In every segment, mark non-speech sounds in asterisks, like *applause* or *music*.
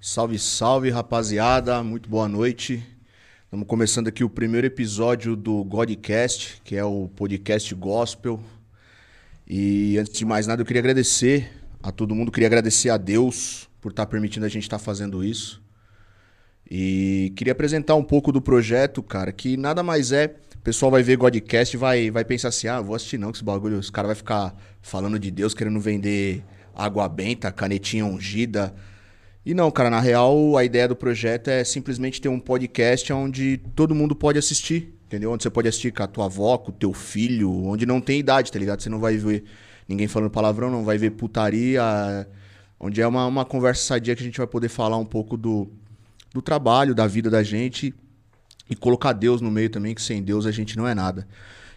Salve, salve, rapaziada. Muito boa noite. Estamos começando aqui o primeiro episódio do Godcast, que é o podcast gospel. E antes de mais nada, eu queria agradecer a todo mundo, queria agradecer a Deus por estar permitindo a gente estar fazendo isso. E queria apresentar um pouco do projeto, cara, que nada mais é. O pessoal vai ver Godcast e vai, vai pensar assim: ah, vou assistir não, que esse bagulho. Os caras vão ficar falando de Deus, querendo vender água benta, canetinha ungida. E não, cara, na real, a ideia do projeto é simplesmente ter um podcast onde todo mundo pode assistir, entendeu? Onde você pode assistir com a tua avó, com o teu filho, onde não tem idade, tá ligado? Você não vai ver ninguém falando palavrão, não vai ver putaria. Onde é uma, uma conversa sadia que a gente vai poder falar um pouco do, do trabalho, da vida da gente e colocar Deus no meio também, que sem Deus a gente não é nada.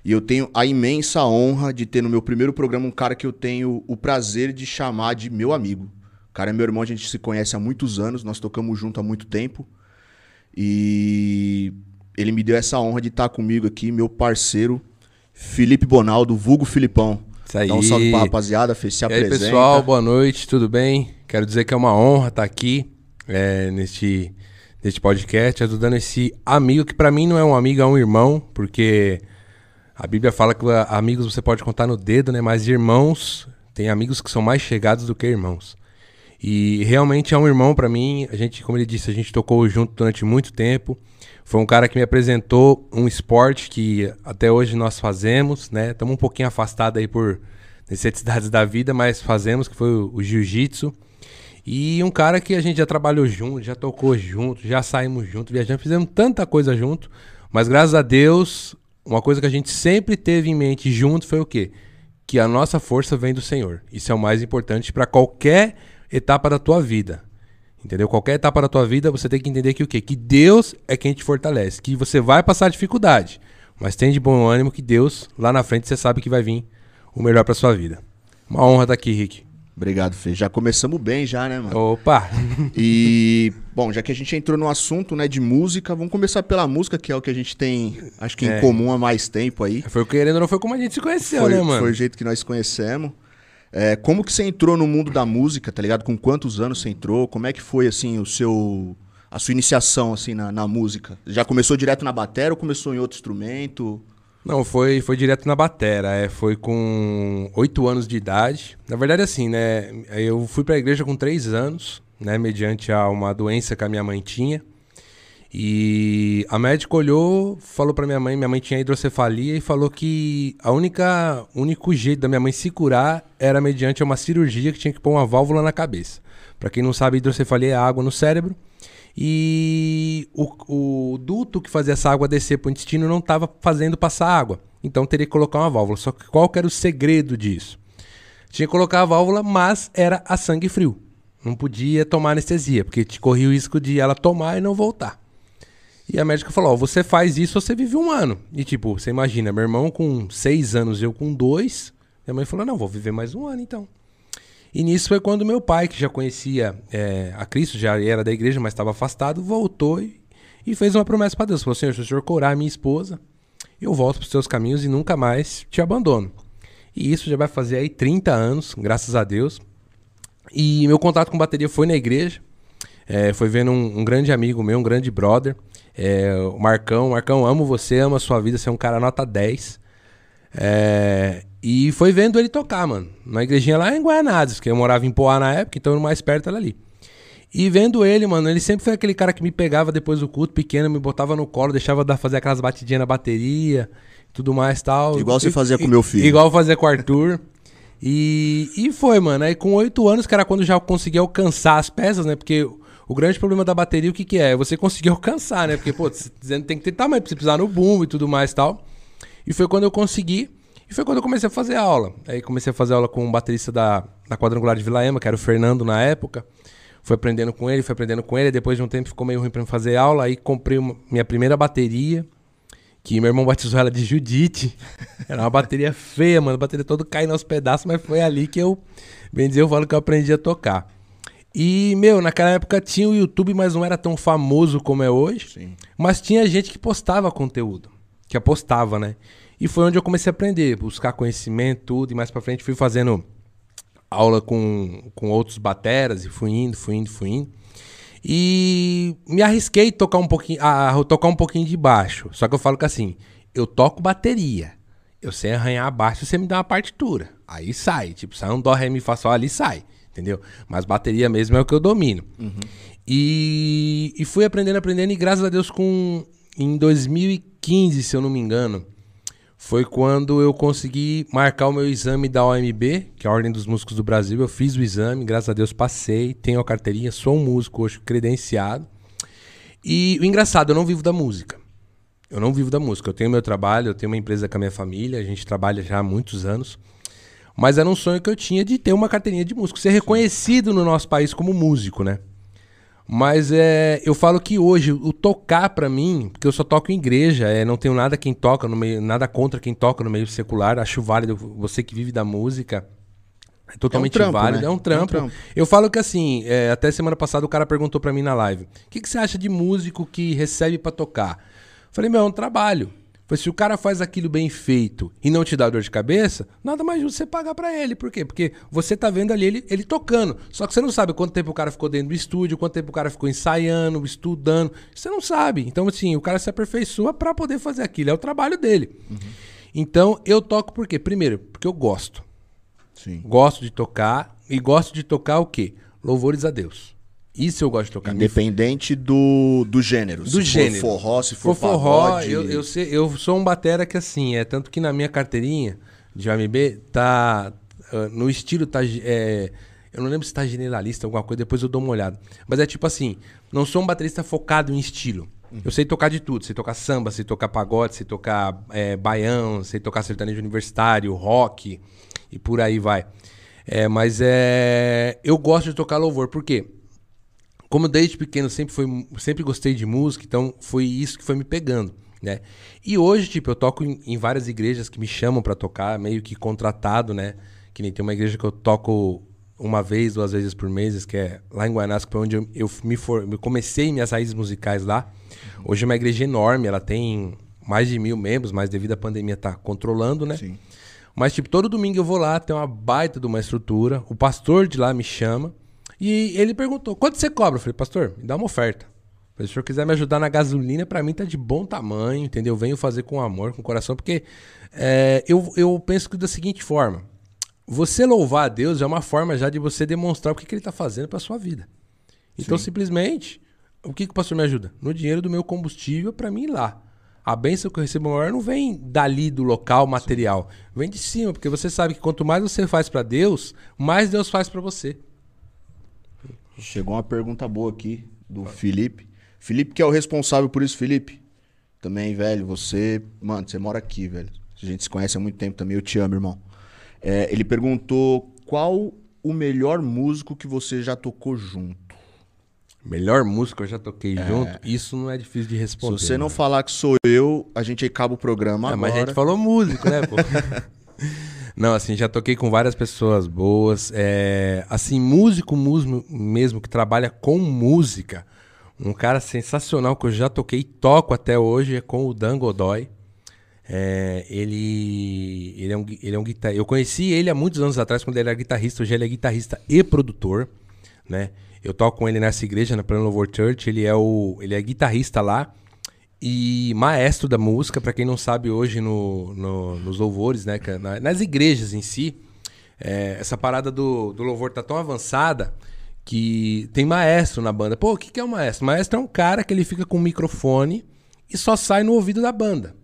E eu tenho a imensa honra de ter no meu primeiro programa um cara que eu tenho o prazer de chamar de meu amigo. O cara é meu irmão, a gente se conhece há muitos anos, nós tocamos junto há muito tempo. E ele me deu essa honra de estar comigo aqui, meu parceiro, Felipe Bonaldo, vulgo Filipão. Isso aí. Dá um salve pra rapaziada, Fê, se E aí, apresenta. pessoal, boa noite, tudo bem? Quero dizer que é uma honra estar aqui é, neste, neste podcast, ajudando esse amigo, que pra mim não é um amigo, é um irmão, porque a Bíblia fala que ah, amigos você pode contar no dedo, né? Mas irmãos, tem amigos que são mais chegados do que irmãos. E realmente é um irmão pra mim. A gente, como ele disse, a gente tocou junto durante muito tempo. Foi um cara que me apresentou um esporte que até hoje nós fazemos, né? Estamos um pouquinho afastados aí por necessidades da vida, mas fazemos, que foi o, o jiu-jitsu. E um cara que a gente já trabalhou junto, já tocou junto, já saímos junto, viajamos, fizemos tanta coisa junto. Mas graças a Deus, uma coisa que a gente sempre teve em mente junto foi o quê? Que a nossa força vem do Senhor. Isso é o mais importante para qualquer etapa da tua vida. Entendeu? Qualquer etapa da tua vida, você tem que entender que o quê? Que Deus é quem te fortalece. Que você vai passar dificuldade. Mas tem de bom ânimo que Deus, lá na frente, você sabe que vai vir o melhor pra sua vida. Uma honra estar aqui, Rick. Obrigado, Fê. Já começamos bem já, né, mano? Opa! E, bom, já que a gente entrou no assunto, né, de música, vamos começar pela música, que é o que a gente tem, acho que em É. comum há mais tempo aí. Foi o querendo ou não foi como a gente se conheceu, foi, né, mano? foi o jeito que nós conhecemos. É, como que você entrou no mundo da música, tá ligado? Com quantos anos você entrou? Como é que foi, assim, o seu... A sua iniciação, assim, na, na música? Já começou direto na bateria ou começou em outro instrumento? Não, foi, foi direto na batera. É, foi com oito anos de idade. Na verdade, assim, né? Eu fui pra igreja com três anos, né? Mediante a uma doença que a minha mãe tinha. E a médica olhou, falou pra minha mãe, minha mãe tinha hidrocefalia e falou que a única único jeito da minha mãe se curar era mediante uma cirurgia que tinha que pôr uma válvula na cabeça. Pra quem não sabe, hidrocefalia é água no cérebro. E o, o duto que fazia essa água descer pro intestino não estava fazendo passar água. Então teria que colocar uma válvula. Só que qual que era o segredo disso? Tinha que colocar a válvula, mas era a sangue frio. Não podia tomar anestesia, porque te corria o risco de ela tomar e não voltar. E a médica falou: Ó, você faz isso, você vive um ano. E tipo, você imagina, meu irmão com seis anos, eu com dois. Minha mãe falou: Não, vou viver mais um ano então. E nisso foi quando meu pai, que já conhecia é, a Cristo, já era da igreja, mas estava afastado, voltou e, e fez uma promessa para Deus. Falou: Senhor, se o senhor curar a minha esposa, eu volto para os seus caminhos e nunca mais te abandono. E isso já vai fazer aí 30 anos, graças a Deus. E meu contato com bateria foi na igreja. É, foi vendo um, um grande amigo meu, um grande brother, é, o Marcão. Marcão, amo você, amo a sua vida, você é um cara nota 10. É, e foi vendo ele tocar, mano. Na igrejinha lá em Guaianazes, que eu morava em Poá na época, então mais perto era ali. E vendo ele, mano, ele sempre foi aquele cara que me pegava depois do culto, pequeno, me botava no colo, deixava dar- fazer aquelas batidinhas na bateria, tudo mais tal. Igual você fazia com meu filho. Igual eu fazia com o Arthur. E, e foi, mano. Aí com oito anos, que era quando já consegui alcançar as peças, né? Porque o, grande problema da bateria, o que que é? É você conseguir *laughs* alcançar, né? Porque, pô, você dizendo tem que tamanho pra você pisar no bumbo e tudo mais tal. E foi quando eu consegui. E foi quando eu comecei a fazer aula. Aí comecei a fazer aula com um baterista da, da Quadrangular de Vila Ema, que era o Fernando na época. Fui aprendendo com ele, fui aprendendo com ele. Depois de um tempo ficou meio ruim pra fazer aula. Aí comprei uma- minha primeira bateria. Que meu irmão batizou ela de Judite. *laughs* Era uma bateria feia, mano. A bateria toda caindo aos pedaços, mas foi ali que eu, bem dizer, eu falo que eu aprendi a tocar. E, meu, naquela época tinha o YouTube, mas não era tão famoso como é hoje. Sim. Mas tinha gente que postava conteúdo. Que apostava, né? E foi onde eu comecei a aprender, buscar conhecimento, tudo. E mais pra frente fui fazendo aula com, com outros bateras e fui indo, fui indo, fui indo. E me arrisquei a tocar um pouquinho, a tocar um pouquinho de baixo. Só que eu falo que assim, eu toco bateria. Eu sei arranhar baixo, você me dá uma partitura. Aí sai, tipo, sai um dó, ré, mi, fá, sol, ali sai, entendeu? Mas bateria mesmo é o que eu domino. Uhum. E, e fui aprendendo, aprendendo, e graças a Deus, com em 2015, se eu não me engano, foi quando eu consegui marcar o meu exame da OMB, que é a Ordem dos Músicos do Brasil. Eu fiz o exame, graças a Deus passei, tenho a carteirinha, sou um músico hoje credenciado. E o engraçado, eu não vivo da música. Eu não vivo da música. Eu tenho meu trabalho, eu tenho uma empresa com a minha família, a gente trabalha já há muitos anos. Mas era um sonho que eu tinha de ter uma carteirinha de músico, ser reconhecido no nosso país como músico, né? Mas é, eu falo que hoje o tocar para mim, porque eu só toco em igreja, é, não tenho nada quem toca no meio, nada contra quem toca no meio secular, acho válido você que vive da música. É totalmente é um trampo, válido, né? é, um trampo. é um trampo. Eu falo que assim, é, até semana passada o cara perguntou para mim na live: "O que, que você acha de músico que recebe para tocar?" Falei: "Meu, é um trabalho. Falei, se o cara faz aquilo bem feito e não te dá dor de cabeça, nada mais justo você pagar para ele. Por quê? Porque você tá vendo ali ele, ele tocando. Só que você não sabe quanto tempo o cara ficou dentro do estúdio, quanto tempo o cara ficou ensaiando, estudando. Você não sabe. Então, assim, o cara se aperfeiçoa para poder fazer aquilo. É o trabalho dele. Uhum. Então, eu toco por quê? Primeiro, porque eu gosto. Sim. Gosto de tocar. E gosto de tocar o quê? Louvores a Deus. Isso eu gosto de tocar. Independente do, do gênero. Do se gênero. for forró, se for, for forró, pagode... eu, eu, sei, eu sou um batera que assim, é tanto que na minha carteirinha de AMB tá uh, no estilo tá é, eu não lembro se tá generalista alguma coisa, depois eu dou uma olhada. Mas é tipo assim, não sou um baterista focado em estilo. Uhum. Eu sei tocar de tudo, sei tocar samba, sei tocar pagode, sei tocar é, baião, sei tocar sertanejo universitário, rock e por aí vai. É, mas é, eu gosto de tocar louvor, por quê? Como desde pequeno sempre foi sempre gostei de música, então foi isso que foi me pegando, né? E hoje, tipo, eu toco em, em várias igrejas que me chamam para tocar, meio que contratado, né? Que nem tem uma igreja que eu toco uma vez, duas vezes por mês, que é lá em Guanás, que foi onde eu, eu me for, eu comecei minhas raízes musicais lá. Hoje é uma igreja enorme, ela tem mais de mil membros, mas devido à pandemia tá controlando, né? Sim. Mas, tipo, todo domingo eu vou lá, tem uma baita de uma estrutura. O pastor de lá me chama. E ele perguntou: quanto você cobra? Eu falei, pastor, me dá uma oferta. Se o senhor quiser me ajudar na gasolina, para mim tá de bom tamanho, entendeu? Venho fazer com amor, com coração, porque é, eu, eu penso que da seguinte forma: você louvar a Deus é uma forma já de você demonstrar o que, que ele tá fazendo para sua vida. Então, Sim. simplesmente, o que, que o pastor me ajuda? No dinheiro do meu combustível para mim ir lá. A bênção que eu recebo maior não vem dali do local material, vem de cima, porque você sabe que quanto mais você faz para Deus, mais Deus faz para você. Chegou uma pergunta boa aqui do Felipe. Felipe que é o responsável por isso, Felipe. Também, velho, você. Mano, você mora aqui, velho. A gente se conhece há muito tempo também, eu te amo, irmão. É, ele perguntou qual o melhor músico que você já tocou junto. Melhor músico que eu já toquei é. junto? Isso não é difícil de responder. Se você não né? falar que sou eu, a gente acaba o programa é, agora. Mas a gente falou músico, né, pô? *laughs* Não, assim, já toquei com várias pessoas boas. É, assim, músico músico mesmo que trabalha com música. Um cara sensacional que eu já toquei e toco até hoje é com o Dan Godoy. É, ele, ele, é um, ele é um guitarrista. Eu conheci ele há muitos anos atrás, quando ele era guitarrista. Hoje ele é guitarrista e produtor. Né? Eu toco com ele nessa igreja, na Plano Louvor Church. Ele é, o, ele é guitarrista lá e maestro da música, para quem não sabe hoje no, no, nos louvores, né, é nas igrejas em si, é, essa parada do, do louvor tá tão avançada que tem maestro na banda. Pô, o que, que é um maestro? Maestro é um cara que ele fica com um microfone e só sai no ouvido da banda.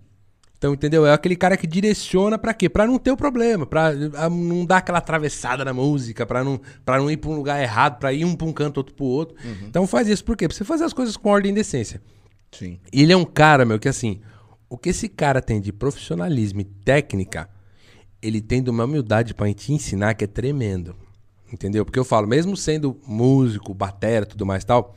Então, entendeu? É aquele cara que direciona para quê? Para não ter o problema, para não dar aquela atravessada na música, para não, pra não ir para um lugar errado, para ir um para um canto, outro para o outro. Uhum. Então faz isso por quê? Pra você fazer as coisas com ordem e decência. Sim. Ele é um cara, meu, que assim, o que esse cara tem de profissionalismo e técnica, ele tem de uma humildade para te ensinar que é tremendo. Entendeu? Porque eu falo, mesmo sendo músico, batera, tudo mais tal,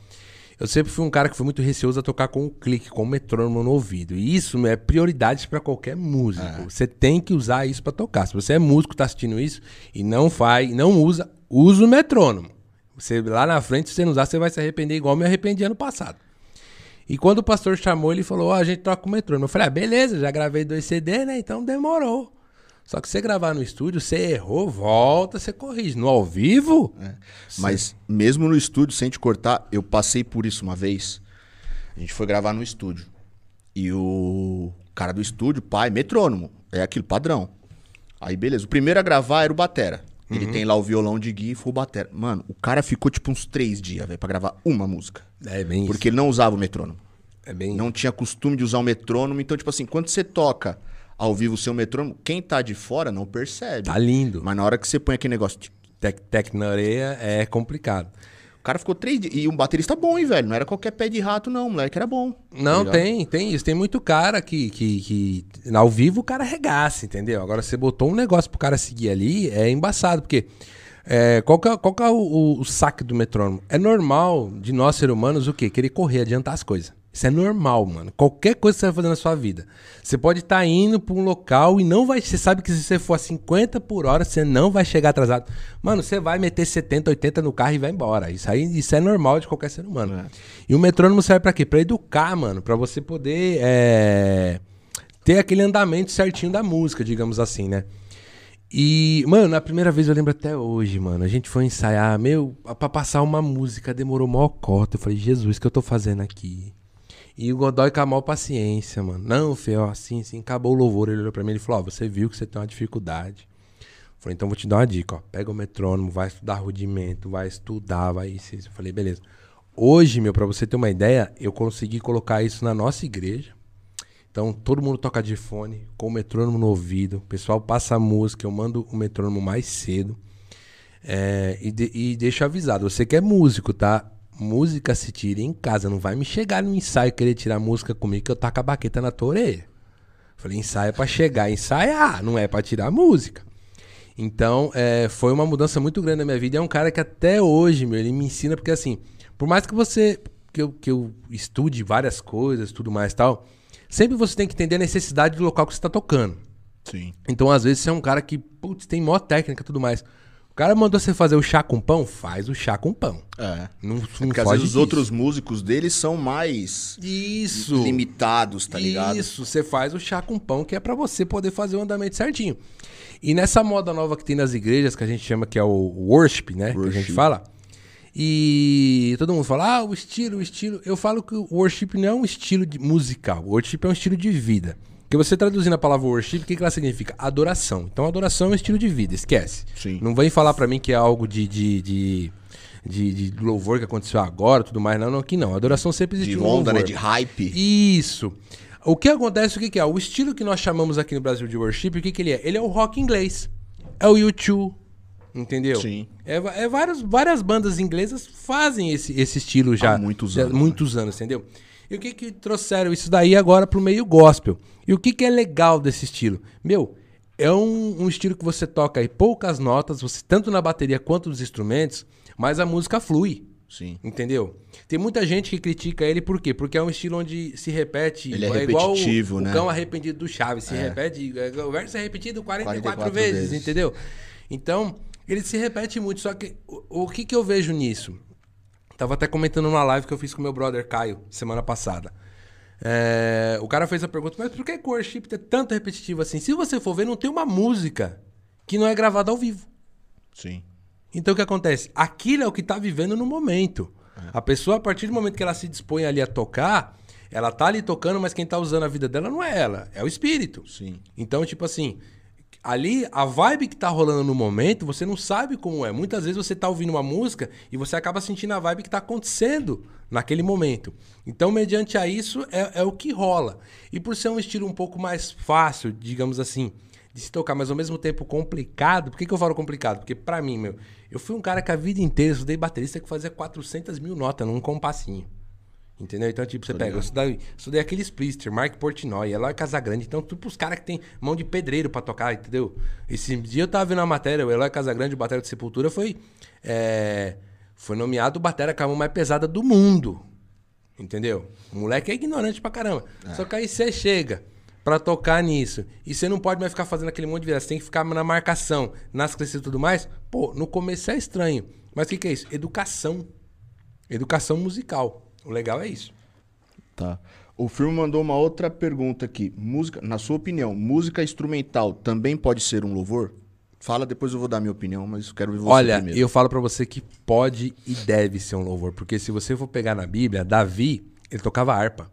eu sempre fui um cara que foi muito receoso a tocar com o um clique, com o um metrônomo no ouvido. E isso é prioridade para qualquer músico. É. Você tem que usar isso para tocar. Se você é músico, tá assistindo isso e não faz, não usa, usa o metrônomo. Você lá na frente, se você não usar, você vai se arrepender igual eu me arrependi ano passado. E quando o pastor chamou, ele falou: Ó, oh, a gente toca o metrônomo. Eu falei: ah, beleza, já gravei dois CD, né? Então demorou. Só que você gravar no estúdio, você errou, volta, você corrige. No ao vivo? É. Mas mesmo no estúdio, sem te cortar, eu passei por isso uma vez. A gente foi gravar no estúdio. E o cara do estúdio, pai, metrônomo. É aquilo, padrão. Aí, beleza. O primeiro a gravar era o Batera. Ele Uhum. tem lá o violão de Gui e foi o Batera. Mano, o cara ficou tipo uns três dias, velho, pra gravar uma música. É bem Porque ele não usava o metrônomo. isso. É bem Não tinha costume de usar o metrônomo. Então, tipo assim, quando você toca ao vivo o seu metrônomo, quem tá de fora não percebe. Tá lindo. Mas na hora que você põe aquele negócio. tic, Tec, tec na é complicado. O cara ficou três dias. E um baterista bom, hein, velho? Não era qualquer pé de rato, não. O moleque era bom. tá Não, ligado? tem, tem isso. Tem muito cara que, que, que ao vivo o cara regaça, entendeu? Agora você botou um negócio pro cara seguir ali, é embaçado, porque é, qual que é, qual que é o, o, saque do metrônomo? É normal de nós, seres humanos, o quê? Querer correr, adiantar as coisas. Isso é normal, mano. Qualquer coisa que você vai fazer na sua vida. Você pode estar indo pra um local e não vai. Você sabe que se você for a 50 por hora, você não vai chegar atrasado. Mano, você vai meter 70, 80 no carro e vai embora. Isso aí isso é normal de qualquer ser humano. É. E o metrônomo serve pra quê? Pra educar, mano. Pra você poder é, ter aquele andamento certinho da música, digamos assim, né? E, mano, na primeira vez eu lembro até hoje, mano. A gente foi ensaiar, meu, pra passar uma música, demorou mó cota. Eu falei, Jesus, o que eu tô fazendo aqui? E o Godoy com a maior paciência, mano. Não, Fê, ó, assim, assim, acabou o louvor. Ele olhou pra mim e falou, ó, você viu que você tem uma dificuldade. Eu falei, então vou te dar uma dica, ó. Pega o metrônomo, vai estudar rudimento, vai estudar, vai isso. Eu falei, beleza. Hoje, meu, pra você ter uma ideia, eu consegui colocar isso na nossa igreja. Então, todo mundo toca de fone, com o metrônomo no ouvido. O pessoal passa a música, eu mando o metrônomo mais cedo. É, e, de, e deixa avisado, você que é músico, tá? Música se tira em casa, não vai me chegar no ensaio querer tirar música comigo que eu taco a baqueta na tua orelha. Falei, ensaio é pra chegar ensaiar, não é pra tirar música. Então, é, foi uma mudança muito grande na minha vida. É um cara que até hoje, meu, ele me ensina, porque assim, por mais que você. que eu, que eu estude várias coisas, tudo mais tal, sempre você tem que entender a necessidade do local que você está tocando. Sim. Então, às vezes, você é um cara que, putz, tem maior técnica e tudo mais. O cara mandou você fazer o chá com pão, faz o chá com pão. É. Não, não Porque às vezes os outros músicos deles são mais Isso. limitados, tá ligado? Isso, você faz o chá com pão, que é pra você poder fazer o andamento certinho. E nessa moda nova que tem nas igrejas, que a gente chama que é o worship, né? Que a gente Worship. fala. E todo mundo fala, ah, o estilo, o estilo. Eu falo que o worship não é um estilo de musical. O worship é um estilo de vida. Porque você traduzindo a palavra worship, o que, que ela significa? Adoração. Então, adoração é um estilo de vida, esquece. Sim. Não vem falar pra mim que é algo de, de, de, de, de louvor que aconteceu agora tudo mais. Não, não, aqui não. Adoração sempre De existiu no onda, né? De hype. Isso. O que acontece, o que, que é? O estilo que nós chamamos aqui no Brasil de worship, o que, que ele é? Ele é o rock inglês. É o U2. Entendeu? Sim. É, é várias, várias bandas inglesas fazem esse, esse estilo já. Há muitos já- anos, né? Muitos anos, entendeu? E o que que trouxeram isso daí agora pro meio gospel? E o que que é legal desse estilo? Meu, é um, um estilo que você toca aí poucas notas, você tanto na bateria quanto nos instrumentos, mas a música flui. Sim. Entendeu? Tem muita gente que critica ele por quê? Porque é um estilo onde se repete. Ele é igual repetitivo, o, né? O cão arrependido do Chaves. Se repete. é, O verso é repetido 44, 44 vezes, vezes. entendeu? Então, ele se repete muito. Só que o, o que, que eu vejo nisso? Tava até comentando numa live que eu fiz com meu brother Caio semana passada. É, o cara fez a pergunta, mas por que o worship é tanto repetitivo assim? Se você for ver, não tem uma música que não é gravada ao vivo. Sim. Então o que acontece? Aquilo é o que tá vivendo no momento. A pessoa, a partir do momento que ela se dispõe ali a tocar, ela tá ali tocando, mas quem tá usando a vida dela não é ela, é o espírito. Sim. Então, tipo assim, ali a vibe que tá rolando no momento, você não sabe como é. Muitas vezes você tá ouvindo uma música e você acaba sentindo a vibe que tá acontecendo naquele momento. Então, mediante a isso, é, é o que rola. E por ser um estilo um pouco mais fácil, digamos assim, de se tocar, mas ao mesmo tempo complicado. Por que, que eu falo complicado? Porque pra mim, meu, eu fui um cara que a vida inteira estudei baterista que fazia 400 mil notas num compassinho. Entendeu? Então, tipo, você pega, eu estudei, estudei aquele Splister, Mark Portnoy, Eloy Casagrande. Então, tudo pros caras que tem mão de pedreiro pra tocar, entendeu? Esse dia eu tava vendo uma matéria, o Eloy Casagrande, o batera de Sepultura, foi, é, foi nomeado o batera com a mão mais pesada do mundo. Entendeu? O moleque é ignorante pra caramba. Só que aí você chega pra tocar nisso e você não pode mais ficar fazendo aquele monte de viagem. Você tem que ficar na marcação, nas crescidas e tudo mais. Pô, no começo é estranho. Mas o que, que é isso? Educação. Educação musical. O legal é isso. Tá. O filme mandou uma outra pergunta aqui. Música, na sua opinião, música instrumental também pode ser um louvor? Fala, depois eu vou dar minha opinião, mas quero ver você Olha, primeiro. eu falo pra você que pode e deve ser um louvor, porque se você for pegar na Bíblia, Davi, ele tocava harpa.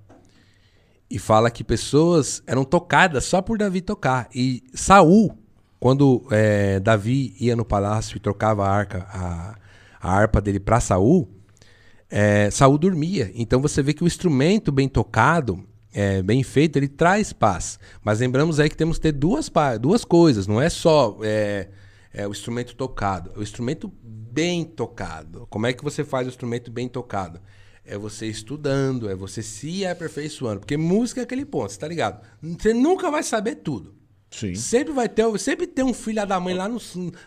E fala que pessoas eram tocadas só por Davi tocar. E Saul, quando é, Davi ia no palácio e trocava a, arca, a, a harpa dele pra Saul, é, Saul dormia. Então você vê que o instrumento bem tocado, é, bem feito, ele traz paz. Mas lembramos aí que temos que ter duas, duas coisas. Não é só é, é, o instrumento tocado, é o instrumento bem tocado. Como é que você faz o instrumento bem tocado? É você estudando, é você se aperfeiçoando. Porque música é aquele ponto, você tá ligado? Você nunca vai saber tudo. Sim. Sempre vai ter, sempre tem um filho da mãe lá, no,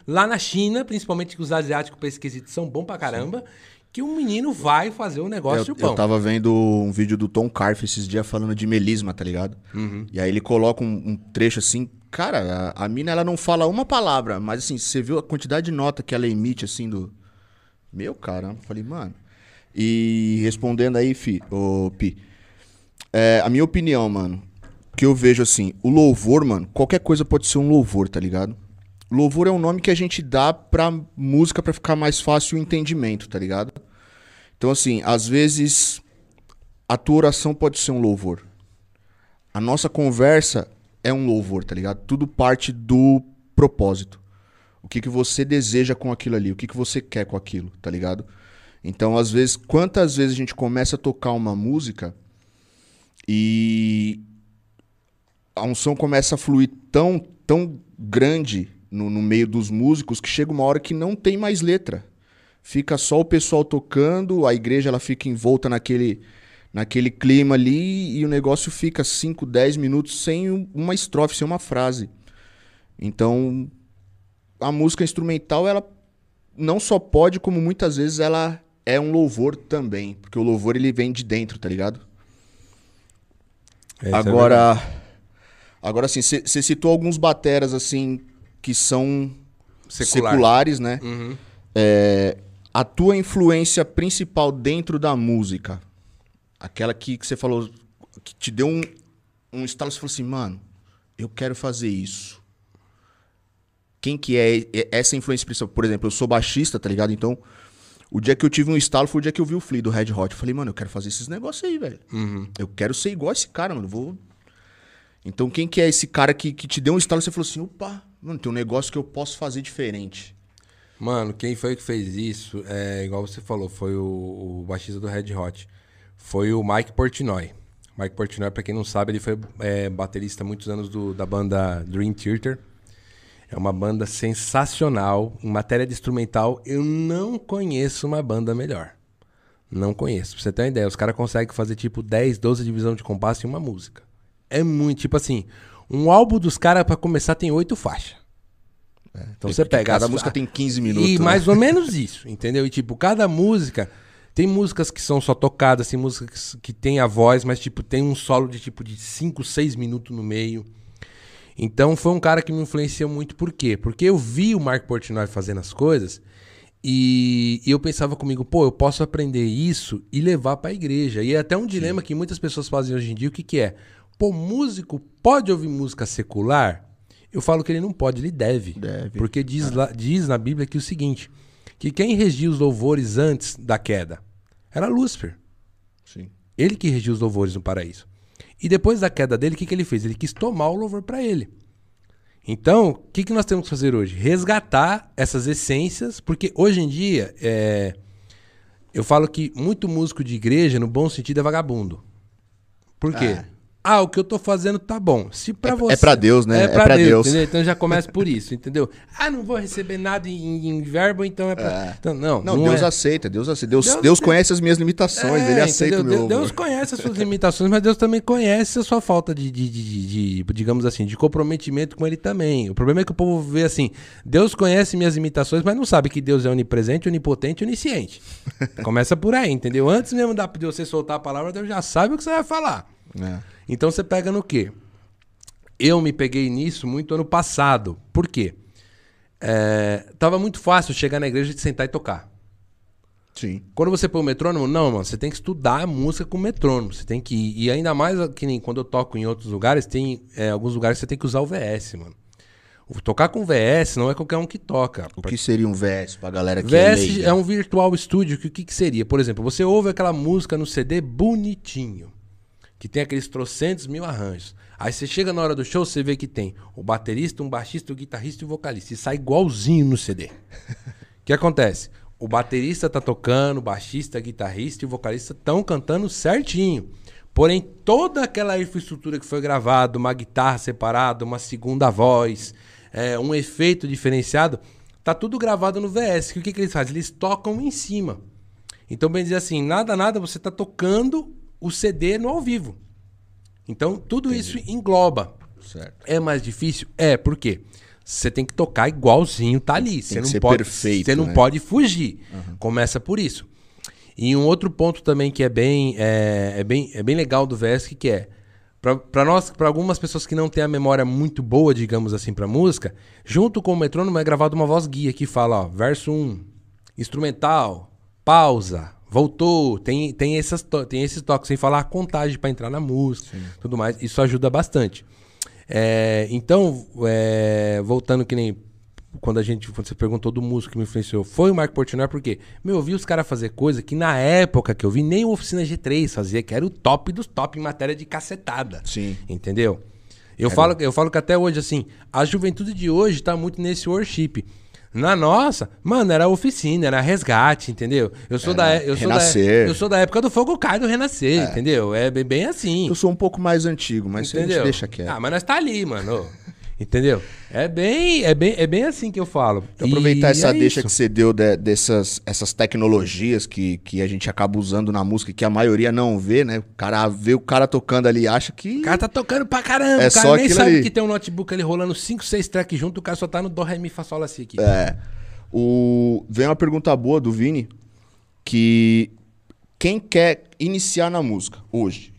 lá na China, principalmente que os asiáticos pra esse quesito são bons pra caramba, que um menino vai fazer o negócio Eu, bom. eu tava vendo um vídeo do Tom Carf esses dias falando de melisma, tá ligado? Uhum. E aí ele coloca um, um trecho assim, cara, a, a mina ela não fala uma palavra, mas assim, você viu a quantidade de nota que ela emite assim do. Meu caramba, falei, mano. E respondendo aí, Fi, ô, Pi, é, a minha opinião, mano, que eu vejo assim, o louvor, mano, qualquer coisa pode ser um louvor, tá ligado? Louvor é um nome que a gente dá pra música pra ficar mais fácil o entendimento, tá ligado? Então, assim, às vezes a tua oração pode ser um louvor. A nossa conversa é um louvor, tá ligado? Tudo parte do propósito. O que, que você deseja com aquilo ali, o que, que você quer com aquilo, tá ligado? Então, às vezes, quantas vezes a gente começa a tocar uma música e a unção começa a fluir tão, tão grande no, no meio dos músicos que chega uma hora que não tem mais letra. Fica só o pessoal tocando, a igreja ela fica envolta naquele, naquele clima ali e o negócio fica 5, 10 minutos sem um- uma estrofe, sem uma frase. Então, a música instrumental, ela não só pode, como muitas vezes ela é um louvor também. Porque o louvor ele vem de dentro, tá ligado? É, isso é agora, agora assim, você citou alguns bateras assim que são Secular. seculares, né? Uhum. É, a tua influência principal dentro da música, aquela que você falou, que te deu um, um estalo, você falou assim, mano, eu quero fazer isso. Quem que é essa influência principal? Por exemplo, eu sou baixista, tá ligado? Então, o dia que eu tive um estalo foi o dia que eu vi o Flea do Red Hot. Eu falei, mano, eu quero fazer esses negócios aí, velho. Uhum. Eu quero ser igual esse cara, mano. Vou... Então, quem que é esse cara que, que te deu um estalo e você falou assim, opa, mano, tem um negócio que eu posso fazer diferente. Mano, quem foi que fez isso, é igual você falou, foi o, o baixista do Red Hot. Foi o Mike Portnoy. Mike Portnoy, pra quem não sabe, ele foi é, baterista muitos anos do- da banda Dream Theater. É uma banda sensacional. Em matéria de instrumental, eu não conheço uma banda melhor. Não conheço. Pra você ter uma ideia, os caras conseguem fazer tipo 10, 12 divisão de compasso em uma música. É muito, tipo assim, um álbum dos caras pra começar tem oito faixas. então você É, Porque pega Cada música tem 15 minutos. e né? mais ou menos *laughs* isso, entendeu? E tipo, cada música. Tem músicas que são só tocadas, tem músicas que tem a voz, mas tipo, tem um solo de tipo de 5, 6 minutos no meio. Então foi um cara que me influenciou muito, por quê? Porque eu vi o Mark Portnoy fazendo as coisas e, e eu pensava comigo, pô, eu posso aprender isso e levar pra igreja. E é até um dilema que muitas pessoas fazem hoje em dia, o que que é? Pô, músico pode ouvir música secular? Eu falo que ele não pode, ele deve. Deve. Porque diz, lá, diz na Bíblia que o seguinte, que quem regia os louvores antes da queda era Lúcifer. Sim. Ele que regia os louvores no paraíso. E depois da queda dele, o que, que ele fez? Ele quis tomar o louvor para ele. Então, o que, que nós temos que fazer hoje? Resgatar essas essências, porque hoje em dia, é, eu falo que muito músico de igreja, no bom sentido, é vagabundo. Por quê? É. Ah, o que eu tô fazendo tá bom. Se pra É- você. é pra Deus, né? É É pra, Deus, Deus. entendeu? Então já começa por isso, entendeu? Ah, não vou receber nada em, em verbo, então é pra. É. Então, não, Não, não Deus é. aceita, Deus aceita. Deus, Deus Deus, conhece as minhas limitações, É, ele aceita entendeu? o meu Deus, conhece as suas limitações, mas Deus também conhece a sua falta de, de, de- de- digamos assim, de comprometimento com ele também. O problema é que o povo vê assim, Deus conhece minhas limitações, mas não sabe que Deus é onipresente, onipotente, onisciente. *laughs* Começa por aí, entendeu? Antes mesmo de você soltar a palavra, Deus já sabe o que você vai falar. É. Então você pega no quê? Eu me peguei nisso muito ano passado. Por quê? É, tava muito fácil chegar na igreja e sentar e tocar. Sim. Quando você põe o metrônomo, não, mano, você tem que estudar a música com o metrônomo. Você tem que ir. E ainda mais que nem quando eu toco em outros lugares, tem é, alguns lugares que você tem que usar o VS, mano. Tocar com VS não é qualquer um que toca. O que seria um VS pra galera que é VS leiga? é um virtual studio. que O que, que seria? Por exemplo, você ouve aquela música no CD bonitinho, que tem aqueles trocentos mil arranjos. Aí você chega na hora do show, você vê que tem o baterista, um baixista, o guitarrista e o vocalista. E sai igualzinho no CD. O que acontece? O baterista tá tocando, o baixista, o guitarrista e o vocalista estão cantando certinho. Porém, toda aquela infraestrutura que foi gravada, uma guitarra separada, uma segunda voz, é, um efeito diferenciado, tá tudo gravado no VS. O que, que eles fazem? Eles tocam em cima. Então, bem dizer assim, nada, nada, você tá tocando o CD no ao vivo. Então, tudo isso engloba. Certo. É mais difícil? É, por quê? Você tem que tocar igualzinho, tá ali. Você não pode, perfeito, Você não né? pode fugir. Começa por isso. E um outro ponto também que é bem, é, é bem, é bem legal do VESC, que é para nós, para algumas pessoas que não têm a memória muito boa, digamos assim, para música, junto com o metrônomo é gravada uma voz guia que fala, ó, verso 1, instrumental, pausa, voltou, tem, tem, essas tem esses toques, sem falar a contagem para entrar na música, tudo mais. Isso ajuda bastante. É, então, é, voltando que nem quando a gente, quando você perguntou do músico que me influenciou, foi o Marco Portnoy, porque, meu, eu vi os caras fazer coisa que na época que eu vi, nem o Oficina G3 fazia, que era o top dos top em matéria de cacetada. Sim. Entendeu? Eu, falo, eu falo que até hoje, assim, a juventude de hoje tá muito nesse worship. Na nossa, mano, era oficina, era resgate, entendeu? Eu sou, da, eu sou, da, Renascer. eu sou da época do Fogo Cai do Renascer, entendeu? É bem, bem assim. Eu sou um pouco mais antigo, mas isso a gente Entendeu? deixa quieto. Ah, mas nós tá ali, mano. Entendeu? É bem, é bem, é bem assim que eu falo. Então, aproveitar E essa é deixa isso. que você deu de- dessas essas tecnologias que, que a gente acaba usando na música, que a maioria não vê, né? O cara vê o cara tocando ali e acha que. O cara tá tocando pra caramba. É o cara só nem sabe ali. que tem um notebook ali rolando 5, 6 tracks junto, o cara só tá no Dó, Ré, Mi, Fá, Sol, Lá, Si aqui. É. O... Vem uma pergunta boa do Vini, que quem quer iniciar na música hoje,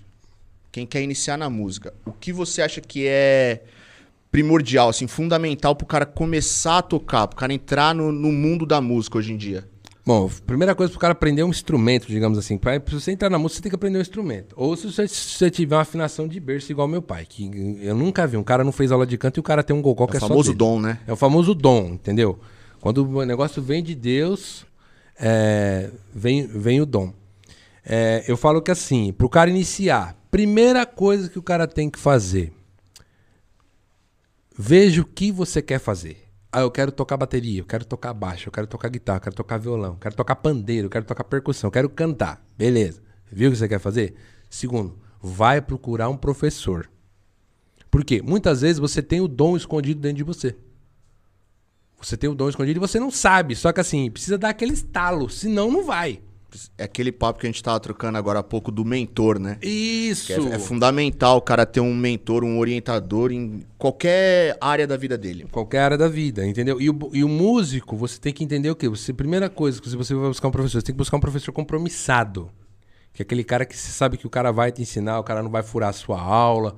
quem quer iniciar na música, o que você acha que é primordial, assim, fundamental pro cara começar a tocar, pro cara entrar no, no mundo da música hoje em dia? Bom, primeira coisa pro cara aprender um instrumento, digamos assim. Pra, pra você entrar na música, você tem que aprender um instrumento. Ou se você, se você tiver uma afinação de berço igual meu pai, que eu nunca vi. Um cara não fez aula de canto e o cara tem um gogó que É é o só famoso dele. dom, né? É o famoso dom, entendeu? Quando o negócio vem de Deus, é, vem, vem o dom. É, eu falo que assim, pro cara iniciar, primeira coisa que o cara tem que fazer, veja o que você quer fazer. Ah, eu quero tocar bateria, eu quero tocar baixo, eu quero tocar guitarra, eu quero tocar violão, eu quero tocar pandeiro, eu quero tocar percussão, eu quero cantar. Beleza. Viu o que você quer fazer? Segundo, vai procurar um professor. Por quê? Muitas vezes você tem o dom escondido dentro de você. Você tem o dom escondido e você não sabe. Só que assim, precisa dar aquele estalo, senão não vai. É aquele papo que a gente tava trocando agora há pouco do mentor, né? Isso. É, é fundamental o cara ter um mentor, um orientador em qualquer área da vida dele. Qualquer área da vida, entendeu? E o, e o músico, você tem que entender o quê? Você, primeira coisa, que se você vai buscar um professor, você tem que buscar um professor compromissado. Que é aquele cara que você sabe que o cara vai te ensinar, o cara não vai furar a sua aula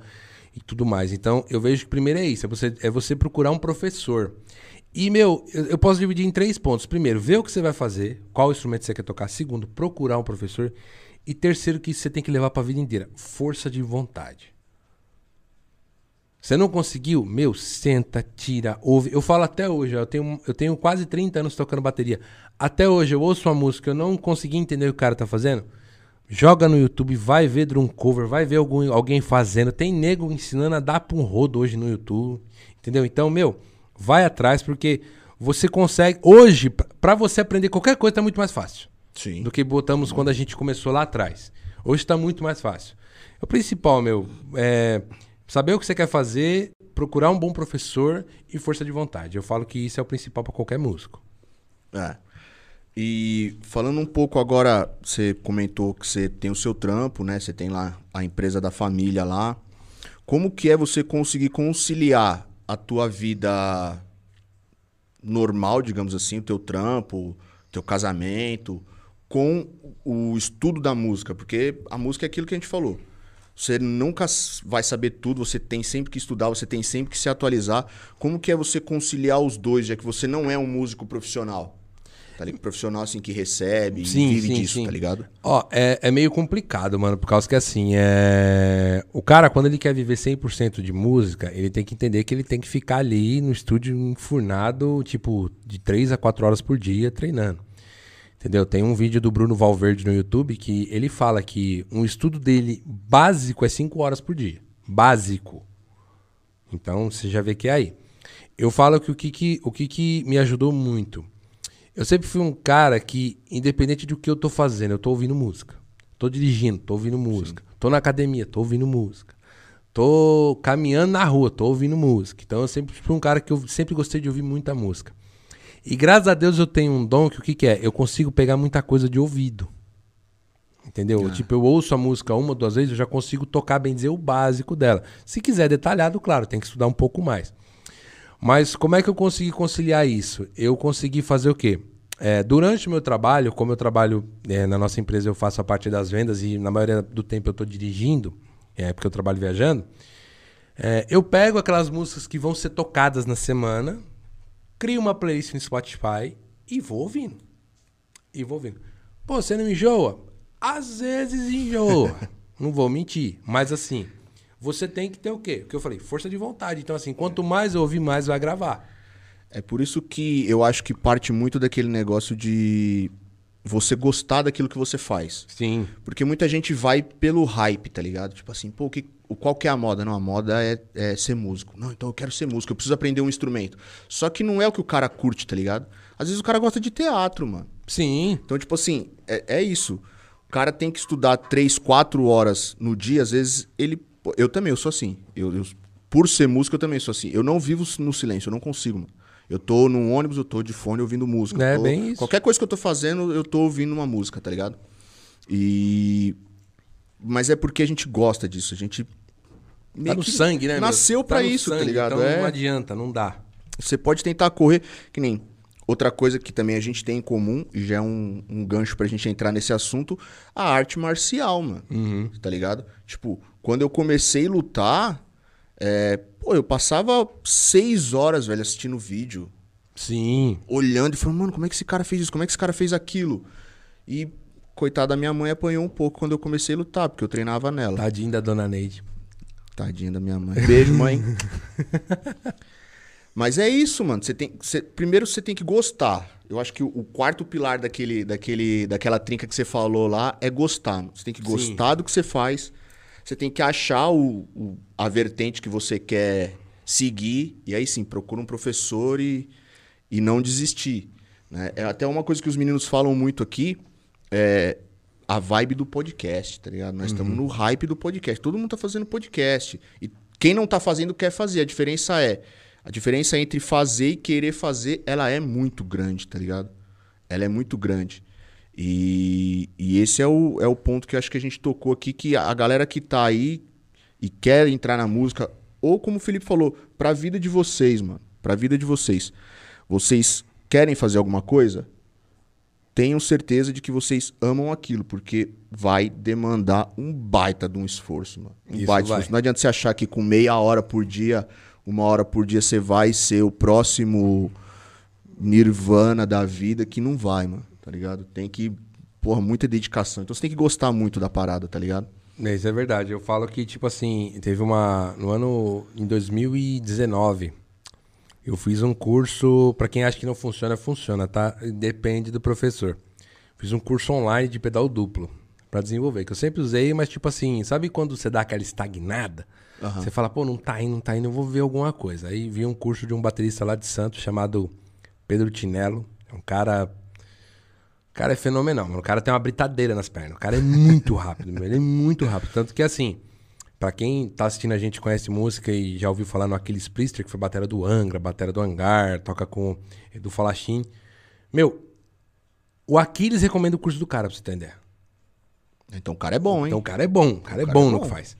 e tudo mais. Então, eu vejo que primeiro é isso, é você, é você procurar um professor. E, meu, eu, posso dividir em três pontos. Primeiro, ver o que você vai fazer, qual instrumento você quer tocar. Segundo, procurar um professor. E terceiro, que você tem que levar pra vida inteira, força de vontade. Você não conseguiu? Meu, senta, tira, ouve. Eu falo até hoje, eu tenho, eu tenho quase 30 anos tocando bateria. Até hoje eu ouço uma música, eu não consegui entender o que o cara tá fazendo. Joga no YouTube, vai ver drum cover, vai ver algum, alguém fazendo. Tem nego ensinando a dar pra um rodo hoje no YouTube. Entendeu? Então, meu, vai atrás porque você consegue. Hoje, pra- pra você aprender qualquer coisa, tá muito mais fácil Sim. do que botamos quando a gente começou lá atrás. Hoje está muito mais fácil. O principal, meu, é saber o que você quer fazer, procurar um bom professor e força de vontade. Eu falo que isso é o principal para qualquer músico. É. E falando um pouco agora, você comentou que você tem o seu trampo, né? Você tem lá a empresa da família lá. Como que é você conseguir conciliar a tua vida normal, digamos assim, o teu trampo, teu casamento, com o estudo da música? Porque a música é aquilo que a gente falou. Você nunca vai saber tudo, você tem sempre que estudar, você tem sempre que se atualizar. Como que é você conciliar os dois, já que você não é um músico profissional? Tá ligado? Profissional assim que recebe Sim, e vive sim, disso, sim. tá ligado? Ó, é, é meio complicado, mano, por causa que assim, é... o cara, quando ele quer viver 100% de música, ele tem que entender que ele tem que ficar ali no estúdio enfurnado, tipo, de 3 a 4 horas por dia treinando. Entendeu? Tem um vídeo do Bruno Valverde no YouTube que ele fala que um estudo dele básico é 5 horas por dia. Básico. Então, você já vê que é aí. Eu falo que o que, que, o que, que me ajudou muito. Eu sempre fui um cara que, independente do que eu tô fazendo, eu tô ouvindo música. Tô dirigindo, tô ouvindo música. Tô na academia, tô ouvindo música. Tô caminhando na rua, tô ouvindo música. Então eu sempre fui um cara que eu sempre gostei de ouvir muita música. E graças a Deus eu tenho um dom que o que, que é? Eu consigo pegar muita coisa de ouvido. Entendeu? Tipo, eu ouço a música uma ou duas vezes, eu já consigo tocar, bem dizer, o básico dela. Se quiser detalhado, claro, tem que estudar um pouco mais. Mas como é que eu consegui conciliar isso? Eu consegui fazer o quê? É, durante o meu trabalho, como eu trabalho é, na nossa empresa, eu faço a parte das vendas e na maioria do tempo eu estou dirigindo, é, porque eu trabalho viajando. é, eu pego aquelas músicas que vão ser tocadas na semana, crio uma playlist no Spotify e vou ouvindo. E vou ouvindo. Pô, você não enjoa? Às vezes enjoa. *laughs* não vou mentir. Mas assim, você tem que ter o quê? O que eu falei? Força de vontade. Então, assim, quanto mais eu ouvir, mais vai gravar. É por isso que eu acho que parte muito daquele negócio de você gostar daquilo que você faz. Sim. Porque muita gente vai pelo hype, tá ligado? Tipo assim, pô, que, qual que é a moda? Não, a moda é, é ser músico. Não, então eu quero ser músico, eu preciso aprender um instrumento. Só que não é o que o cara curte, tá ligado? Às vezes o cara gosta de teatro, mano. Sim. Então, tipo assim, é, é isso. O cara tem que estudar três, quatro horas no dia, às vezes ele. Eu também, eu sou assim. Eu, eu- por ser músico, eu também sou assim. Eu não vivo no silêncio, eu não consigo, mano. Eu tô num ônibus, eu tô de fone ouvindo música. É, tô- bem isso. Qualquer coisa que eu tô fazendo, eu tô ouvindo uma música, tá ligado? E. Mas é porque a gente gosta disso. A gente. Tá meio no que sangue, né? Nasceu Tá pra no isso, tá sangue, ligado? Então É. não adianta, não dá. Você pode tentar correr, que nem outra coisa que também a gente tem em comum, e já é um, um gancho pra gente entrar nesse assunto, a arte marcial, mano. Tá ligado? Tipo, quando eu comecei a lutar, é, pô, eu passava seis horas, velho, assistindo vídeo, Sim. olhando e falando, mano, como é que esse cara fez isso? Como é que esse cara fez aquilo? E, coitada da minha mãe, apanhou um pouco quando eu comecei a lutar, porque eu treinava nela. Tadinho da dona Neide. Tadinha da minha mãe. Beijo, mãe. *laughs* Mas é isso, mano. Você tem, você- primeiro você tem que gostar. Eu acho que o, o quarto pilar daquele, daquele, daquela trinca que você falou lá é gostar. Você tem que Sim. gostar do que você faz. Você tem que achar o, o- a vertente que você quer seguir. E aí sim, procura um professor e, e não desistir. né? É até uma coisa que os meninos falam muito aqui. É a vibe do podcast, tá ligado? Nós estamos no hype do podcast. Todo mundo tá fazendo podcast. E quem não tá fazendo quer fazer. A diferença é. A diferença entre fazer e querer fazer, ela é muito grande, tá ligado? Ela é muito grande. E, e esse é o, é o ponto que eu acho que a gente tocou aqui, que a galera que tá aí e quer entrar na música, ou como o Felipe falou, pra vida de vocês, mano. Pra vida de vocês. Vocês querem fazer alguma coisa? Tenham certeza de que vocês amam aquilo, porque vai demandar um baita de um esforço, mano. Um Isso baita de vai. esforço. Não adianta você achar que com meia hora por dia, uma hora por dia, você vai ser o próximo nirvana da vida, que não vai, mano. Tá ligado? Tem que, porra, muita dedicação. Então você tem que gostar muito da parada, tá ligado? É, Isso é verdade. Eu falo que, tipo assim, teve uma. No ano. Em 2019, eu fiz um curso. Pra quem acha que não funciona, funciona, tá? Depende do professor. Fiz um curso online de pedal duplo pra desenvolver, que eu sempre usei, mas, tipo assim, sabe quando você dá aquela estagnada? Você fala, pô, não tá indo, não tá indo, eu vou ver alguma coisa. Aí vi um curso de um baterista lá de Santos chamado Pedro Tinello. É um cara cara é fenomenal, mano. O cara tem uma britadeira nas pernas. O cara é muito *laughs* rápido, meu. Ele é muito rápido. Tanto que, assim, pra quem tá assistindo a gente, conhece música e já ouviu falar no Aquiles Priester, que foi batera do Angra, batera do Hangar, toca com Edu Falachim. Meu, o Aquiles recomenda o curso do cara, pra você ideia. Então o cara é bom, hein? Então o cara é bom, o cara é cara bom é no bom. que faz.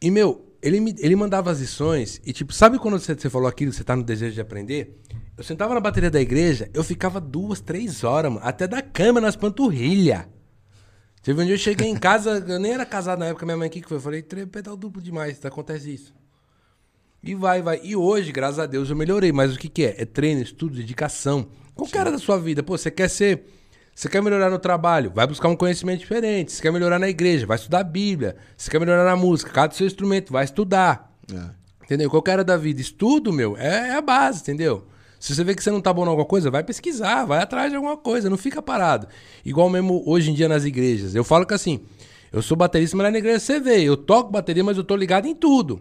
E, meu, ele, me- ele mandava as lições e, tipo, sabe quando você, você falou aquilo, você tá no desejo de aprender? Eu sentava na bateria da igreja, eu ficava duas, três horas, mano, até da cama nas panturrilhas. Teve um dia eu cheguei em casa, *laughs* eu nem era casado na época, minha mãe, o que que foi? Eu falei, "Tre- pedal duplo demais, acontece isso. E vai, vai. E hoje, graças a Deus, eu melhorei. Mas o que, que é? É treino, estudo, dedicação. Qualquer área da sua vida. Pô, você quer ser. Você quer melhorar no trabalho? Vai buscar um conhecimento diferente. Você quer melhorar na igreja? Vai estudar a Bíblia. Você quer melhorar na música? Cada seu instrumento, vai estudar. É. Entendeu? Qualquer área da vida. Estudo, meu, é, é a base, entendeu? Se você vê que você não tá bom em alguma coisa, vai pesquisar, vai atrás de alguma coisa, não fica parado. Igual mesmo hoje em dia nas igrejas. Eu falo que assim, eu sou baterista, mas lá na igreja você vê, eu toco bateria, mas eu tô ligado em tudo.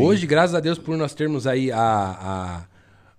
Hoje, graças a Deus, por nós termos aí a, a-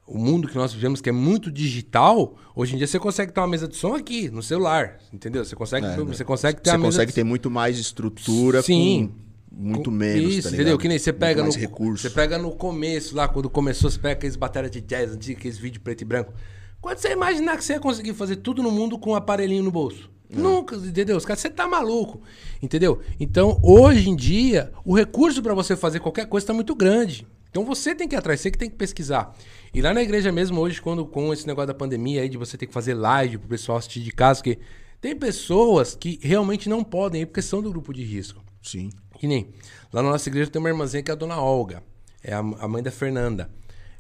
o mundo que nós vivemos, que é muito digital, hoje em dia você consegue ter uma mesa de som aqui, no celular, entendeu? Você consegue, você consegue ter Você consegue de ter muito mais estrutura Sim. com muito com- menos, Isso, tá entendeu? Que nem você pega no recurso. Você pega no começo lá, quando começou, você pega aqueles bateria de jazz antigos, aqueles vídeos preto e branco. Quando você imaginar que você ia conseguir fazer tudo no mundo com um aparelhinho no bolso? É. Nunca, entendeu? Os caras, você tá maluco, entendeu? Então, hoje em dia, o recurso pra você fazer qualquer coisa tá muito grande. Então você tem que ir atrás, você que tem que pesquisar. E lá na igreja mesmo, hoje, quando com esse negócio da pandemia aí, de você ter que fazer live pro pessoal assistir de casa, porque tem pessoas que realmente não podem ir porque são do grupo de risco. Sim. Que nem. Lá na nossa igreja tem uma irmãzinha que é a dona Olga. É a, a mãe da Fernanda.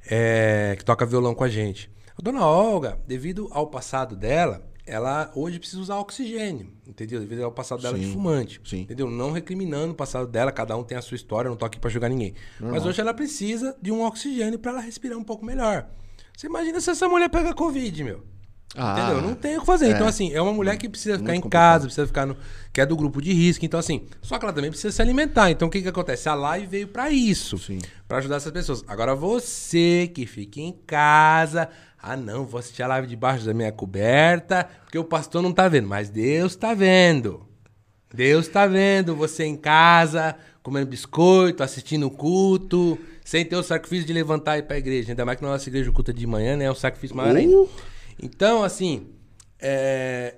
é, que toca violão com a gente. A dona Olga, devido ao passado dela, ela hoje precisa usar oxigênio. Entendeu? Devido ao passado dela de Sim, fumante. sim. Entendeu? Não recriminando o passado dela, cada um tem a sua história, não tô aqui pra julgar ninguém. Mas hoje ela precisa de um oxigênio pra ela respirar um pouco melhor. Você imagina se essa mulher pega Covid, meu. Ah, Entendeu? Não tem o que fazer. é. Então, assim, é uma mulher que precisa ficar em Muito complicado. casa, precisa ficar no. que é do grupo de risco. Então, assim, só que ela também precisa se alimentar. Então, o que que acontece? A live veio pra isso. Pra ajudar essas pessoas. Agora, você que fica em casa. Ah, não, vou assistir a live debaixo da minha coberta, porque o pastor não tá vendo. Mas Deus tá vendo. Deus tá vendo você em casa, comendo biscoito, assistindo o culto, sem ter o sacrifício de levantar e ir pra igreja. Ainda mais que na nossa igreja o culto é de manhã, né? É um sacrifício maior ainda. Então, assim, é,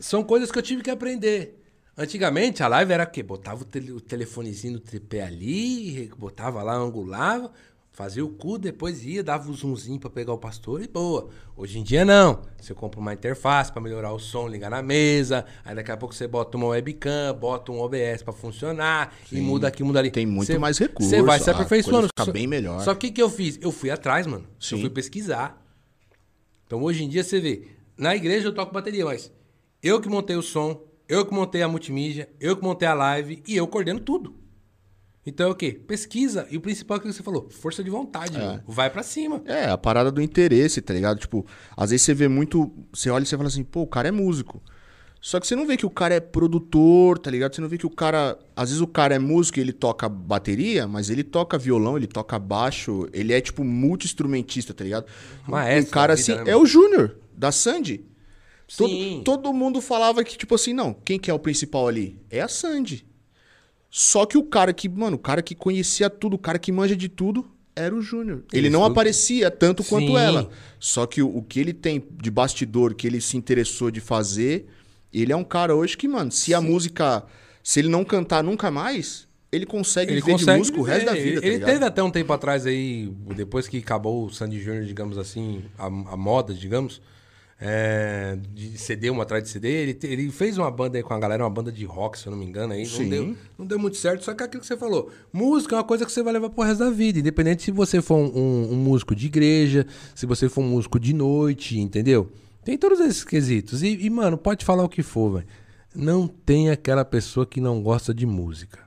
são coisas que eu tive que aprender. Antigamente, a live era o quê? Botava o, tele- o telefonezinho no tripé ali, botava lá, angulava, fazia o cu, depois ia, dava o zoomzinho pra pegar o pastor e boa. Hoje em dia, não. Você compra uma interface pra melhorar o som, ligar na mesa, aí daqui a pouco você bota uma webcam, bota um OBS pra funcionar, e muda aqui, muda ali. Tem muito Você- mais recurso, Você vai se aperfeiçoando. fica bem melhor. Só que o que eu fiz? Eu fui atrás, mano. Sim. Eu fui pesquisar. Então hoje em dia você vê, na igreja eu toco bateria, mas eu que montei o som, eu que montei a multimídia, eu que montei a live e eu coordeno tudo. Então é o quê? Pesquisa. E o principal é o que você falou, força de vontade, meu. vai pra cima. É, a parada do interesse, tá ligado? Tipo, às vezes você vê muito. Você olha e você fala assim, pô, o cara é músico. Só que você não vê que o cara é produtor, tá ligado? Você não vê que o cara. Às vezes o cara é músico e ele toca bateria, mas ele toca violão, ele toca baixo, ele é tipo multi-instrumentista, tá ligado? Maestro um cara da vida, assim. né, é o Júnior, da Sandy. Todo, Sim. todo mundo falava que, tipo assim, não, quem que é o principal ali? É a Sandy. Só que o cara que, mano, o cara que conhecia tudo, o cara que manja de tudo, era o Júnior. Ele não Isso. aparecia tanto quanto Sim. ela. Só que o, o que ele tem de bastidor, que ele se interessou de fazer, ele é um cara hoje que, mano, se a música. Se ele não cantar nunca mais, ele consegue Ele viver consegue de música o viver. resto da vida, Ele, tá ele ligado? teve até um tempo atrás aí, depois que acabou o Sandy Júnior, digamos assim, a, a moda, digamos, é, de CD, uma atrás de CD, ele, te- ele fez uma banda aí com a galera, uma banda de rock, se eu não me engano, aí Sim. não deu, não deu muito certo, só que é aquilo que você falou, música é uma coisa que você vai levar pro resto da vida, independente se você for um, um- um músico de igreja, se você for um músico de noite, entendeu? Tem todos esses quesitos. E, e, mano, pode falar o que for, velho. Não tem aquela pessoa que não gosta de música.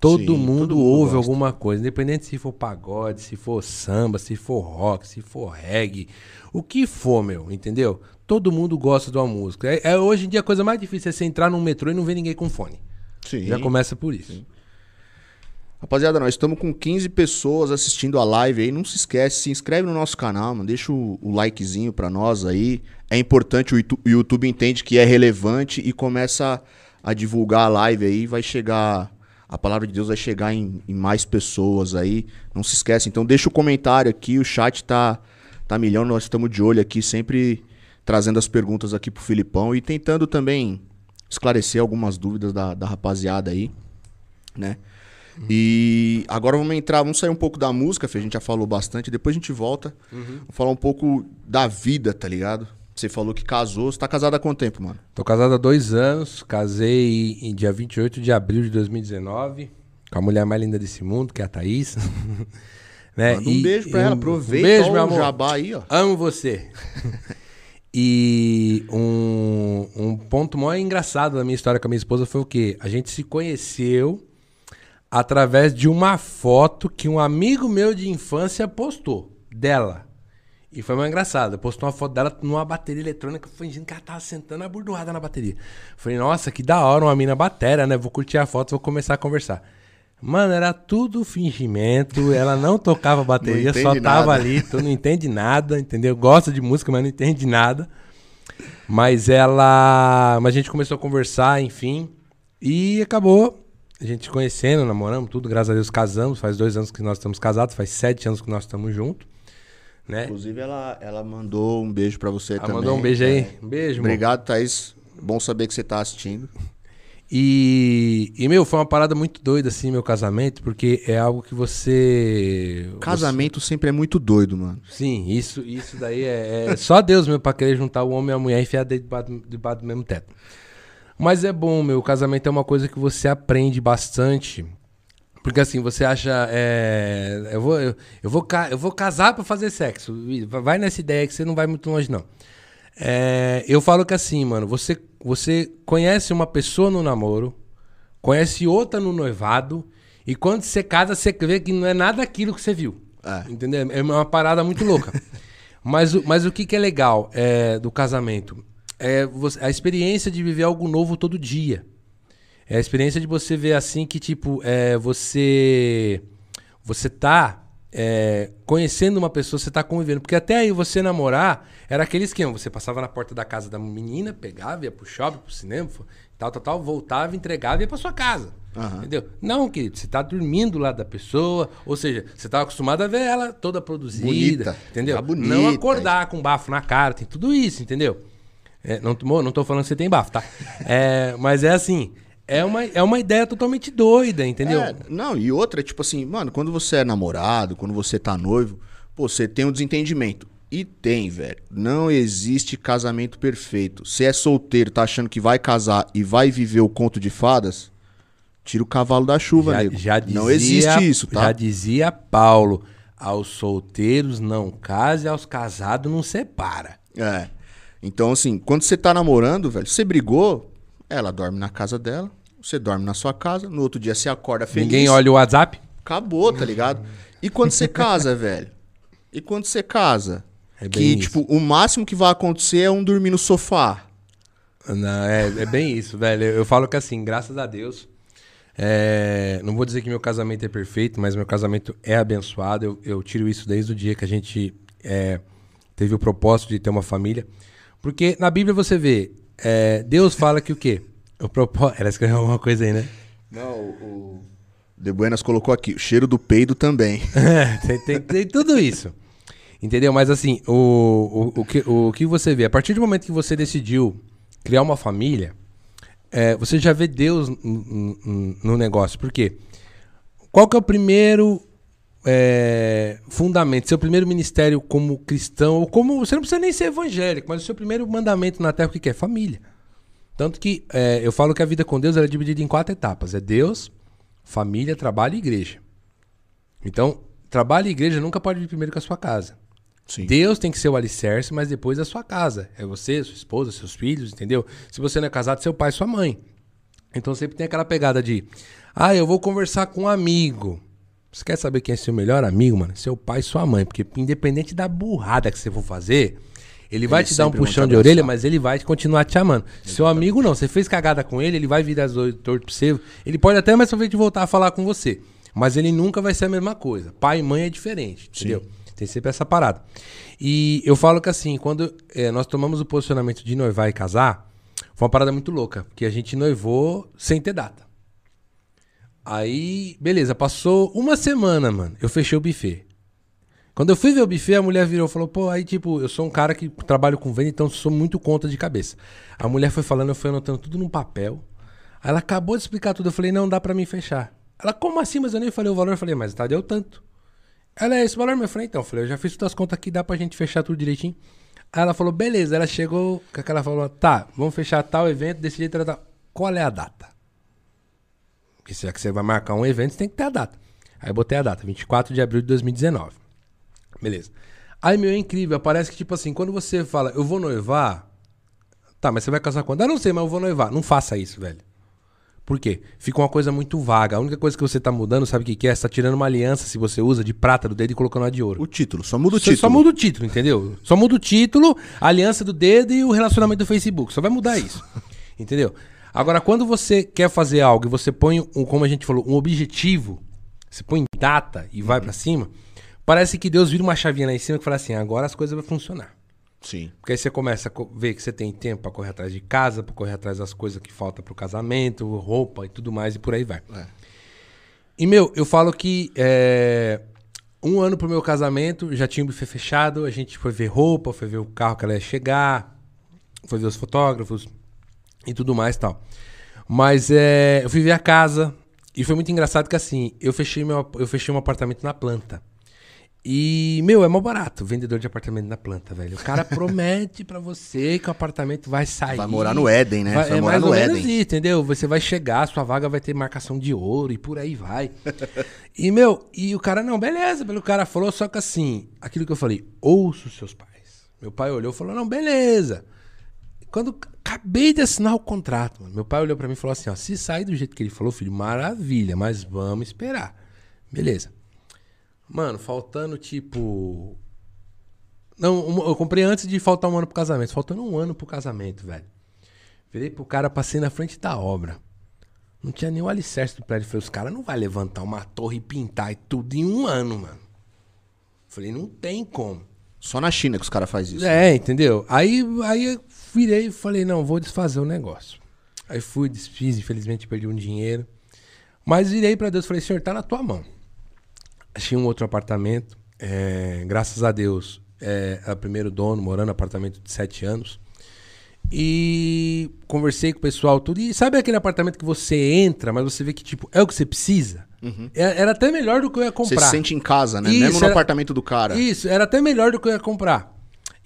Todo Sim, mundo todo mundo ouve gosta. alguma coisa, independente se for pagode, se for samba, se for rock, se for reggae, o que for, meu, entendeu? Todo mundo gosta de uma música. É, é- hoje em dia a coisa mais difícil é você entrar num metrô e não ver ninguém com fone. Sim. Já começa por isso. Rapaziada, nós estamos com 15 pessoas assistindo a live aí. Não se esquece, se inscreve no nosso canal, mano. Deixa o, o likezinho pra nós aí. É importante, o YouTube entende que é relevante e começa a divulgar a live aí. Vai chegar. A palavra de Deus vai chegar em, em mais pessoas aí. Não se esquece. Então deixa o comentário aqui. O chat tá, tá milhão. Nós estamos de olho aqui, sempre trazendo as perguntas aqui pro Filipão e tentando também esclarecer algumas dúvidas da, da rapaziada aí, né? E agora vamos entrar, vamos sair um pouco da música, Fê, a gente já falou bastante, depois a gente volta. Vamos falar um pouco da vida, tá ligado? Você falou que casou, você tá casado há quanto tempo, mano? Tô casado há dois anos, casei em dia 28 de abril de 2019 com a mulher mais linda desse mundo, que é a Thaís. *laughs* Né? Manda um E- beijo pra ela, um- aproveita um beijo, meu amor. jabá aí, ó. Amo você. *laughs* e um, um ponto mó engraçado da minha história com a minha esposa foi o quê? A gente se conheceu através de uma foto que um amigo meu de infância postou dela. E foi mais engraçado. Postou uma foto dela numa bateria eletrônica, fingindo que ela tava sentando a burdoada na bateria. Falei, nossa, que da hora, uma mina batera, né? Vou curtir a foto, vou começar a conversar. Mano, era tudo fingimento, ela não tocava bateria, Não só tava nada. ali, tu não entende nada, entendeu? Gosta de música, mas não entende nada. Mas ela. Mas a gente começou a conversar, enfim. E acabou. A gente conhecendo, namoramos, tudo, graças a Deus casamos. Faz dois anos que nós estamos casados, faz sete anos que nós estamos juntos. Né? Inclusive, ela, ela mandou um beijo pra você Ela também. mandou um beijo aí. É. Um beijo. Obrigado, Thaís. Bom saber que você tá assistindo. E, e, meu, foi uma parada muito doida, assim, meu casamento, porque é algo que você. Casamento sempre é muito doido, mano. você- sim, isso, isso daí é, é *laughs* só Deus mesmo pra querer juntar o homem e a mulher e enfiar debaixo, debaixo do mesmo teto. Mas é bom, meu. O casamento é uma coisa que você aprende bastante. Porque assim, você acha. é, eu, vou, eu, eu vou, eu vou casar pra fazer sexo. Vai nessa ideia que você não vai muito longe, não. É, eu falo que assim, mano, você, você conhece uma pessoa no namoro, conhece outra no noivado, e quando você casa, você vê que não é nada aquilo que você viu. É. Entendeu? É uma parada muito louca. *laughs* mas, o- mas o que, que é legal é, do casamento? É você- a experiência de viver algo novo todo dia. É a experiência de você ver assim que, tipo, é, você. Você tá é, conhecendo uma pessoa, você tá convivendo. Porque até aí você namorar era aquele esquema. Você passava na porta da casa da menina, pegava, ia pro shopping, pro cinema, tal, tal, tal, voltava, entregava e ia pra sua casa. Aham. Entendeu? Não, querido, você tá dormindo lá da pessoa, ou seja, você tá acostumado a ver ela toda produzida, Bonita, entendeu? já bonita. Não acordar com bafo na cara, tem tudo isso, entendeu? É, não, tô- não tô falando que você tem bafo, tá? *laughs* É, mas é assim, é uma, é uma ideia totalmente doida, entendeu? É, não, e outra, tipo assim, mano, quando você é namorado, quando você tá noivo, pô, você tem um desentendimento. E tem, velho. Não existe casamento perfeito. Se é solteiro, tá achando que vai casar e vai viver o conto de fadas, tira o cavalo da chuva, já, nego. já dizia, não existe isso, tá? Já dizia Paulo, aos solteiros não case, aos casados não separa. É. Então, assim, quando você tá namorando, velho, você brigou, ela dorme na casa dela, você dorme na sua casa, no outro dia você acorda feliz. Ninguém olha o WhatsApp? Acabou, tá ligado? E quando você casa, *laughs* velho? E quando você casa? É que, bem isso. tipo, o máximo que vai acontecer é um dormir no sofá. Não, é, é bem isso, velho. Eu, eu falo que assim, graças a Deus. é, não vou dizer que meu casamento é perfeito, mas meu casamento é abençoado. Eu, eu tiro isso desde o dia que a gente é, teve o propósito de ter uma família. Porque na Bíblia você vê, é, Deus fala que o quê? O propósito. Ela escreveu alguma coisa aí, né? Não, o. De Buenas colocou aqui, o cheiro do peido também. *laughs* tem, tem- tem tudo isso. Entendeu? Mas assim, o, o, o, que, o que você vê, a partir do momento que você decidiu criar uma família, é, você já vê Deus no negócio. Por quê? Qual que é o primeiro é, fundamento, seu primeiro ministério como cristão, ou como. Você não precisa nem ser evangélico, mas o seu primeiro mandamento na terra, o que, que é? Família. Tanto que é, eu falo que a vida com Deus é dividida em quatro etapas: é Deus, família, trabalho e igreja. Então, trabalho e igreja nunca pode vir primeiro com a sua casa. Sim. Deus tem que ser o alicerce, mas depois a sua casa. É você, sua esposa, seus filhos, entendeu? Se você não é casado, seu pai, sua mãe. Então sempre tem aquela pegada de, ah, eu vou conversar com um amigo. Você quer saber quem é seu melhor amigo, mano? Seu pai e sua mãe. Porque independente da burrada que você for fazer, ele vai te dar um puxão de orelha, mas ele vai continuar te amando. Seu amigo não, você fez cagada com ele, ele vai virar as oito torto pra você. Ele pode até mais pra frente voltar a falar com você. Mas ele nunca vai ser a mesma coisa. Pai e mãe é diferente, entendeu? Tem sempre essa parada. E eu falo que assim, quando eh, nós tomamos o posicionamento de noivar e casar, foi uma parada muito louca. Porque a gente noivou sem ter data. Aí, beleza, passou uma semana, mano. Eu fechei o buffet. Quando eu fui ver o buffet, a mulher virou e falou: pô, aí tipo, eu sou um cara que trabalho com venda, então sou muito conta de cabeça. A mulher foi falando, eu fui anotando tudo num papel. Aí ela acabou de explicar tudo. Eu falei: não dá pra mim fechar. Ela, como assim? Mas eu nem falei o valor. Eu falei: mas tá, deu tanto. Ela é esse valor? Eu falei: então. Eu falei: eu já fiz todas as contas aqui, dá pra gente fechar tudo direitinho. Aí ela falou: beleza. Ela chegou com aquela falou: tá, vamos fechar tal evento, desse jeito. Ela tá, qual é a data? Porque já que você vai marcar um evento, você tem que ter a data. Aí eu botei a data, 24 de abril de 2019. Beleza. Aí, meu, é incrível. Parece que, tipo assim, quando você fala, eu vou noivar. Tá, mas você vai casar quando? Ah, não sei, mas eu vou noivar. Não faça isso, velho. Por quê? Fica uma coisa muito vaga. A única coisa que você tá mudando, sabe o que, que é? Você tá tirando uma aliança, se você usa, de prata do dedo e colocando uma de ouro. O título, só muda o título. só muda o título, entendeu? Só muda o título, a aliança do dedo e o relacionamento do Facebook. Só vai mudar isso. *laughs* entendeu? Agora, quando você quer fazer algo e você põe, um, como a gente falou, um objetivo, você põe data e vai pra cima, parece que Deus vira uma chavinha lá em cima que fala assim: agora as coisas vão funcionar. Sim. Porque aí você começa a ver que você tem tempo pra correr atrás de casa, pra correr atrás das coisas que faltam pro casamento, roupa e tudo mais, e por aí vai. É. E, meu, eu falo que é, um ano pro meu casamento, já tinha o buffet fechado, a gente foi ver roupa, foi ver o carro que ela ia chegar, foi ver os fotógrafos e tudo mais e tal. Mas é, eu fui ver a casa e foi muito engraçado que assim, eu fechei, meu, eu fechei um apartamento na planta. E, meu, é mó barato, vendedor de apartamento na planta, velho. O cara promete pra você que o apartamento vai sair. Vai morar no Éden, né? Vai é morar mais no ou menos Éden. isso, entendeu? Você vai chegar, sua vaga vai ter marcação de ouro e por aí vai. e, meu, e o cara, não, beleza, pelo cara falou, só que assim, aquilo que eu falei, ouço seus pais. Meu pai olhou e falou, não, beleza. Quando acabei de assinar o contrato, mano, meu pai olhou pra mim e falou assim, ó, se sair do jeito que ele falou, filho, maravilha, mas vamos esperar. Beleza. Mano, faltando tipo. Não, eu comprei antes de faltar um ano pro casamento. Faltando um ano pro casamento, velho. Virei pro cara, passei na frente da obra. Não tinha nem o alicerce do prédio. Falei, os caras não vai levantar uma torre e pintar e tudo em um ano, mano. Falei, não tem como. Só na China que os caras fazem isso. É, entendeu? Aí, aí eu virei e falei, não, vou desfazer o negócio. Aí fui, desfiz, infelizmente perdi um dinheiro. Mas virei pra Deus e falei, senhor, tá na tua mão. Achei um outro apartamento. é, graças a Deus, é, é o primeiro dono, morando no apartamento de sete anos. E conversei com o pessoal, tudo. E sabe aquele apartamento que você entra, mas você vê que, tipo, é o que você precisa? É- Era até melhor do que eu ia Uhum. Você comprar. se sente em casa, né? Isso, Mesmo no era- apartamento do cara. Isso, era até melhor do que eu ia comprar.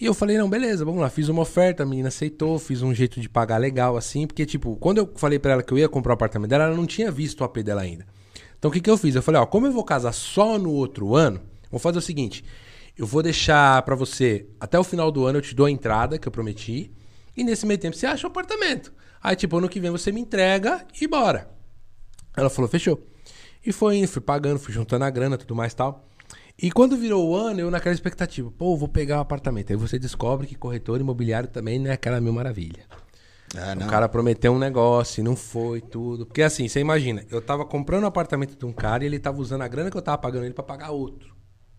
E eu falei, não, beleza, vamos lá. Fiz uma oferta, a menina aceitou, fiz um jeito de pagar legal, assim, porque, tipo, quando eu falei pra ela que eu ia comprar o apartamento dela, ela não tinha visto o AP dela ainda. Então o que, que eu fiz? Eu falei, ó, como eu vou casar só no outro ano, vou fazer o seguinte: eu vou deixar pra você até o final do ano, eu te dou a entrada que eu prometi, e nesse meio tempo você acha o apartamento. Aí, tipo, ano que vem você me entrega e bora. Ela falou, fechou. E foi indo, fui pagando, fui juntando a grana, tudo mais tal. E quando virou o ano, eu naquela expectativa, pô, vou pegar o apartamento. Aí você descobre que corretor imobiliário também não é aquela mil maravilha. Não. O cara prometeu um negócio e não foi tudo. Porque assim, você imagina, eu tava comprando um apartamento de um cara e ele tava usando a grana que eu tava pagando ele pra pagar outro.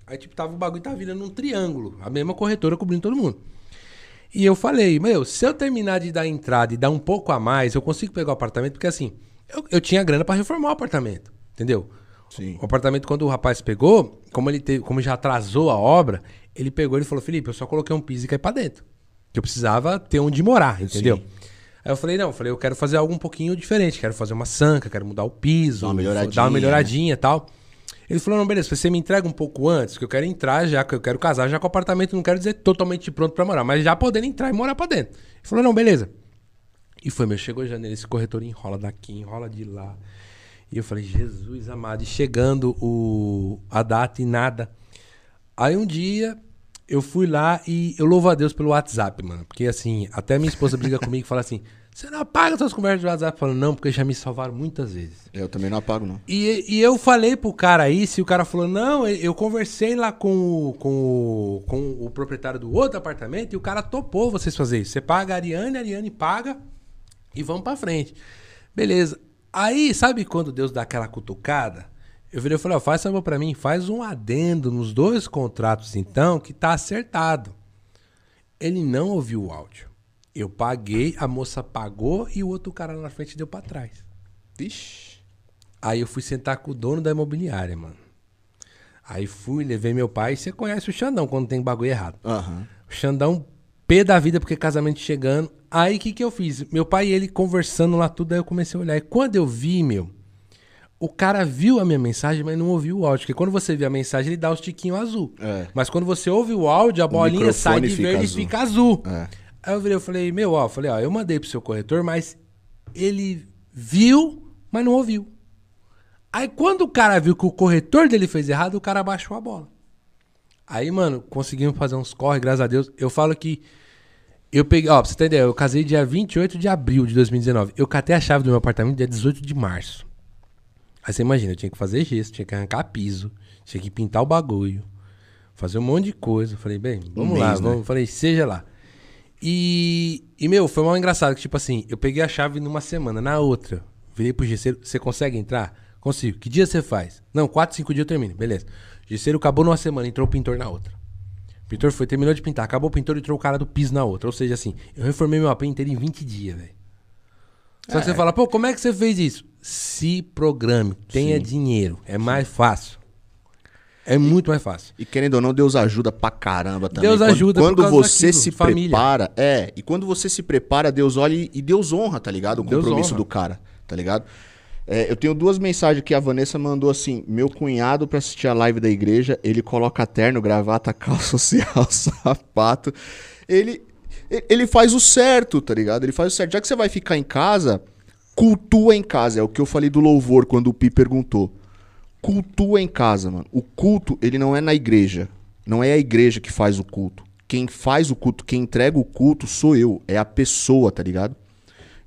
Aí, tipo, tava o bagulho tava virando um triângulo. A mesma corretora cobrindo todo mundo. E eu falei, meu, se eu terminar de dar entrada e dar um pouco a mais, eu consigo pegar o apartamento, porque assim, eu, eu tinha grana pra reformar o apartamento, entendeu? Sim. O apartamento, quando o rapaz pegou, como ele teve, como já atrasou a obra, ele pegou e falou, Felipe, eu só coloquei um piso e caí pra dentro. Que eu precisava ter onde morar, entendeu? Sim. Aí eu falei, não, eu falei, eu quero fazer algo um pouquinho diferente, quero fazer uma sanca, quero mudar o piso, Dar uma melhoradinha, dar uma melhoradinha e tal. Ele falou, não, beleza, você me entrega um pouco antes, que eu quero entrar já, que eu quero casar já com o apartamento, não quero dizer totalmente pronto pra morar, mas já podendo entrar e morar pra dentro. Ele falou, não, beleza. E foi, meu, chegou janeiro, esse corretor enrola daqui, enrola de lá. E eu falei, Jesus amado, e chegando o, a data e nada. Aí um dia eu fui lá e eu louvo a Deus pelo WhatsApp, mano. Porque assim, até minha esposa briga *laughs* comigo e fala assim: você não apaga suas conversas de WhatsApp? Falo, não, porque já me salvaram muitas vezes. Eu também não apago, não. E, e eu falei pro cara isso, e o cara falou: não, eu conversei lá com, o- com, o, com o proprietário do outro apartamento e o cara topou vocês fazer isso. Você paga a Ariane, a Ariane paga e vamos pra frente. Beleza. Aí, sabe quando Deus dá aquela cutucada? Eu virei e falei: ó, faz favor pra mim, faz um adendo nos dois contratos então, que tá acertado. Ele não ouviu o áudio. Eu paguei, a moça pagou e o outro cara lá na frente deu pra trás. Vixe. Aí eu fui sentar com o dono da imobiliária, mano. Aí fui, levei meu pai. Você conhece o Xandão quando tem bagulho errado. Aham. O Xandão, pé da vida, porque casamento chegando. Aí o que, que eu fiz? Meu pai e ele conversando lá tudo, aí eu comecei a olhar. E quando eu vi, meu, o cara viu a minha mensagem, mas não ouviu o áudio. Porque quando você vê a mensagem, ele dá os tiquinhos azul. É. Mas quando você ouve o áudio, a bolinha sai de verde e fica azul. É. Aí eu virei, eu falei, meu, ó, eu falei, ó, eu mandei pro seu corretor, mas ele viu, mas não ouviu. Aí quando o cara viu que o corretor dele fez errado, o cara abaixou a bola. Aí, mano, conseguimos fazer uns corre, graças a Deus. Eu falo que eu peguei, ó, pra você ideia, eu casei dia 28 de abril de 2019. Eu catei a chave do meu apartamento dia 18 de março. Aí você imagina, eu tinha que fazer gesso, tinha que arrancar piso, tinha que pintar o bagulho, fazer um monte de coisa. Eu falei, bem, vamos Um lá, mês, né? vamos. Falei, seja lá. E, e, meu, foi mal engraçado que, tipo assim, eu peguei a chave numa semana, na outra, virei pro gesseiro, você consegue entrar? Consigo. Que dia você faz? Não, quatro, cinco dias eu termino, beleza. O gesseiro acabou numa semana, entrou o pintor na outra. O pintor foi, terminou de pintar, acabou o pintor e entrou o cara do piso na outra. Ou seja, assim, eu reformei meu AP inteiro em 20 dias, velho. Só que você fala, pô, como é que você fez isso? Se programe, tenha dinheiro, é mais fácil. É muito mais fácil. E querendo ou não, Deus ajuda pra caramba também. Deus Quando- ajuda Quando, você daquilo, se família. prepara, é, e quando você se prepara, Deus olha e- e Deus honra, tá ligado? O compromisso do cara, tá ligado? É, eu tenho duas mensagens que a Vanessa mandou assim: meu cunhado pra assistir a live da igreja, ele coloca terno, gravata, *laughs* calça social, sapato. Ele, e- ele faz o certo, tá ligado? Ele faz o certo. Já que você vai ficar em casa, cultua em casa. É o que eu falei do louvor quando o Pi perguntou cultua em casa, mano. O culto, ele não é na igreja. Não é a igreja que faz o culto. Quem faz o culto, quem entrega o culto sou eu. É a pessoa, tá ligado?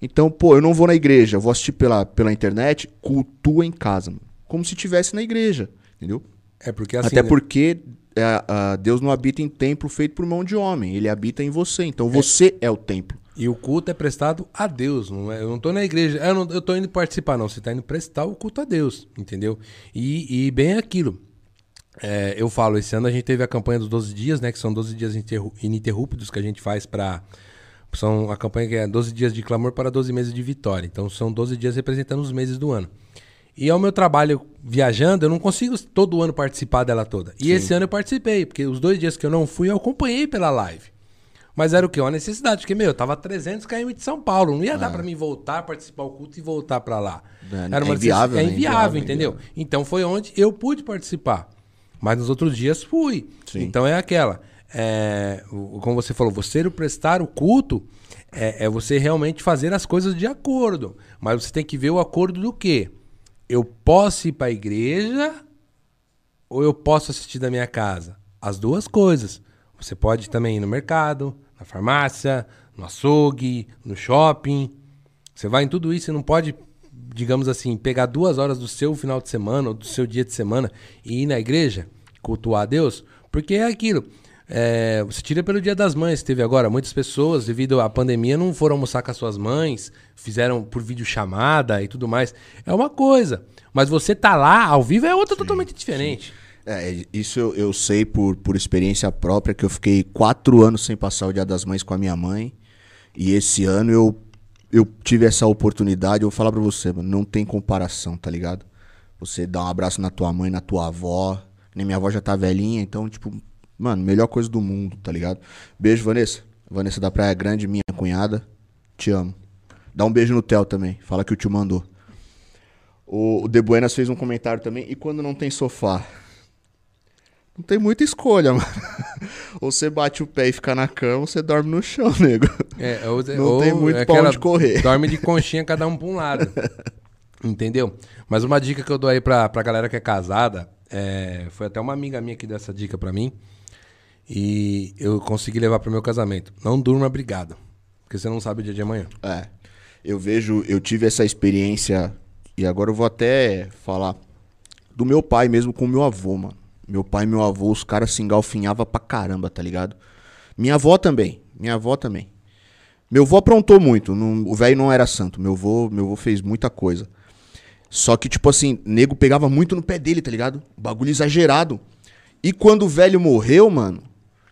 Então, pô, eu não vou na igreja, eu vou assistir pela, pela internet, cultua em casa, mano. Como se tivesse na igreja, entendeu? É porque assim. Até né? porque é, a- Deus não habita em templo feito por mão de homem. Ele habita em você. Então você é o templo. E o culto é prestado a Deus, não é? Eu não tô na igreja, eu, não, eu tô indo participar, não. Você tá indo prestar o culto a Deus, entendeu? E, e bem aquilo. É, eu falo, esse ano a gente teve a campanha dos 12 dias, né? Que são 12 dias interru- ininterruptos que a gente faz pra. São a campanha que é 12 dias de clamor para 12 meses de vitória. Então são 12 dias representando os meses do ano. E ao meu trabalho viajando, eu não consigo todo ano participar dela toda. E esse ano eu participei, porque os dois dias que eu não fui, eu acompanhei pela live. Mas era o quê? Uma necessidade, porque, meu, eu tava a 300 km de São Paulo. Não ia dar pra mim voltar, participar do culto e voltar pra lá. É, Era é inviável, né? É inviável, Inviável, entendeu? Então foi onde eu pude participar. Mas nos outros dias fui. Sim. Então é aquela. é, como você falou, você prestar o culto é, é você realmente fazer as coisas de acordo. Mas você tem que ver o acordo do quê? Eu posso ir pra igreja ou eu posso assistir da minha casa? As duas coisas. Você pode também ir no mercado, na farmácia, no açougue, no shopping. Você vai em tudo isso, você não pode, digamos assim, pegar duas horas do seu final de semana ou do seu dia de semana e ir na igreja, cultuar a Deus, porque é aquilo. É, você tira pelo Dia das Mães, teve agora. Muitas pessoas, devido à pandemia, não foram almoçar com as suas mães, fizeram por videochamada e tudo mais. É uma coisa. Mas você tá lá, ao vivo, é outra totalmente diferente. É, isso eu, eu sei por, por experiência própria, que eu fiquei quatro anos sem passar o Dia das Mães com a minha mãe. E esse ano eu, eu tive essa oportunidade. Eu vou falar pra você, mano, não tem comparação, tá ligado? Você dá um abraço na tua mãe, na tua avó. Nem minha avó já tá velhinha, então, tipo, mano, melhor coisa do mundo, tá ligado? Beijo, Vanessa. Vanessa da Praia Grande, minha cunhada. Te amo. Dá um beijo no Theo também. Fala que o tio mandou. O, o De Buenas fez um comentário também. E quando não tem sofá? Não tem muita escolha, *laughs* mano. Ou você bate o pé e fica na cama, ou você dorme no chão, *laughs* nego. É, ou, Não ou tem muito é pra onde correr. Dorme de conchinha cada um pra um lado. *laughs* Entendeu? Mas uma dica que eu dou aí pra, pra galera que é casada, é, foi até uma amiga minha que deu essa dica pra mim. E eu consegui levar pro meu casamento. Não durma brigado. Porque você não sabe o dia de amanhã. É. Eu vejo, eu tive essa experiência, e agora eu vou até falar do meu pai mesmo com o meu avô, mano. Meu pai e meu avô, os caras se engalfinhavam pra caramba, tá ligado? Minha avó também. Minha avó também. Meu avô aprontou muito. não- o velho não era santo. Meu avô, meu avô fez muita coisa. Só que, tipo assim, nego pegava muito no pé dele, tá ligado? Bagulho exagerado. E quando o velho morreu, mano,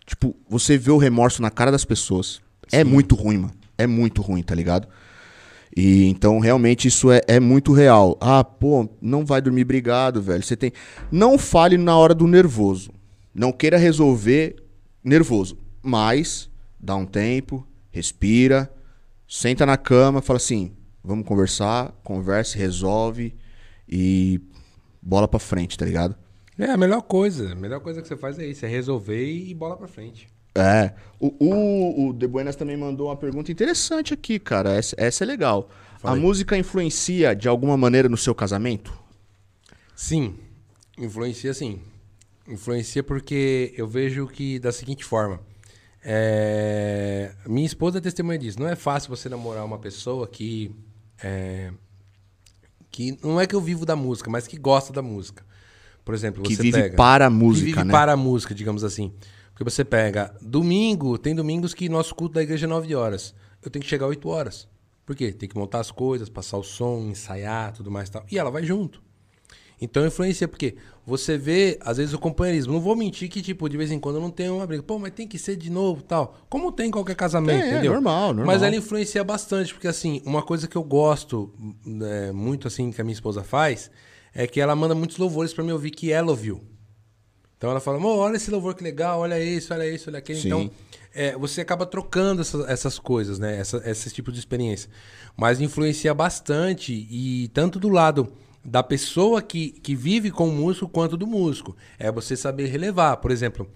tipo, você vê o remorso na cara das pessoas. É muito ruim, mano. É muito ruim, tá ligado? E então, realmente, isso é, é muito real. Ah, pô, não vai dormir brigado, velho. Você tem. Não fale na hora do nervoso. Não queira resolver nervoso. Mas, dá um tempo, respira, senta na cama, fala assim: vamos conversar, converse, resolve e bola pra frente, tá ligado? É, a melhor coisa. A melhor coisa que você faz é isso. É resolver e bola pra frente. É. O, o, o De Buenas também mandou uma pergunta interessante aqui, cara. Essa, essa é legal. Fala a música influencia de alguma maneira no seu casamento? Sim, influencia sim. Influencia porque eu vejo que da seguinte forma. É... Minha esposa é testemunha disso. Não é fácil você namorar uma pessoa que. É... Que não é que eu vivo da música, mas que gosta da música. Por exemplo, Que você vive pega, para a música, que vive né? para a música, digamos assim. Porque você pega domingo, tem domingos que nosso culto da igreja é 9 horas. Eu tenho que chegar 8 horas. Por quê? Tem que montar as coisas, passar o som, ensaiar, tudo mais e tal. E ela vai junto. Então influencia, porque você vê, às vezes, o companheirismo. Não vou mentir que, tipo, de vez em quando não tem uma briga. Pô, mas tem que ser de novo tal. Como tem em qualquer casamento, É, é, entendeu? normal, normal. Mas ela influencia bastante, porque, assim, uma coisa que eu gosto é, muito, assim, que a minha esposa faz, é que ela manda muitos louvores pra me ouvir que ela ouviu. Então ela fala, olha esse louvor que legal, olha isso, olha isso, olha aquele. Sim. Então, é, você acaba trocando essa- essas coisas, né? Essa, esses tipos de experiência. Mas influencia bastante, e tanto do lado da pessoa que, que vive com o músico, quanto do músico. É você saber relevar. Por exemplo,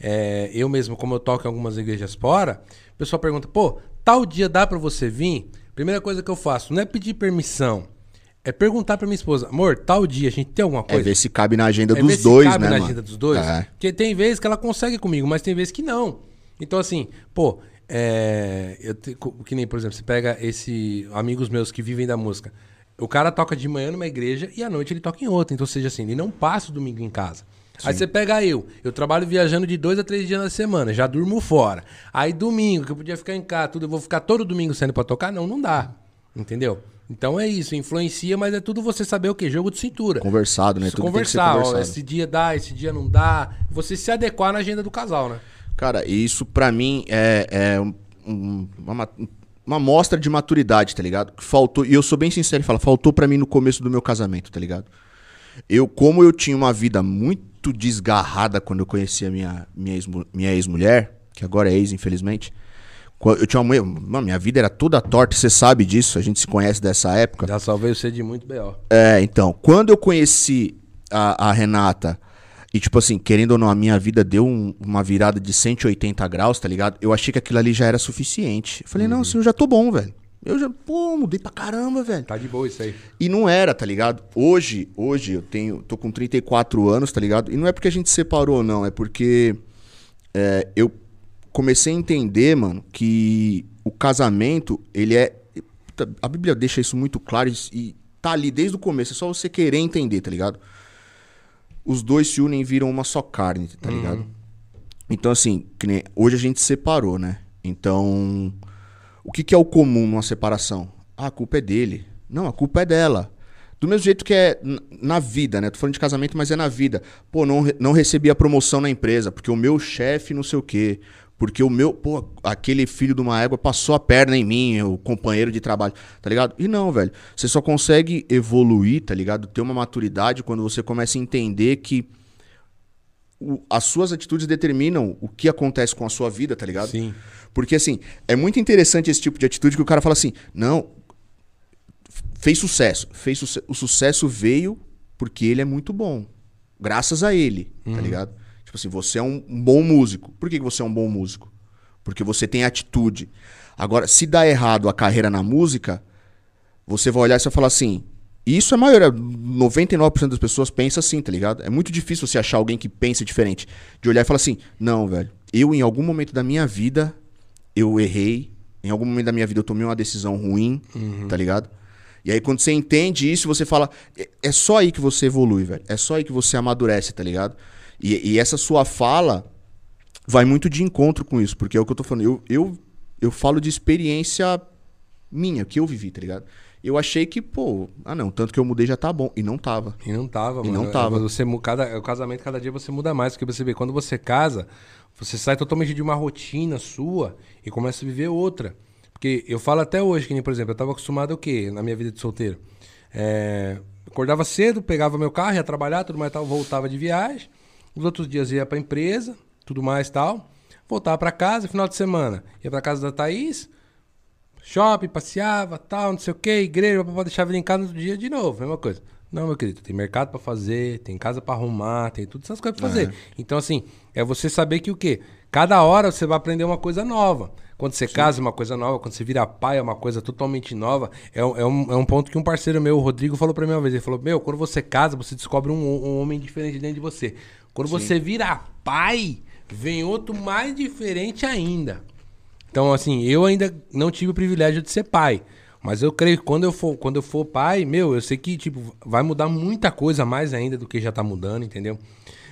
é, eu mesmo, como eu toco em algumas igrejas fora, o pessoal pergunta, pô, tal dia dá pra você vir? Primeira coisa que eu faço, não é pedir permissão, é perguntar pra minha esposa, amor, tal dia a gente tem alguma É coisa? ver se cabe na agenda É dos dois, cabe né, na mano? agenda dos dois. É. Porque tem vezes que ela consegue comigo, mas tem vezes que não. Então, assim, pô, é, eu te- que nem, por exemplo, você pega esse amigos meus que vivem da música. O cara toca de manhã numa igreja e à noite ele toca em outra. Então, seja assim, ele não passa o domingo em casa. Aí você pega eu, eu trabalho viajando de dois a três dias na semana, já durmo fora. Aí domingo, que eu podia ficar em casa, tudo, eu vou ficar todo domingo saindo pra tocar? Não, não dá. Entendeu? Então é isso, influencia, mas é tudo você saber o quê? Jogo de cintura. Conversado, né? Tudo que conversar, ó, esse dia dá, esse dia não dá. Você se adequar na agenda do casal, né? Cara, isso pra mim é, é um- um- uma, ma- uma mostra de maturidade, tá ligado? Que Faltou, e eu sou bem sincero e falo, faltou pra mim no começo do meu casamento, tá ligado? Eu, como eu tinha uma vida muito desgarrada quando eu conheci a minha, minha, ex, minha ex-mulher, que agora é ex, infelizmente. Eu tinha uma mulher, minha vida era toda torta, você sabe disso, a gente se conhece dessa época. Já salvei você de muito B.O. É, então, quando eu conheci a, a Renata, e tipo assim, querendo ou não, a minha vida deu um- uma virada de 180 graus, tá ligado? Eu achei que aquilo ali já era suficiente. Eu falei, não, assim, eu já tô bom, velho. Eu já, pô, mudei pra caramba, velho. Tá de boa isso aí. E não era, tá ligado? Hoje, hoje eu tenho, tô com 34 anos, tá ligado? E não é porque a gente separou, não, é porque é, eu comecei a entender, mano, que o casamento, ele é. A Bíblia deixa isso muito claro e, tá ali desde o começo, é só você querer entender, tá ligado? Os dois se unem e viram uma só carne, tá ligado? Então, assim, que nem- hoje a gente separou, né? Então, o que, que é o comum numa separação? Ah, a culpa é dele. Não, a culpa é dela. Do mesmo jeito que é na vida, né? Tô falando de casamento, mas é na vida. Pô, não, não recebi a promoção na empresa, porque o meu chefe não sei o quê. Porque o meu, pô, aquele filho de uma égua passou a perna em mim, o companheiro de trabalho, tá ligado? E não, velho. Você só consegue evoluir, tá ligado? Ter uma maturidade quando você começa a entender que o- as suas atitudes determinam o que acontece com a sua vida, tá ligado? Sim. Porque, assim, é muito interessante esse tipo de atitude que o cara fala assim: não, fez sucesso. Fez suce- o sucesso veio porque ele é muito bom. Graças a ele, tá ligado? Tipo assim, você é um bom músico. Por que você é um bom músico? Porque você tem atitude. Agora, se dá errado a carreira na música, você vai olhar e você vai falar assim. Isso é a maioria, 99% das pessoas pensa assim, tá ligado? É muito difícil você achar alguém que pense diferente. De olhar e falar assim: não, velho, eu em algum momento da minha vida, eu errei. Em algum momento da minha vida eu tomei uma decisão ruim, tá ligado? E aí quando você entende isso, você fala: é- é só aí que você evolui, velho. É só aí que você amadurece, tá ligado? E, e essa sua fala vai muito de encontro com isso, porque é o que eu tô falando. Eu, eu, eu falo de experiência minha, que eu vivi, tá ligado? Eu achei que, pô, ah não, tanto que eu mudei já tá bom. E não tava. E não tava, E mano. não tava. Você, mu- cada, o casamento, cada dia você muda mais. Porque você vê, quando você casa, você sai totalmente de uma rotina sua e começa a viver outra. Porque eu falo até hoje, que nem, por exemplo, eu tava acostumado o quê na minha vida de solteiro? É, acordava cedo, pegava meu carro, ia trabalhar, tudo mais e tal, voltava de viagem. Os outros dias ia pra empresa, tudo mais e tal. Voltava pra casa, final de semana. Ia pra casa da Thaís, shopping, passeava, tal, não sei o que, igreja, pra deixar vir em casa no outro dia de novo, mesma coisa. Não, meu querido, tem mercado pra fazer, tem casa pra arrumar, tem todas essas coisas pra fazer. Então, assim, é você saber que o quê? Cada hora você vai aprender uma coisa nova. Quando você Sim. casa é uma coisa nova, quando você vira pai é uma coisa totalmente nova. É, é, um, é um ponto que um parceiro meu, o Rodrigo, falou pra mim uma vez. Ele falou: Meu, quando você casa, você descobre um, um homem diferente dentro de você. Quando Sim. você vira pai, vem outro mais diferente ainda. Então, assim, eu ainda não tive o privilégio de ser pai. Mas eu creio que quando eu for, quando eu for pai, meu, eu sei que tipo, vai mudar muita coisa mais ainda do que já tá mudando, entendeu?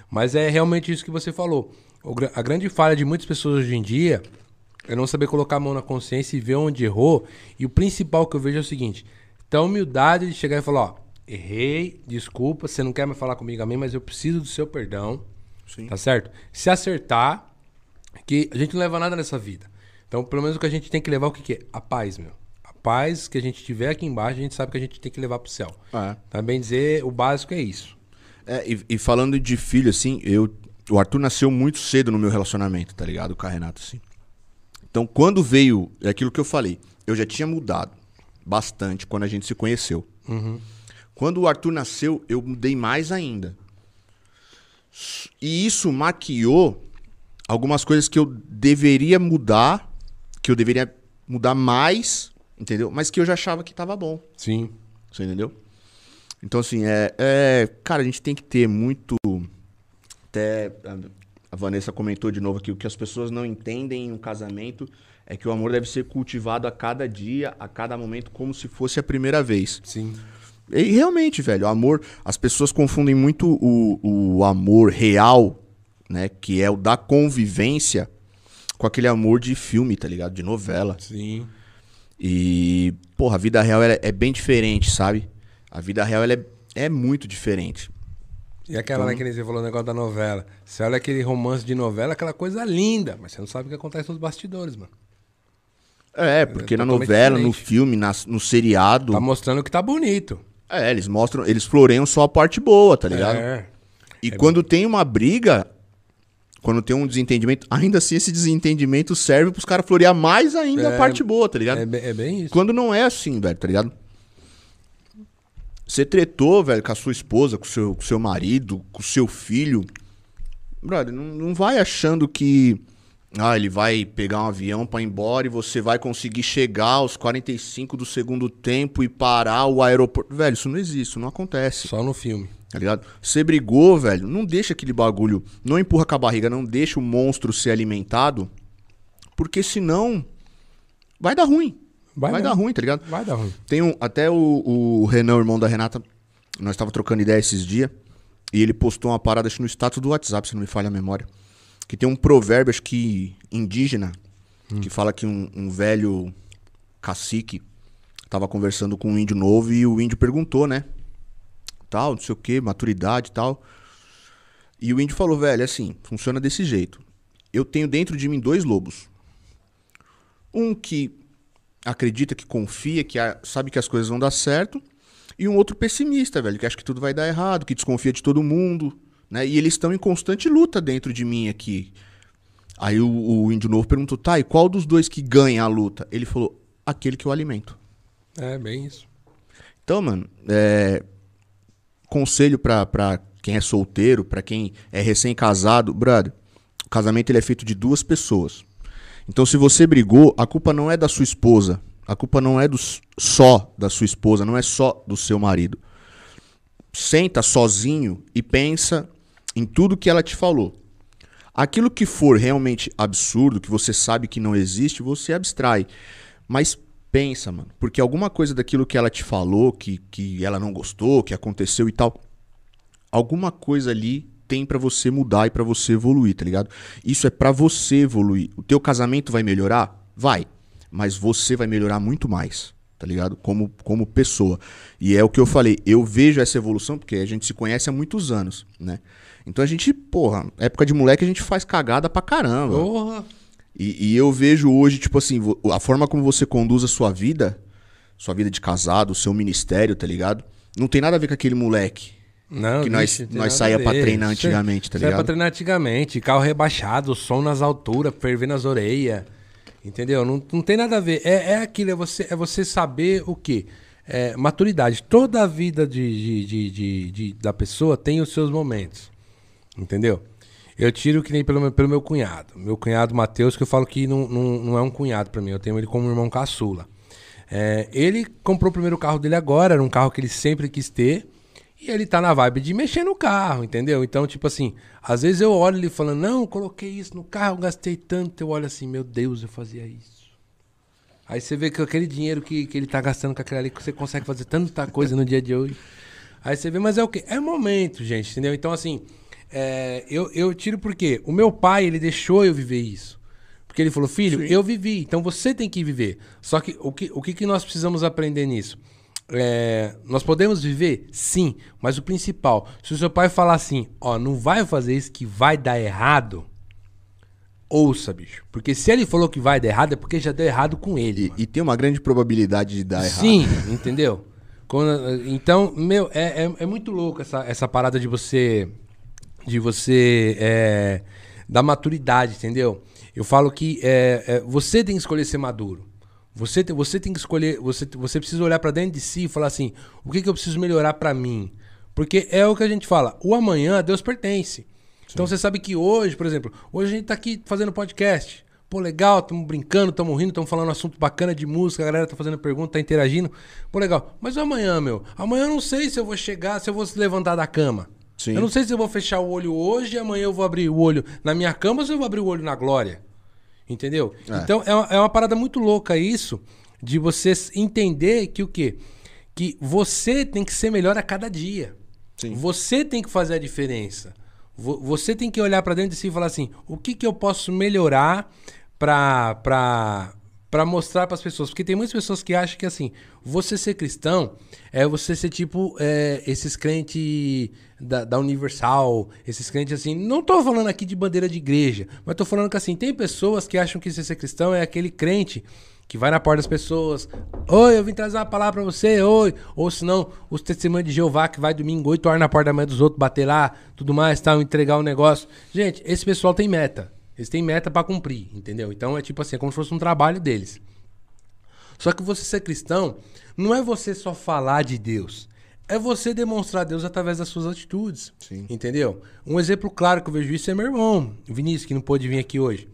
Mas é realmente isso que você falou. O, a grande falha de muitas pessoas hoje em dia é não saber colocar a mão na consciência e ver onde errou. E o principal que eu vejo é o seguinte: então, humildade de chegar e falar, ó, errei, desculpa, você não quer mais falar comigo a mim, mas eu preciso do seu perdão. Sim. Tá certo? Se acertar, que a gente não leva nada nessa vida. Então, pelo menos o que a gente tem que levar, o que, que é? A paz, meu. A paz que a gente tiver aqui embaixo, a gente sabe que a gente tem que levar pro céu. É. Também dizer, o básico é isso. É, e, e, falando de filho, assim, eu, o Arthur nasceu muito cedo no meu relacionamento, tá ligado? Com a Renata, assim. Então, quando veio, é aquilo que eu falei, eu já tinha mudado bastante quando a gente se conheceu. Uhum. Quando o Arthur nasceu, eu mudei mais ainda. E isso maquiou algumas coisas que eu deveria mudar, que eu deveria mudar mais, entendeu? Mas que eu já achava que tava bom. Sim. Você entendeu? Então, assim, é, é. Cara, a gente tem que ter muito. Até a Vanessa comentou de novo aqui: o que as pessoas não entendem em um casamento é que o amor deve ser cultivado a cada dia, a cada momento, como se fosse a primeira vez. Sim. E realmente, velho, o amor. As pessoas confundem muito o, o amor real, né? Que é o da convivência, com aquele amor de filme, tá ligado? De novela. Sim. E, porra, a vida real é, é bem diferente, sabe? A vida real é, é muito diferente. E aquela, então... né, que você falou o negócio da novela. Você olha aquele romance de novela, aquela coisa linda, mas você não sabe o que acontece nos bastidores, mano. É, porque é na novela, diferente. no filme, na, no seriado. Tá mostrando que tá bonito. É, eles mostram, eles floreiam só a parte boa, tá ligado? É. E é quando bom. tem uma briga, quando tem um desentendimento, ainda assim esse desentendimento serve pros caras florear mais ainda é, a parte boa, tá ligado? É, é bem isso. Quando não é assim, velho, tá ligado? Você tretou, velho, com a sua esposa, com o seu, com seu marido, com o seu filho. Brother, não, não vai achando que. Ah, ele vai pegar um avião para ir embora e você vai conseguir chegar aos 45 do segundo tempo e parar o aeroporto. Velho, isso não existe, isso não acontece. Só no filme. Tá ligado? Você brigou, velho, não deixa aquele bagulho. Não empurra com a barriga, não deixa o monstro ser alimentado. Porque senão. Vai dar ruim. Vai, vai dar ruim, tá ligado? Vai dar ruim. Tem um, até o, o Renan, o irmão da Renata, nós tava trocando ideia esses dias. E ele postou uma parada acho, no status do WhatsApp, se não me falha a memória. Que tem um provérbio, acho que indígena, hum. que fala que um, um, velho cacique tava conversando com um índio novo e o índio perguntou, né? Tal, não sei o que, maturidade e tal. E o índio falou, velho, é assim, funciona desse jeito. Eu tenho dentro de mim dois lobos. Um que acredita, que confia, que sabe que as coisas vão dar certo, e um outro pessimista, velho, que acha que tudo vai dar errado, que desconfia de todo mundo, né? E eles estão em constante luta dentro de mim aqui. Aí o, o índio novo perguntou, tá, e qual dos dois que ganha a luta? Ele falou, aquele que eu alimento. É, bem isso. Então, mano, é... conselho pra, pra quem é solteiro, pra quem é recém-casado, brother, o casamento ele é feito de duas pessoas. Então, se você brigou, a culpa não é da sua esposa. A culpa não é do, só da sua esposa, não é só do seu marido. Senta sozinho e pensa em tudo que ela te falou. Aquilo que for realmente absurdo, que você sabe que não existe, você abstrai. Mas pensa, mano, porque alguma coisa daquilo que ela te falou, que, que ela não gostou, que aconteceu e tal, alguma coisa ali tem para você mudar e para você evoluir, tá ligado? Isso é para você evoluir. O teu casamento vai melhorar? Vai. Mas você vai melhorar muito mais, tá ligado? Como, como pessoa. E é o que eu falei, eu vejo essa evolução porque a gente se conhece há muitos anos, né? Então a gente, porra, época de moleque a gente faz cagada pra caramba. Porra! E, e eu vejo hoje, tipo assim, a forma como você conduz a sua vida, sua vida de casado, o seu ministério, tá ligado? Não tem nada a ver com aquele moleque não, que nós, nós saía pra treinar antigamente, tá ligado? Saía pra treinar antigamente, carro rebaixado, som nas alturas, fervendo as orelhas. Entendeu? Não, não tem nada a ver. É, é aquilo, é você, é você saber o quê? É, maturidade. Toda a vida de, de, de, de, de, da pessoa tem os seus momentos. Entendeu? Eu tiro que nem pelo meu, pelo meu cunhado. Meu cunhado Matheus, que eu falo que não, não, não é um cunhado para mim, eu tenho ele como irmão caçula. É, ele comprou o primeiro carro dele agora, era um carro que ele sempre quis ter. E ele tá na vibe de mexer no carro, entendeu? Então, tipo assim, às vezes eu olho ele falando, não, coloquei isso no carro, gastei tanto. Eu olho assim, meu Deus, eu fazia isso. Aí você vê que aquele dinheiro que, que ele tá gastando com aquele ali, que você consegue fazer tanta coisa no dia de hoje. Aí você vê, mas é o quê? É momento, gente, entendeu? Então, assim, é, eu, eu tiro porque o meu pai, ele deixou eu viver isso. Porque ele falou, filho, Sim. eu vivi, então você tem que viver. Só que o que, o que, que nós precisamos aprender nisso? É, nós podemos viver? Sim, mas o principal, se o seu pai falar assim, ó, não vai fazer isso que vai dar errado, ouça, bicho. Porque se ele falou que vai dar errado, é porque já deu errado com ele. E, e tem uma grande probabilidade de dar errado. Sim, entendeu? Quando, então, meu, é, é, é, muito louco essa, essa parada de você. De você. É, da maturidade, entendeu? Eu falo que é, é você tem que escolher ser maduro. Você tem, você tem que escolher, você, você precisa olhar para dentro de si e falar assim: o que, que eu preciso melhorar para mim? Porque é o que a gente fala: o amanhã a Deus pertence. Sim. Então você sabe que hoje, por exemplo, hoje a gente tá aqui fazendo podcast. Pô, legal, estamos brincando, estamos rindo, estamos falando um assunto bacana de música, a galera tá fazendo pergunta, tá interagindo. Pô, legal. Mas amanhã, meu? Amanhã eu não sei se eu vou chegar, se eu vou se levantar da cama. Sim. Eu não sei se eu vou fechar o olho hoje e amanhã eu vou abrir o olho na minha cama ou se eu vou abrir o olho na glória. Entendeu? É. Então é uma, é uma parada muito louca isso, de você entender que o quê? Que você tem que ser melhor a cada dia. Sim. Você tem que fazer a diferença. Você tem que olhar para dentro de si e falar assim: o que, que eu posso melhorar para para mostrar para as pessoas, porque tem muitas pessoas que acham que assim, você ser cristão é você ser tipo é, esses crentes da, da, Universal, esses crentes assim, não tô falando aqui de bandeira de igreja, mas tô falando que assim, tem pessoas que acham que ser cristão é aquele crente que vai na porta das pessoas, oi, eu vim trazer uma palavra para você, oi, ou senão os testemunhos de Jeová que vai domingo 8 horas na porta da mãe dos outros, bater lá, tudo mais, tal, entregar o um negócio. Gente, esse pessoal tem meta. Eles têm meta para cumprir, entendeu? Então é tipo assim, é como se fosse um trabalho deles. Só que você ser cristão não é você só falar de Deus. É você demonstrar Deus através das suas atitudes. Sim. Entendeu? Um exemplo claro que eu vejo isso é meu irmão, Vinícius, que não pôde vir aqui hoje.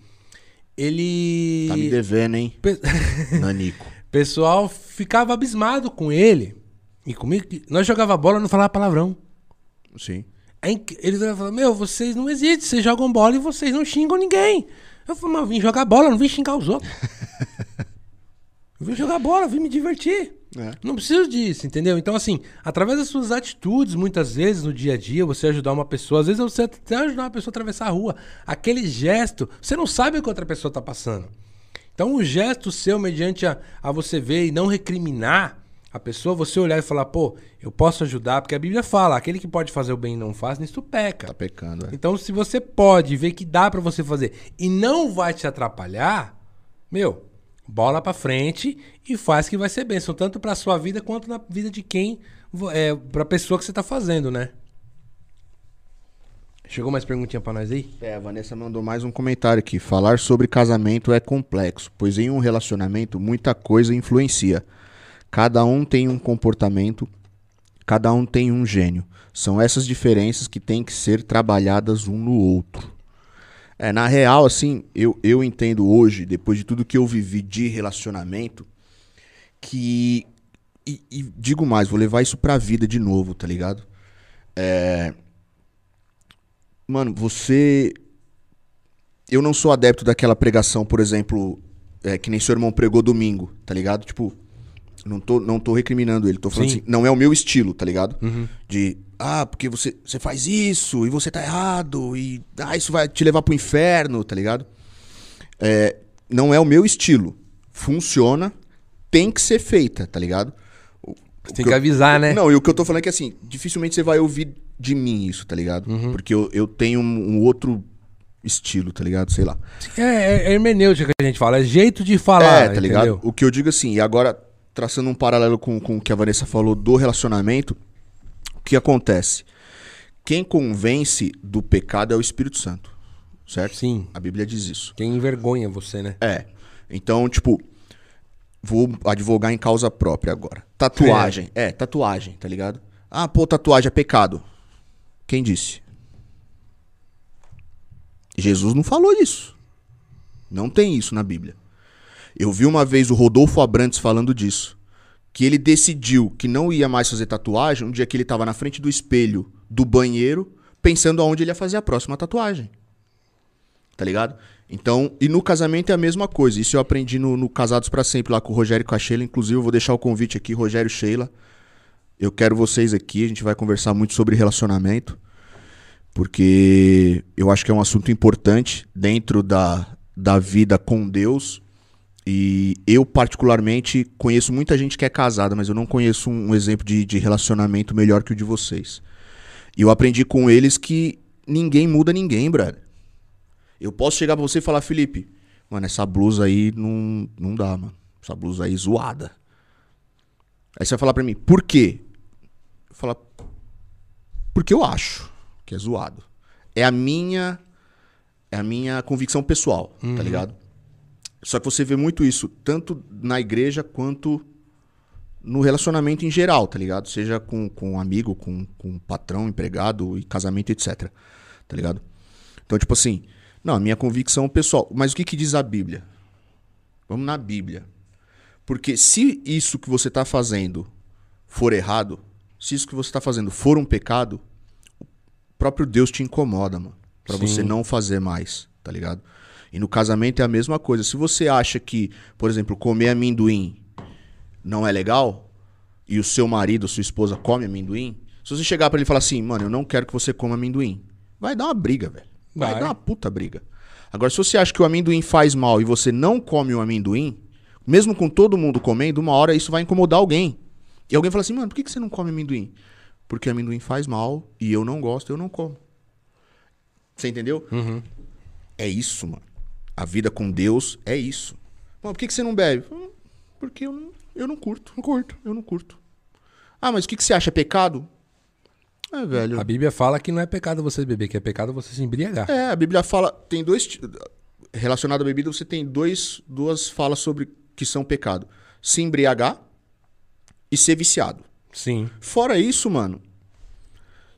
Ele. Tá me devendo, hein? Pe... *laughs* *laughs* Nanico. Pessoal ficava abismado com ele. E comigo. Nós jogava bola e não falava palavrão. Sim. Eles falam, meu, vocês não existem, vocês jogam bola e vocês não xingam ninguém. Eu falo, mas eu vim jogar bola, não vim xingar os outros. *laughs* eu vim jogar bola, vim me divertir. É. Não preciso disso, entendeu? Então, assim, através das suas atitudes, muitas vezes no dia a dia, você ajudar uma pessoa, às vezes você até ajudar uma pessoa a atravessar a rua. Aquele gesto, você não sabe o que outra pessoa está passando. Então, o gesto seu, mediante a, a você ver e não recriminar, a pessoa, você olhar e falar, pô, eu posso ajudar, porque a Bíblia fala, aquele que pode fazer o bem e não faz, nisso peca. Tá pecando, é. Então, se você pode ver que dá para você fazer e não vai te atrapalhar, meu, bola para frente e faz que vai ser bênção, tanto para sua vida quanto na vida de quem, é, pra pessoa que você tá fazendo, né? Chegou mais perguntinha para nós aí? É, a Vanessa mandou mais um comentário aqui. Falar sobre casamento é complexo, pois em um relacionamento muita coisa influencia. Cada um tem um comportamento, cada um tem um gênio. São essas diferenças que têm que ser trabalhadas um no outro. É, na real, assim, eu, eu entendo hoje, depois de tudo que eu vivi de relacionamento, que. E, e digo mais, vou levar isso pra vida de novo, tá ligado? É. Mano, você. Eu não sou adepto daquela pregação, por exemplo, é, que nem seu irmão pregou domingo, tá ligado? Tipo, não tô, não tô recriminando ele, tô falando Sim. assim, não é o meu estilo, tá ligado? Uhum. De, ah, porque você, você faz isso e você tá errado e ah, isso vai te levar pro inferno, tá ligado? É, não é o meu estilo. Funciona, tem que ser feita, tá ligado? O, tem que, que eu, avisar, né? Não, e o que eu tô falando é que assim, dificilmente você vai ouvir de mim isso, tá ligado? Uhum. Porque eu, eu tenho um, um outro estilo, tá ligado? Sei lá. É, é, é hermenêutica que a gente fala, é jeito de falar. É, tá ligado? O que eu digo assim, e agora traçando um paralelo com, com o que a Vanessa falou do relacionamento, o que acontece? Quem convence do pecado é o Espírito Santo, certo? Sim. A Bíblia diz isso. Quem envergonha você, né? É. Então, tipo, vou advogar em causa própria agora. Tatuagem. É, é tatuagem, tá ligado? Ah, pô, tatuagem é pecado. Quem disse? Jesus não falou isso. Não tem isso na Bíblia. Eu vi uma vez o Rodolfo Abrantes falando disso. Que ele decidiu que não ia mais fazer tatuagem um dia que ele estava na frente do espelho do banheiro, pensando aonde ele ia fazer a próxima tatuagem. Tá ligado? Então, e no casamento é a mesma coisa. Isso eu aprendi no, no Casados para Sempre lá com o Rogério e com a Sheila. Inclusive, eu vou deixar o convite aqui, Rogério e Sheila. Eu quero vocês aqui, a gente vai conversar muito sobre relacionamento, porque eu acho que é um assunto importante dentro da, da vida com Deus. E eu, particularmente, conheço muita gente que é casada, mas eu não conheço um, exemplo de, de relacionamento melhor que o de vocês. E eu aprendi com eles que ninguém muda ninguém, brother. Eu posso chegar pra você e falar, Felipe, mano, essa blusa aí não, não dá, mano. Essa blusa aí é zoada. Aí você vai falar pra mim, por quê? Eu falar, porque eu acho que é zoado. É a minha é a minha convicção pessoal, tá ligado? Só que você vê muito isso, tanto na igreja quanto no relacionamento em geral, tá ligado? Seja com, com um amigo, com, com patrão, empregado e casamento, etc. Tá ligado? Então, tipo assim, não, a minha convicção pessoal. Mas o que, que diz a Bíblia? Vamos na Bíblia. Porque se isso que você está fazendo for errado, se isso que você está fazendo for um pecado, o próprio Deus te incomoda, mano. Pra Sim. você não fazer mais, tá ligado? E no casamento é a mesma coisa. Se você acha que, por exemplo, comer amendoim não é legal, e o seu marido, sua esposa come amendoim, se você chegar pra ele e falar assim, mano, eu não quero que você coma amendoim, vai dar uma briga, velho. Vai, Vai. dar uma puta briga. Agora, se você acha que o amendoim faz mal e você não come o amendoim, mesmo com todo mundo comendo, uma hora isso vai incomodar alguém. E alguém fala assim, mano, por que que você não come amendoim? Porque amendoim faz mal e eu não gosto, eu não como. Você entendeu? É isso, mano. A vida com Deus é isso. Mano, por que, que você não bebe? Hum, Porque eu não, eu não curto. Não curto. Eu não curto. Ah, mas o que, que você acha? É pecado? É, velho. A Bíblia fala que não é pecado você beber, que é pecado você se embriagar. É, a Bíblia fala. Tem dois. Relacionado à bebida, você tem dois, duas falas sobre que são pecado: se embriagar e ser viciado. Sim. Fora isso, mano.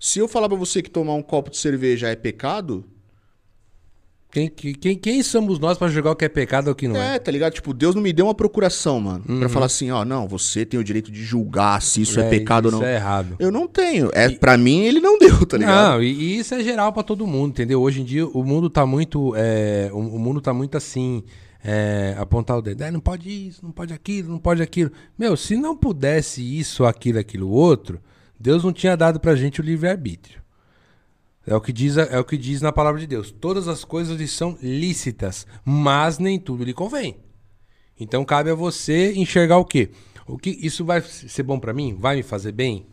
Se eu falar pra você que tomar um copo de cerveja é pecado, Quem, quem, quem somos nós pra julgar o que é pecado ou o que não é? É, tá ligado? Tipo, Deus não me deu uma procuração, mano. Pra falar assim, ó, não, você tem o direito de julgar se isso é, pecado isso ou não. é errado. Eu não tenho. É, Pra mim, ele não *laughs* deu, tá ligado? Não, e, e isso é geral pra todo mundo, entendeu? Hoje em dia o mundo tá muito. é, o, o mundo tá muito assim. é, apontar o dedo. "Ah, não pode isso, não pode aquilo, não pode aquilo. Meu, se não pudesse isso, aquilo, aquilo, outro, Deus não tinha dado pra gente o livre-arbítrio. É o, que diz, é o que diz na palavra de Deus. Todas as coisas lhe são lícitas, mas nem tudo lhe convém. Então cabe a você enxergar o quê? O que isso vai ser bom pra mim? Vai me fazer bem?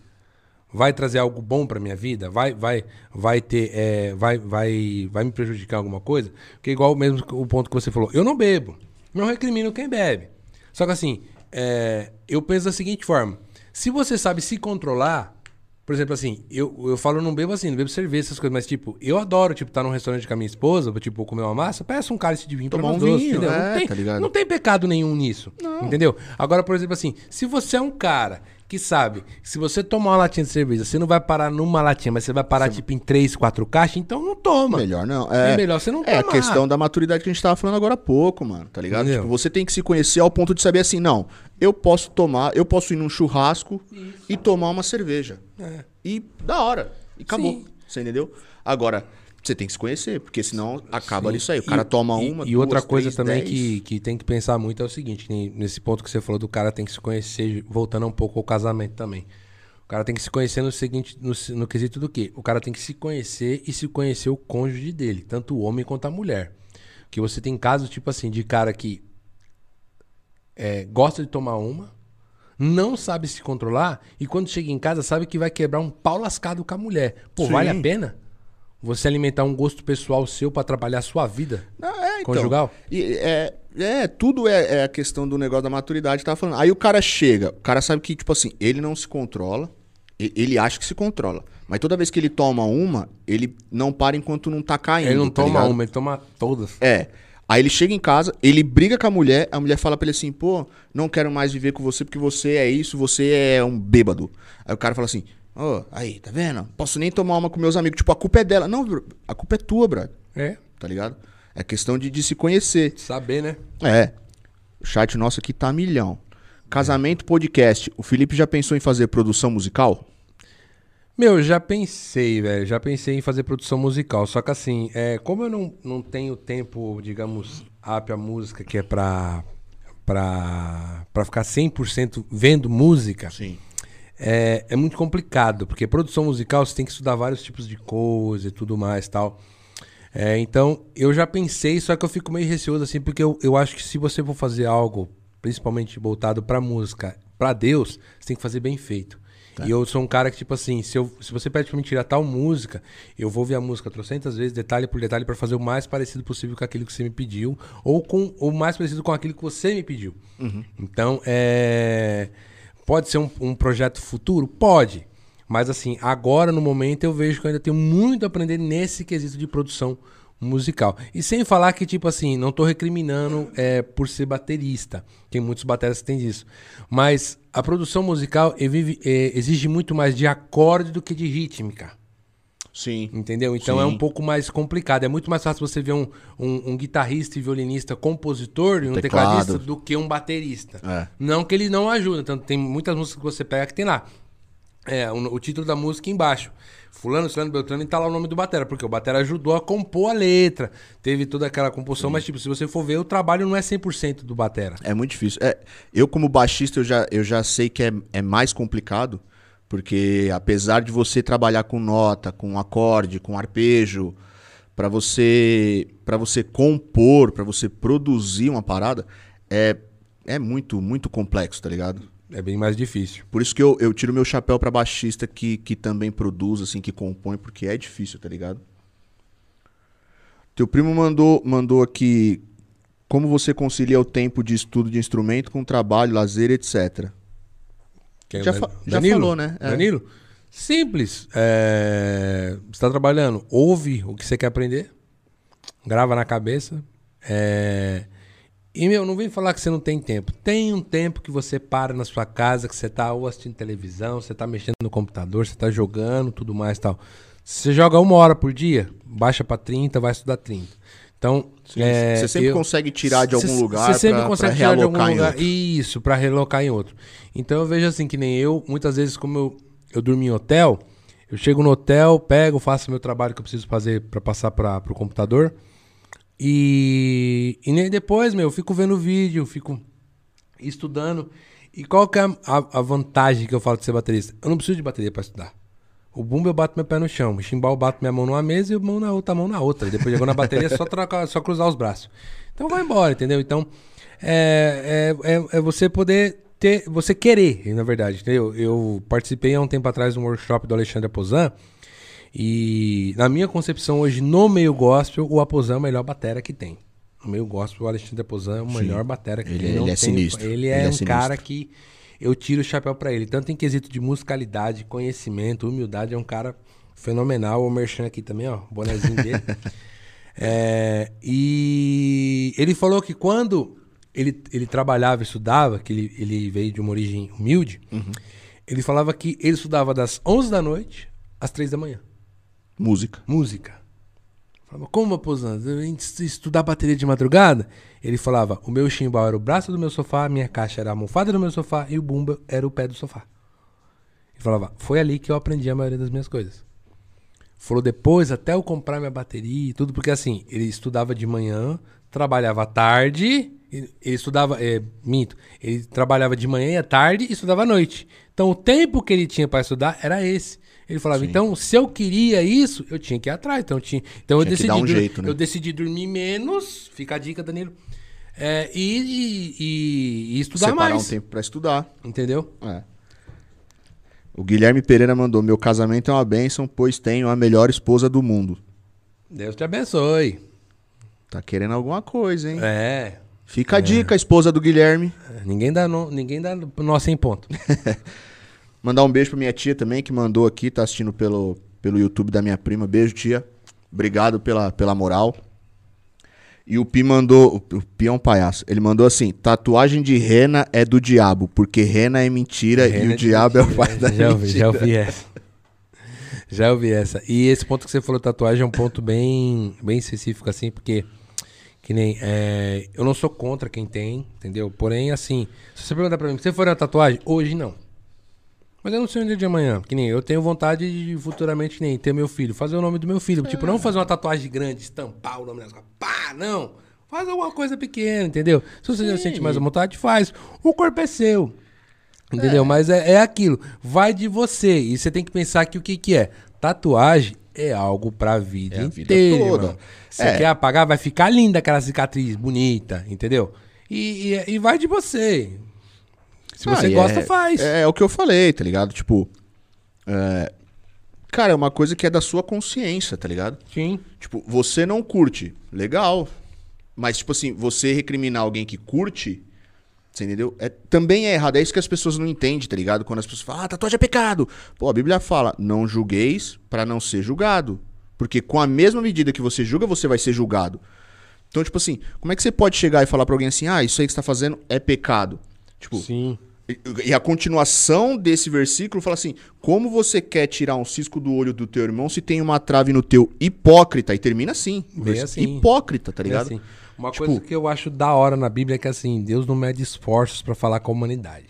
Vai trazer algo bom pra minha vida? Vai vai vai ter é, vai vai vai me prejudicar alguma coisa? Porque igual mesmo o ponto que você falou, eu não bebo. Não recrimino quem bebe. Só que assim, é, eu penso da seguinte forma: se você sabe se controlar, por exemplo, assim, eu, eu falo não bebo assim, não bebo cerveja, essas coisas, mas tipo, eu adoro, tipo, estar num restaurante com a minha esposa, tipo, comer uma massa, peço um cálice de vinho pra Tomar nós um dois, vinho, entendeu? é, não, tem, tá ligado? não tem pecado nenhum nisso, entendeu? Agora, por exemplo, assim, se você é um cara que sabe, se você tomar uma latinha de cerveja, você não vai parar numa latinha, mas você vai parar, tipo, em três, quatro caixas, então não toma. Melhor não. É É, melhor você não É a tomar. questão da maturidade que a gente tava falando agora há pouco, mano, tá ligado? Tipo, você tem que se conhecer ao ponto de saber assim, não, eu posso tomar, eu posso ir num churrasco e tomar uma cerveja. É. E da hora. E acabou. Sim. Você entendeu? Agora, você tem que se conhecer, porque senão acaba Sim. nisso aí. O cara E- toma uma, E outra duas, coisa três, também dez. que, que tem que pensar muito é o seguinte: nesse ponto que você falou do cara tem que se conhecer, voltando um pouco ao casamento também. O cara tem que se conhecer no seguinte, no, no quesito do quê? O cara tem que se conhecer e se conhecer o cônjuge dele, tanto o homem quanto a mulher. Que você tem casos, tipo assim, de cara que é, gosta de tomar uma, não sabe se controlar e quando chega em casa sabe que vai quebrar um pau lascado com a mulher. Pô, Sim. vale a pena? Você alimentar um gosto pessoal seu pra trabalhar a sua vida? Ah, é, então. Conjugal? E, é, é, tudo é, é a questão do negócio da maturidade que tava falando. Aí o cara chega, o cara sabe que, tipo assim, ele não se controla, ele acha que se controla. Mas toda vez que ele toma uma, ele não para enquanto não tá caindo. Ele não tá toma ligado? uma, ele toma todas. É. Aí ele chega em casa, ele briga com a mulher, a mulher fala pra ele assim, pô, não quero mais viver com você porque você é isso, você é um bêbado. Aí o cara fala assim, ô, aí, tá vendo? Posso nem tomar uma com meus amigos. Tipo, a culpa é dela. Não, a culpa é tua, brother. É. tá ligado? É questão de, de se conhecer. Saber, né? É. O chat nosso aqui tá milhão. Casamento podcast. O Felipe já pensou em fazer produção musical? Meu, já pensei, velho. Já pensei em fazer produção musical. Só que assim, é, como eu não, não tenho tempo, digamos, apto a música, que é pra, pra, pra ficar 100% vendo música, Sim. É, é muito complicado. Porque produção musical você tem que estudar vários tipos de coisa e tudo mais tal. É, então, eu já pensei, só que eu fico meio receoso assim, porque eu, eu acho que se você for fazer algo, principalmente voltado pra música, pra Deus, você tem que fazer bem feito. E eu sou um cara que, tipo assim, se, eu, se você pede pra mim tirar tal música, eu vou ver a música trocentas vezes, detalhe por detalhe, pra fazer o mais parecido possível com aquilo que você me pediu, ou com o mais parecido com aquilo que você me pediu. Então, é. Pode ser um, um projeto futuro? Pode. Mas assim, agora no momento eu vejo que eu ainda tenho muito a aprender nesse quesito de produção musical. E sem falar que, tipo assim, não tô recriminando é, por ser baterista. Tem muitos bateristas que têm disso. Mas a produção musical é, exige muito mais de acorde do que de rítmica. Sim. Entendeu? Então Sim. é um pouco mais complicado. É muito mais fácil você ver um, um, um guitarrista e violinista compositor e um Teclado. tecladista do que um baterista. É. Não que ele não ajuda. Tanto tem muitas músicas que você pega que tem lá. É, o, o título da música embaixo. Fulano, Fulano, Beltrano e tá lá o nome do Batera. Porque o Batera ajudou a compor a letra. Teve toda aquela composição. Mas, tipo, se você for ver, o trabalho não é 100% do Batera. É muito difícil. É, eu, como baixista, eu já, eu já sei que é, é mais complicado, porque apesar de você trabalhar com nota, com acorde, com arpejo, pra você para você compor, pra você produzir uma parada, é, é muito, muito complexo, tá ligado? É bem mais difícil. Por isso que eu, eu tiro meu chapéu pra baixista que, que também produz, assim, que compõe, porque é difícil, tá ligado? Teu primo mandou, mandou aqui como você concilia o tempo de estudo de instrumento com trabalho, lazer, etc. Quem é Já fa- já falou, né? É. Danilo? Simples. É, Você está trabalhando, ouve o que você quer aprender, grava na cabeça. é, E, meu, não vem falar que você não tem tempo. Tem um tempo que você para na sua casa, que você tá ou assistindo televisão, você tá mexendo no computador, você tá jogando, tudo mais e tal. Se você joga uma hora por dia, baixa pra 30, vai estudar 30. Então, é, você sempre eu- consegue tirar de algum Cê- lugar Você sempre pra- consegue pra tirar de algum lugar. Isso, pra relocar em outro. Então eu vejo assim que nem eu, muitas vezes, como eu, eu durmo em hotel, eu chego no hotel, pego, faço meu trabalho que eu preciso fazer pra passar para pro computador. E, e nem depois, meu, eu fico vendo vídeo, fico estudando. E qual que é a, a- a vantagem que eu falo de ser baterista? Eu não preciso de bateria pra estudar. O bumbo eu bato meu pé no chão, o chimbal eu bato minha mão numa mesa e a mão na outra mão na outra. E depois chegou na bateria é só, trocar, só cruzar os braços. Então vai embora, entendeu? Então é, é, é, é você poder ter, você querer, na verdade, entendeu? Eu participei há um tempo atrás de um workshop do Alexandre Aposan e na minha concepção hoje no meio gospel, o Aposan é o melhor batera que tem. No meio gospel, o Alexandre Aposan é o melhor batera que Ele- tem. ele é tem- sinistro. Ele Ele é é um sinistro. cara que eu tiro o chapéu pra ele. Tanto em quesito de musicalidade, conhecimento, humildade, é um cara fenomenal. O Merchan aqui também, ó, o bonezinho dele. *laughs* É, e ele falou que quando ele, ele trabalhava, estudava, que ele, ele veio de uma origem humilde, ele falava que ele estudava das 11 da noite às 3 da manhã. Música. Música. Falava, como aposando? A gente estudar bateria de madrugada? Ele falava, o meu chimbal era o braço do meu sofá, a minha caixa era a almofada do meu sofá e o bumba era o pé do sofá. Ele falava, foi ali que eu aprendi a maioria das minhas coisas. Falou depois, até eu comprar minha bateria e tudo, porque assim, ele estudava de manhã, trabalhava à tarde, ele estudava, é, minto, ele trabalhava de manhã e à tarde e estudava à noite. Então o tempo que ele tinha para estudar era esse. Ele falava, então, se eu queria isso, eu tinha que ir atrás. Então, eu tinha, então eu Tinha que decidi. um jeito, né? Eu decidi dormir menos, fica a dica, Danilo. é, e, e- e- e estudar Separar mais. um tempo pra estudar. Entendeu? É. O Guilherme Pereira mandou: Meu casamento é uma bênção, pois tenho a melhor esposa do mundo. Deus te abençoe. Tá querendo alguma coisa, hein? É. Fica a dica, esposa do Guilherme. Ninguém dá, no, ninguém dá nó sem ponto. *laughs* Mandar um beijo pra minha tia também, que mandou aqui, tá assistindo pelo, pelo YouTube da minha prima. Beijo, tia. Obrigado pela, pela moral. E o Pi mandou. O Pi é um palhaço. Ele mandou assim: tatuagem de rena é do diabo, porque rena é mentira e Rena o de diabo é o mentira. pai da já ouvi, mentira. já ouvi essa. Já ouvi essa. E esse ponto que você falou, tatuagem, é um ponto bem, bem específico, assim, porque. Que nem. é, eu não sou contra quem tem, entendeu? Porém, assim, se você perguntar pra mim, você for uma tatuagem? Hoje não. Mas eu não sei o dia de amanhã. Que nem eu tenho vontade de futuramente, que nem ter meu filho, fazer o nome do meu filho. Tipo, não fazer uma tatuagem grande, estampar o nome das coisas. Pá, não. Faz alguma coisa pequena, entendeu? Se você já sente mais a vontade, faz. O corpo é seu. Entendeu? Mas é, é aquilo. Vai de você. E você tem que pensar que o que, que é? Tatuagem é algo pra vida É a vida inteira. toda. irmão. Você É. quer apagar, vai ficar linda aquela cicatriz bonita, entendeu? E, e, e vai de você. Se você Ah, gosta, é, faz. É, é o que eu falei, tá ligado? Tipo. é, Cara, é uma coisa que é da sua consciência, tá ligado? Sim. Tipo, você não curte, legal. Mas, tipo assim, você recriminar alguém que curte, você entendeu? É, também é errado. É isso que as pessoas não entendem, tá ligado? Quando as pessoas falam, ah, tatuagem é pecado. Pô, a Bíblia fala, não julgueis pra não ser julgado. Porque com a mesma medida que você julga, você vai ser julgado. Então, tipo assim, como é que você pode chegar e falar pra alguém assim, ah, isso aí que você tá fazendo é pecado? Tipo, Sim. E- a continuação desse versículo fala assim: como você quer tirar um cisco do olho do teu irmão se tem uma trave no teu hipócrita? E termina assim. Assim. Hipócrita, tá ligado? assim. Uma Tipo- coisa que eu acho da hora na Bíblia é que assim, Deus não mede esforços pra falar com a humanidade.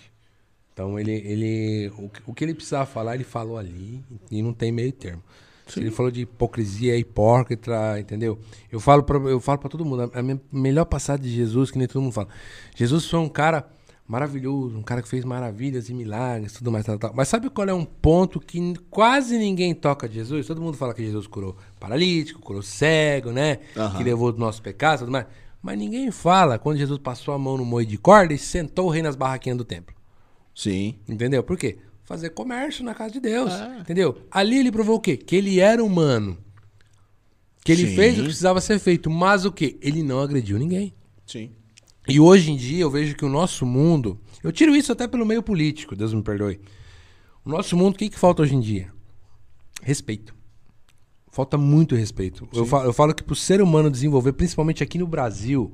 Então ele, ele o, que- o que ele precisava falar, ele falou ali e não tem meio termo. Se ele falou de hipocrisia, hipócrita, entendeu? Eu falo pra, eu falo para todo mundo, a melhor passagem de Jesus, que nem todo mundo fala. Jesus foi um cara maravilhoso, um cara que fez maravilhas e milagres, tudo mais, tal, tal. Mas sabe qual é um ponto que quase ninguém toca de Jesus? Todo mundo fala que Jesus curou paralítico, curou cego, né? Aham. Que levou dos nossos pecados, tudo mais. Mas ninguém fala quando Jesus passou a mão no moio de corda e sentou o rei nas barraquinhas do templo. Sim. Entendeu? Por quê? Fazer comércio na casa de Deus. É. Entendeu? Ali ele provou o quê? Que ele era humano. Que ele Sim. fez o que precisava ser feito. Mas o quê? Ele não agrediu ninguém. Sim. E hoje em dia eu vejo que o nosso mundo. Eu tiro isso até pelo meio político, Deus me perdoe. O nosso mundo, o que, que falta hoje em dia? Respeito. Falta muito respeito. Eu falo, eu falo que para o ser humano desenvolver, principalmente aqui no Brasil,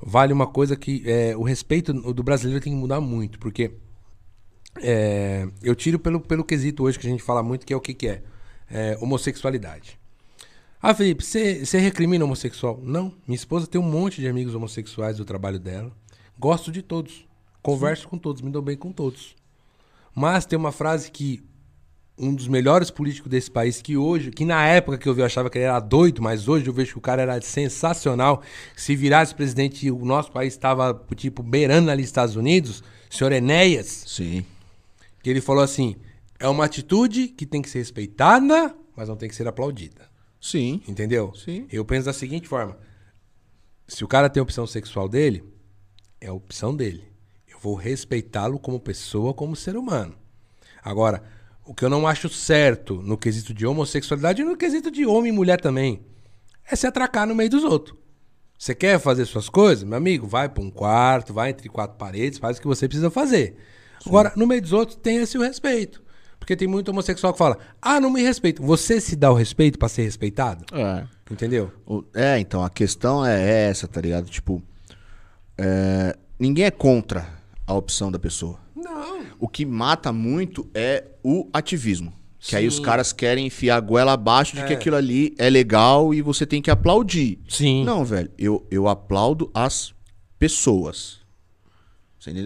vale uma coisa que é, o respeito do brasileiro tem que mudar muito. Porque é, eu tiro pelo, pelo quesito hoje que a gente fala muito, que é o que, que é? É, homossexualidade. Ah, Felipe, você recrimina homossexual? Não. Minha esposa tem um monte de amigos homossexuais do trabalho dela. Gosto de todos. Converso com todos, me dou bem com todos. Mas tem uma frase que um dos melhores políticos desse país, que hoje, que na época que eu vi eu achava que ele era doido, mas hoje eu vejo que o cara era sensacional. Se virasse presidente e o nosso país estava, tipo, beirando ali Estados Unidos, senhor Enéas, Sim. que ele falou assim: é uma atitude que tem que ser respeitada, mas não tem que ser aplaudida. Sim. Entendeu? Sim. Eu penso da seguinte forma: se o cara tem a opção sexual dele, é a opção dele. Eu vou respeitá-lo como pessoa, como ser humano. Agora, o que eu não acho certo no quesito de homossexualidade e no quesito de homem e mulher também é se atracar no meio dos outros. Você quer fazer suas coisas? Meu amigo, vai para um quarto, vai entre quatro paredes, faz o que você precisa fazer. Agora, no meio dos outros, tem esse o respeito. Porque tem muito homossexual que fala: ah, não me respeito. Você se dá o respeito para ser respeitado? É. Entendeu? É, então, a questão é essa, tá ligado? Tipo, é, ninguém é contra a opção da pessoa. Não. O que mata muito é o ativismo. Que aí os Sim. caras querem enfiar a goela abaixo de que É. aquilo ali é legal e você tem que aplaudir. Sim. Não, velho. Eu, eu aplaudo as pessoas.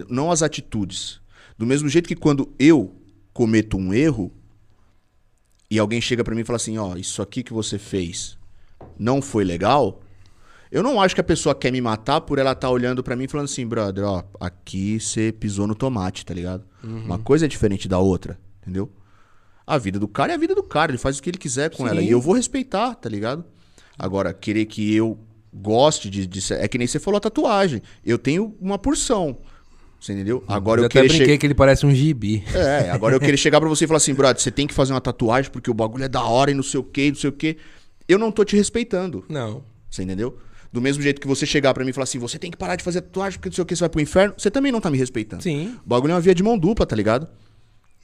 Não as atitudes. Do mesmo jeito que quando eu cometo um erro e alguém chega pra mim e fala assim, ó, isso aqui que você fez não foi legal, eu não acho que a pessoa quer me matar por ela estar olhando pra mim e falando assim, brother, ó, aqui você pisou no tomate, tá ligado? Uma coisa é diferente da outra, entendeu? A vida do cara é a vida do cara, ele faz o que ele quiser com Sim. ela. E eu vou respeitar, tá ligado? Agora, querer que eu goste de, de ser- É que nem você falou a tatuagem. Eu tenho uma porção. Você entendeu? Agora eu eu até querer brinquei chegar. que ele parece um gibi. É, *laughs* agora eu querer chegar pra você e falar assim, brother, você tem que fazer uma tatuagem porque o bagulho é da hora e não sei o que, não sei o que. Eu não tô te respeitando. Não. Você entendeu? Do mesmo jeito que você chegar pra mim e falar assim, você tem que parar de fazer tatuagem porque não sei o que, você vai pro inferno, você também não tá me respeitando. Sim. O bagulho é uma via de mão dupla, tá ligado?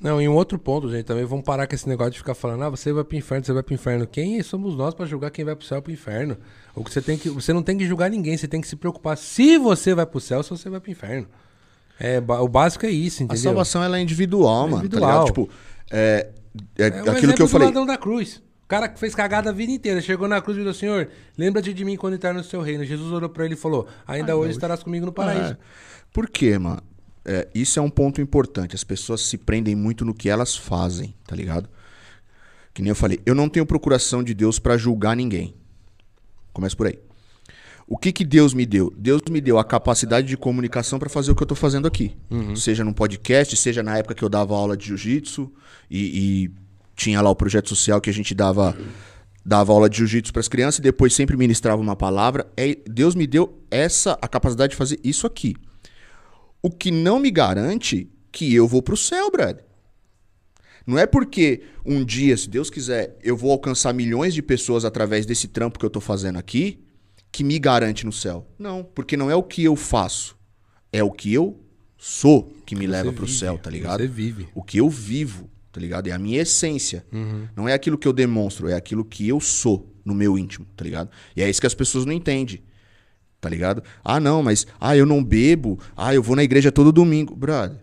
Não, e um outro ponto, gente, também vamos parar com esse negócio de ficar falando, ah, você vai pro inferno, você vai pro inferno. Quem somos nós pra julgar quem vai pro céu pro inferno? O que você tem que, você não tem que julgar ninguém, você tem que se preocupar se você vai pro céu ou se você vai pro inferno. É, o básico é isso, A entendeu? salvação ela é individual, É mano. individual. Tá? Tipo, é, é, É um aquilo que eu falei. ladrão da cruz. O cara que fez cagada a vida inteira, chegou na cruz e falou, Senhor, lembra-te de mim quando entrar no seu reino. Jesus orou pra ele e falou, ainda hoje estarás comigo no paraíso. É. Por quê, mano? É, isso é um ponto importante. As pessoas se prendem muito no que elas fazem, tá ligado? Que nem eu falei, eu não tenho procuração de Deus pra julgar ninguém. Começa por aí. O que que Deus me deu? Deus me deu a capacidade de comunicação pra fazer o que eu tô fazendo aqui. Seja num podcast, seja na época que eu dava aula de jiu-jitsu e, e tinha lá o projeto social que a gente dava dava aula de jiu-jitsu pras crianças e depois sempre ministrava uma palavra. É, Deus me deu essa a capacidade de fazer isso aqui. O que não me garante que eu vou pro céu, Brad. Não é porque um dia, se Deus quiser, eu vou alcançar milhões de pessoas através desse trampo que eu tô fazendo aqui, que me garante no céu. Não, porque não é o que eu faço, é o que eu sou que me leva Você pro vive, céu, tá ligado? Você vive. O que eu vivo, tá ligado? É a minha essência. Não é aquilo que eu demonstro, é aquilo que eu sou no meu íntimo, tá ligado? E é isso que as pessoas não entendem. Tá ligado? Ah, não, mas ah, eu não bebo. Ah, eu vou na igreja todo domingo. Brother.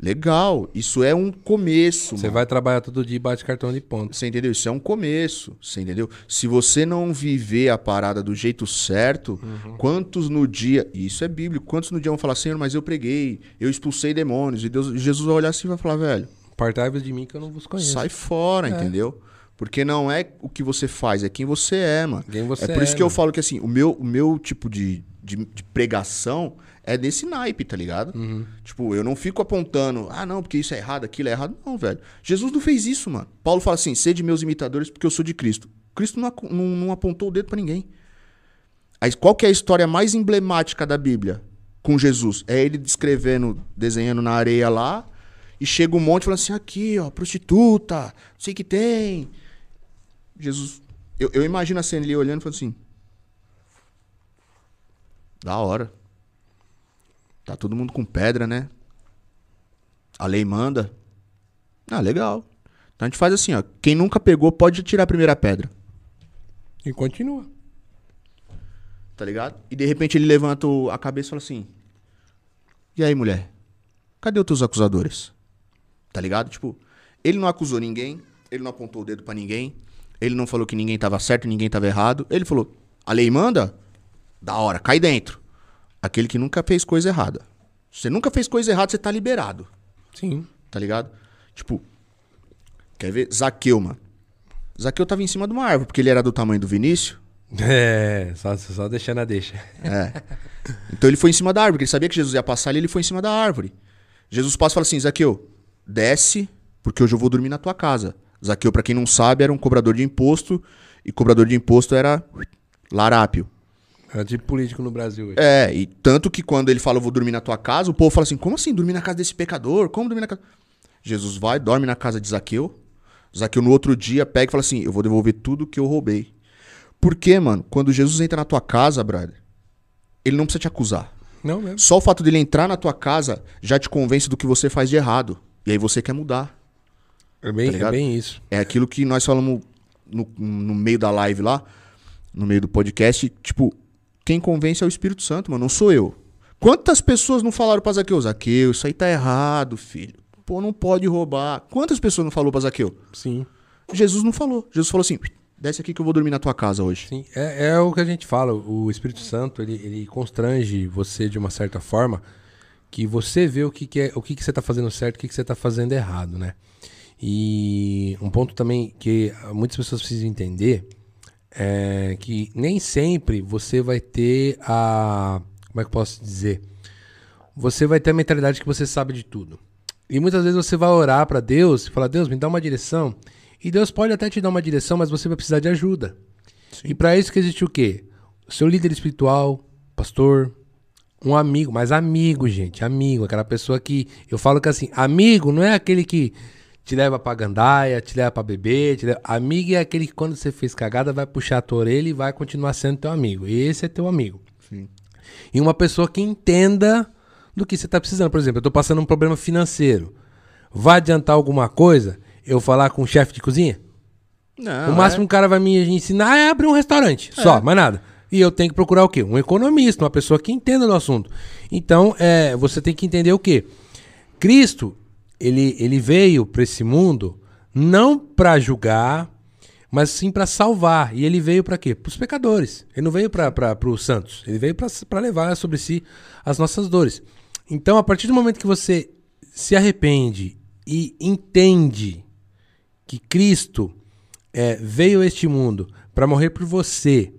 Legal. Isso é um começo. Você mano. vai trabalhar todo dia e bate cartão de ponto. Você entendeu? Isso é um começo. Você entendeu? Se você não viver a parada do jeito certo, quantos no dia. e Isso é bíblico. Quantos no dia vão falar, Senhor, mas eu preguei, eu expulsei demônios. E Deus, Jesus vai olhar assim e vai falar, velho, Partai-vos de mim que eu não vos conheço. sai fora, entendeu? Porque não é o que você faz, é quem você é, mano. Quem você é por isso é, que eu mano. falo que assim, o meu, o meu tipo de, de, de pregação é desse naipe, tá ligado? Uhum. Tipo, eu não fico apontando, ah, não, porque isso é errado, aquilo é errado. Não, velho. Jesus não fez isso, mano. Paulo fala assim: sede meus imitadores porque eu sou de Cristo. Cristo não, não, não apontou o dedo pra ninguém. Aí, qual que é a história mais emblemática da Bíblia com Jesus? É ele descrevendo, desenhando na areia lá, e chega um monte falando assim: aqui, ó, prostituta, sei o que tem. Jesus. Eu, eu imagino a cena ali olhando e falando assim: da hora. Tá todo mundo com pedra, né? A lei manda. Ah, legal. Então a gente faz assim, ó. Quem nunca pegou pode tirar a primeira pedra. E continua. Tá ligado? E de repente ele levanta a cabeça e fala assim: E aí, mulher? Cadê os teus acusadores? Tá ligado? Tipo, ele não acusou ninguém, ele não apontou o dedo pra ninguém, ele não falou que ninguém tava certo ninguém tava errado. Ele falou: A lei manda? Da hora, cai dentro. Aquele que nunca fez coisa errada. Se você nunca fez coisa errada, você tá liberado. Sim. Tá ligado? Tipo, quer ver? Zaqueu, mano. Zaqueu tava em cima de uma árvore, porque ele era do tamanho do Vinícius. É, só, só deixando a deixa. É. Então ele foi em cima da árvore, porque ele sabia que Jesus ia passar ali, ele foi em cima da árvore. Jesus passa e fala assim: Zaqueu, desce, porque hoje eu vou dormir na tua casa. Zaqueu, pra quem não sabe, era um cobrador de imposto, e cobrador de imposto era larápio. É tipo político no Brasil hoje. É, e tanto que quando ele fala, eu vou dormir na tua casa, o povo fala assim: como assim dormir na casa desse pecador? Como dormir na casa. Jesus vai, dorme na casa de Zaqueu. Zaqueu no outro dia pega e fala assim: eu vou devolver tudo que eu roubei. Por quê, mano? Quando Jesus entra na tua casa, brother, ele não precisa te acusar. Não mesmo. Só o fato dele entrar na tua casa já te convence do que você faz de errado. E aí você quer mudar. É bem, Tá é bem isso. É aquilo que nós falamos no, no meio da live lá, no meio do podcast. Tipo, quem convence é o Espírito Santo, mano, não sou eu. Quantas pessoas não falaram pra Zaqueu? Zaqueu, isso aí tá errado, filho. Pô, não pode roubar. Quantas pessoas não falou pra Zaqueu? Sim. Jesus não falou. Jesus falou assim: desce aqui que eu vou dormir na tua casa hoje. Sim, é, é o que a gente fala. O Espírito Santo ele, ele constrange você de uma certa forma que você vê o que, que é, o que, que você está fazendo certo, o que, que você está fazendo errado, né? E um ponto também que muitas pessoas precisam entender é que nem sempre você vai ter a como é que eu posso dizer? Você vai ter a mentalidade que você sabe de tudo. E muitas vezes você vai orar para Deus e falar: "Deus, me dá uma direção". E Deus pode até te dar uma direção, mas você vai precisar de ajuda. E para isso que existe o quê? O seu líder espiritual, pastor, um amigo, mas amigo, gente, amigo, aquela pessoa que eu falo que assim, amigo não é aquele que te leva pra gandaia, te leva pra beber, te leva... amigo é aquele que quando você fez cagada vai puxar a tua orelha e vai continuar sendo teu amigo. Esse é teu amigo. Sim. E uma pessoa que entenda do que você tá precisando. Por exemplo, eu tô passando um problema financeiro. Vai adiantar alguma coisa eu falar com o chefe de cozinha? Não, o máximo que um cara vai me ensinar é abrir um restaurante. Só, mais nada. E eu tenho que procurar o quê? Um economista, uma pessoa que entenda do assunto. Então, é, você tem que entender o quê? Cristo, ele, ele veio para esse mundo Não para julgar, mas sim para salvar. E ele veio para quê? Para os pecadores. Ele não veio para os santos. Ele veio para levar sobre si as nossas dores. Então, a partir do momento que você se arrepende e entende que Cristo é, veio a este mundo para morrer por você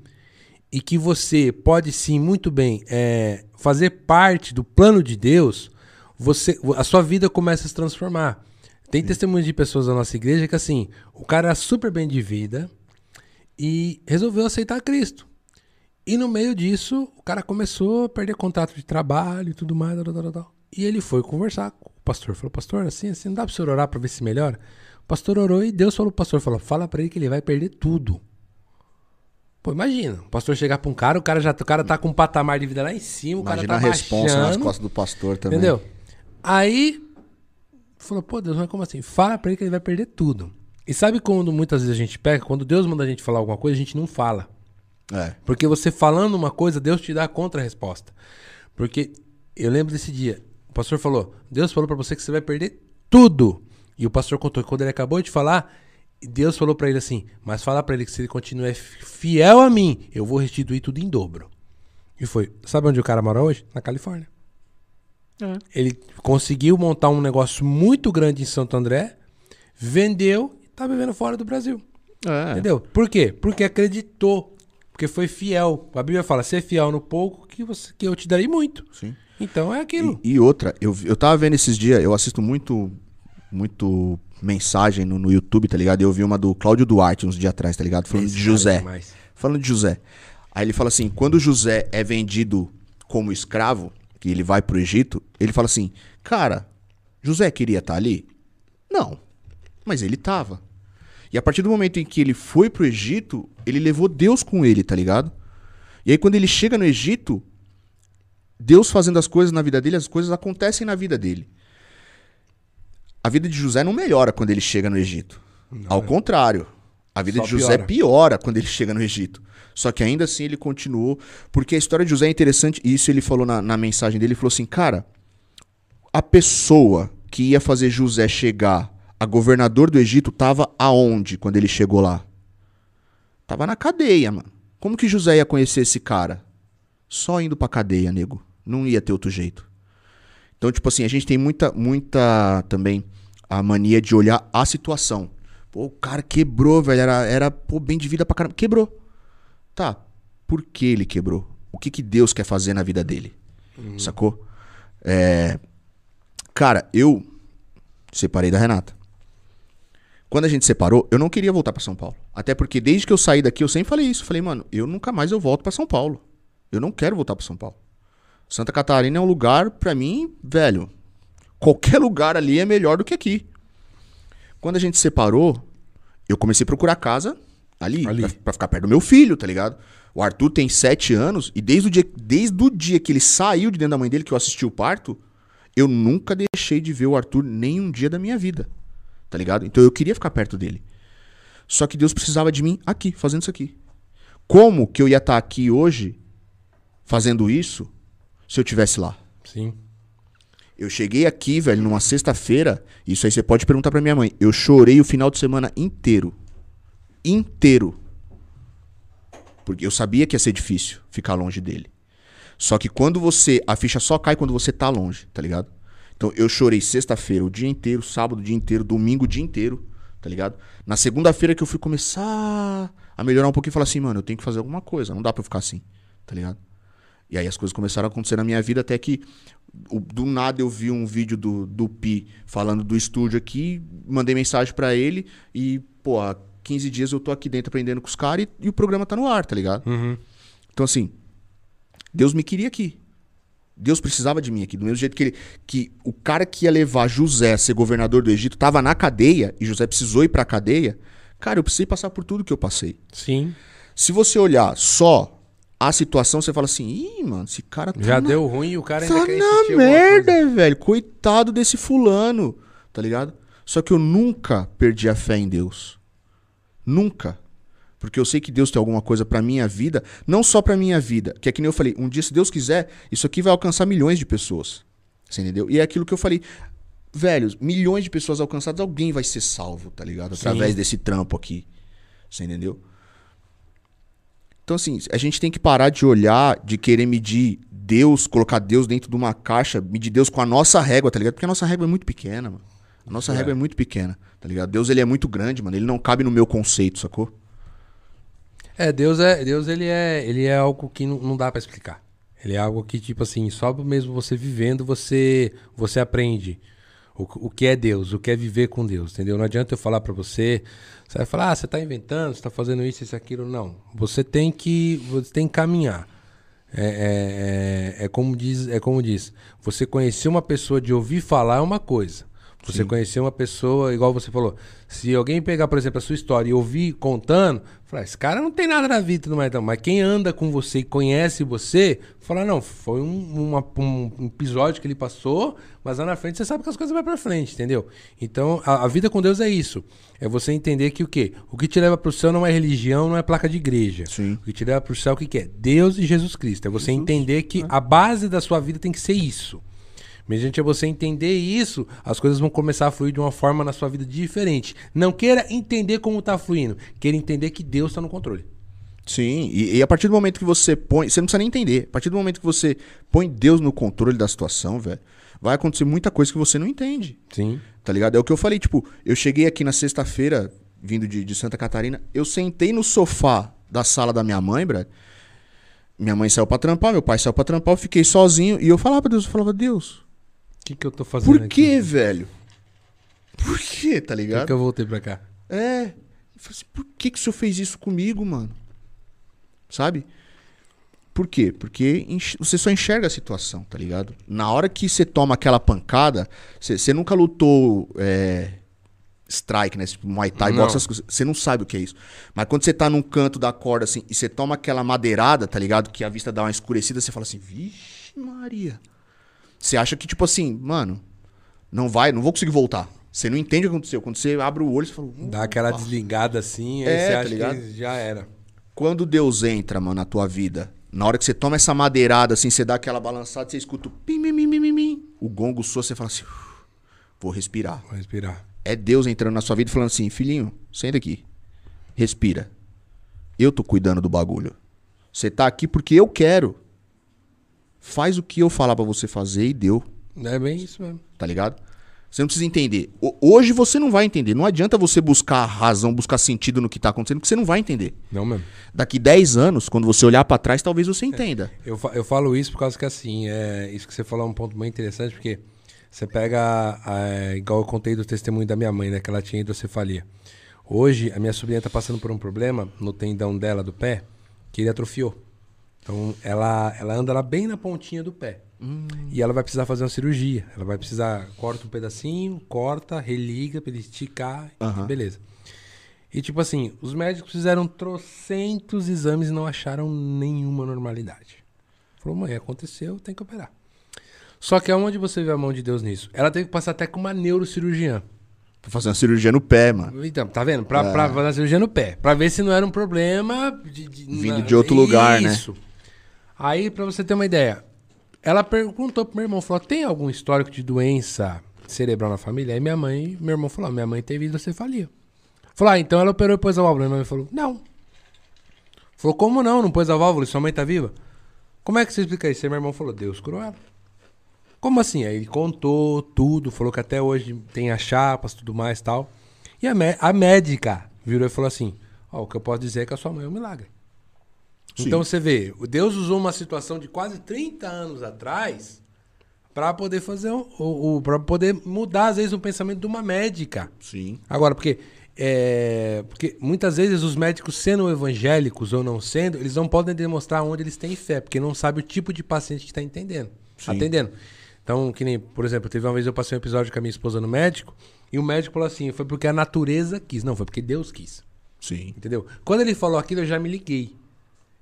e que você pode sim muito bem é, fazer parte do plano de Deus, você, a sua vida começa a se transformar. Tem testemunhos de pessoas da nossa igreja que assim, o cara era super bem de vida e resolveu aceitar Cristo. E no meio disso, o cara começou a perder contato de trabalho e tudo mais. Tal, tal, tal. E ele foi conversar com o pastor. Falou, pastor, assim, assim, não dá pra você orar pra ver se melhora? O pastor orou e Deus falou pro pastor, falou, fala pra ele que ele vai perder tudo. Pô, imagina, o pastor chegar pra um cara, o cara já o cara tá com um patamar de vida lá em cima, imagina o cara tá a resposta nas costas do pastor também. Entendeu? Aí falou, pô, Deus, mas como assim? Fala pra ele que ele vai perder tudo. E sabe quando muitas vezes a gente pega, quando Deus manda a gente falar alguma coisa, a gente não fala. É. Porque você falando uma coisa, Deus te dá a contra-resposta. Porque eu lembro desse dia, o pastor falou, Deus falou para você que você vai perder tudo. E o pastor contou que quando ele acabou de falar, Deus falou para ele assim: Mas fala para ele que se ele continuar fiel a mim, eu vou restituir tudo em dobro. E foi. Sabe onde o cara mora hoje? Na Califórnia. É. Ele conseguiu montar um negócio muito grande em Santo André, vendeu e tá vivendo fora do Brasil. É. Entendeu? Por quê? Porque acreditou. Porque foi fiel. A Bíblia fala: ser fiel no pouco que, você, que eu te darei muito. Sim. Então é aquilo. E, e outra, eu, eu tava vendo esses dias, eu assisto muito, muito mensagem no, no YouTube, tá ligado? Eu vi uma do Cláudio Duarte uns dias atrás, tá ligado? Falando Esse de José. É falando de José. Aí ele fala assim: quando José é vendido como escravo, que ele vai pro Egito, ele fala assim: cara, José queria estar tá ali? Não. Mas ele tava. E a partir do momento em que ele foi pro Egito, ele levou Deus com ele, tá ligado? E aí quando ele chega no Egito, Deus fazendo as coisas na vida dele, as coisas acontecem na vida dele a vida de José não melhora quando ele chega no Egito. Não, Ao contrário, a vida de José piora. piora quando ele chega no Egito. Só que ainda assim ele continuou. Porque a história de José é interessante, e isso ele falou na, na mensagem dele: ele falou assim, cara, a pessoa que ia fazer José chegar a governador do Egito estava aonde quando ele chegou lá? Tava na cadeia, mano. Como que José ia conhecer esse cara? Só indo pra cadeia, nego. Não ia ter outro jeito. Então, tipo assim, a gente tem muita, muita também a mania de olhar a situação. Pô, o cara quebrou, velho. Era, era pô, bem de vida pra caramba. Quebrou. Tá. Por que ele quebrou? O que, que Deus quer fazer na vida dele? Uhum. Sacou? É... Cara, eu separei da Renata. Quando a gente separou, eu não queria voltar para São Paulo. Até porque desde que eu saí daqui, eu sempre falei isso. Falei, mano, eu nunca mais eu volto para São Paulo. Eu não quero voltar para São Paulo. Santa Catarina é um lugar, para mim, velho. Qualquer lugar ali é melhor do que aqui. Quando a gente separou, eu comecei a procurar casa ali, ali. Pra, pra, ficar perto do meu filho, tá ligado? O Arthur tem sete anos e desde o, dia, desde o dia que ele saiu de dentro da mãe dele, que eu assisti o parto, eu nunca deixei de ver o Arthur nem um dia da minha vida. Tá ligado? Então eu queria ficar perto dele. Só que Deus precisava de mim aqui, fazendo isso aqui. Como que eu ia estar tá aqui hoje, fazendo isso, se eu tivesse lá. Sim. Eu cheguei aqui, velho, numa sexta-feira. Isso aí você pode perguntar pra minha mãe. Eu chorei o final de semana inteiro. Inteiro. Porque eu sabia que ia ser difícil ficar longe dele. Só que quando você. A ficha só cai quando você tá longe, tá ligado? Então eu chorei sexta-feira o dia inteiro, sábado o dia inteiro, domingo o dia inteiro, tá ligado? Na segunda-feira que eu fui começar a melhorar um pouquinho, falar assim, mano, eu tenho que fazer alguma coisa, não dá pra eu ficar assim, tá ligado? E aí as coisas começaram a acontecer na minha vida até que do nada eu vi um vídeo do, do Pi falando do estúdio aqui, mandei mensagem para ele e, pô, 15 dias eu tô aqui dentro aprendendo com os caras e, e, o programa tá no ar, tá ligado? Uhum. Então, assim, Deus me queria aqui. Deus precisava de mim aqui. Do mesmo jeito que, ele, que o cara que ia levar José a ser governador do Egito tava na cadeia e José precisou ir pra cadeia. Cara, eu precisei passar por tudo que eu passei. Sim. Se você olhar só a situação, você fala assim, ih, mano, esse cara tá. Já na... deu ruim e o cara ainda tá quer na merda, velho. Coitado desse fulano, tá ligado? Só que eu nunca perdi a fé em Deus. Nunca. Porque eu sei que Deus tem alguma coisa pra minha vida, não só pra minha vida, que é que nem eu falei, um dia, se Deus quiser, isso aqui vai alcançar milhões de pessoas. Você entendeu? E é aquilo que eu falei. velho, milhões de pessoas alcançadas, alguém vai ser salvo, tá ligado? Através Sim. desse trampo aqui. Você entendeu? Então, assim, a gente tem que parar de olhar, de querer medir Deus, colocar Deus dentro de uma caixa, medir Deus com a nossa régua, tá ligado? Porque a nossa régua é muito pequena, mano. A nossa É. régua é muito pequena, tá ligado? Deus, ele é muito grande, mano. Ele não cabe no meu conceito, sacou? É, Deus é, Deus ele é, ele é algo que não, não dá pra explicar. Ele é algo que tipo assim, só mesmo você vivendo, você você aprende o, o que é Deus, o que é viver com Deus, entendeu? Não adianta eu falar pra você, você vai falar, ah, você tá inventando, você tá fazendo isso, isso, aquilo, não. Você tem que, você tem que caminhar. É, é, é, é como diz, é como diz, você conhecer uma pessoa de ouvir falar é uma coisa. Você conhecer uma pessoa, igual você falou, se alguém pegar, por exemplo, a sua história e ouvir contando, falar, esse cara não tem nada na vida tudo mais, mas quem anda com você e conhece você, fala, não, foi um, uma- um episódio que ele passou, mas lá na frente você sabe que as coisas vão pra frente, entendeu? Então, a, a vida com Deus é isso. É você entender que o quê? O que te leva pro céu não é religião, não é placa de igreja. Sim. O que te leva pro céu, o que, que é? Deus e Jesus Cristo. É você entender que a base da sua vida tem que ser isso. Mediante a você entender isso, as coisas vão começar a fluir de uma forma na sua vida diferente. Não queira entender como tá fluindo. Queira entender que Deus tá no controle. Sim, e, e a partir do momento que você põe. Você não precisa nem entender. A partir do momento que você põe Deus no controle da situação, velho, vai acontecer muita coisa que você não entende. Sim. Tá ligado? É o que eu falei, tipo, eu cheguei aqui na sexta-feira, vindo de, de Santa Catarina, eu sentei no sofá da sala da minha mãe, brother. Minha mãe saiu pra trampar, meu pai saiu pra trampar, eu fiquei sozinho e eu falava pra Deus, eu falava, Deus, que, que eu tô fazendo por aqui? que, velho? Por que, tá Por ligado? que eu voltei pra cá? É. Eu falei assim, por que, que o senhor fez isso comigo, mano? Sabe? Por quê? Porque você só enxerga a situação, tá ligado? Na hora que você toma aquela pancada, você nunca lutou é, strike, né? Tipo, Muay Thai, boxe, essas coisas. Você não sabe o que é isso. Mas quando você tá num canto da corda, assim, e você toma aquela madeirada, tá ligado? Que a vista dá uma escurecida, você fala assim, vixe Maria. Você acha que, tipo assim, mano, não vai, não vou conseguir voltar. Você não entende o que aconteceu. Quando você abre o olho, você fala... Dá aquela desligada assim, aí É, você tá acha ligado? que já era. Quando Deus entra, mano, na tua vida, na hora que você toma essa madeirada, assim, você dá aquela balançada, você escuta o pim, pim, pim, pim, pim, pim. O gongo soa, você fala assim, "Uf, vou respirar. Vou respirar. É Deus entrando na sua vida e falando assim, filhinho, senta aqui, respira. Eu tô cuidando do bagulho. Você tá aqui porque eu quero. Faz o que eu falar pra você fazer e deu, É bem isso mesmo. tá ligado? Você não precisa entender. Hoje você não vai entender. Não adianta você buscar razão, buscar sentido no que tá acontecendo, porque você não vai entender. Não mesmo. Daqui 10 anos, quando você olhar pra trás, talvez você entenda. Eu, fa- eu falo isso por causa que, assim, é, isso que você falou é um ponto muito interessante, porque você pega, é, igual eu contei do testemunho da minha mãe, né, que ela tinha hidrocefalia. Hoje, a minha sobrinha tá passando por um problema no tendão dela do pé, que ele atrofiou. Então, ela, ela anda lá bem na pontinha do pé. E ela vai precisar fazer uma cirurgia. Ela vai precisar, corta um pedacinho, corta, religa pra ele esticar, beleza. E tipo assim, os médicos fizeram trocentos exames e não acharam nenhuma normalidade. Falou, mãe, aconteceu, tem que operar. Só que aonde você vê a mão de Deus nisso? Ela teve que passar até com uma neurocirurgiã. Pra fazer uma cirurgia no pé, mano. Então, tá vendo? Pra, pra fazer a cirurgia no pé. Pra ver se não era um problema de, de- Vindo de outro lugar, né? Isso. Aí, pra você ter uma ideia, ela perguntou pro meu irmão, falou, tem algum histórico de doença cerebral na família? Aí minha mãe, meu irmão falou, "Ah, minha mãe teve hidrocefalia. Falou, ah, então ela operou e pôs a válvula. Minha mãe falou, não. Falou, como não? Não pôs a válvula e sua mãe tá viva? Como é que você explica isso? Aí meu irmão falou, Deus curou ela. Como assim? Aí ele contou tudo, falou que até hoje tem as chapas, tudo mais tal. E a, a médica virou e falou assim: Ó, o que eu posso dizer é que a sua mãe é um milagre. Sim. Então você vê, o Deus usou uma situação de quase 30 anos atrás para poder fazer o, o, o para poder mudar às vezes o pensamento de uma médica. Sim. Agora, porque é, porque muitas vezes os médicos sendo evangélicos ou não sendo, eles não podem demonstrar onde eles têm fé, porque não sabe o tipo de paciente que está entendendo, Sim. atendendo. Então, que nem, por exemplo, teve uma vez eu passei um episódio com a minha esposa no médico, e o médico falou assim, foi porque a natureza quis. Não, foi porque Deus quis. Sim. Entendeu? Quando ele falou aquilo, eu já me liguei.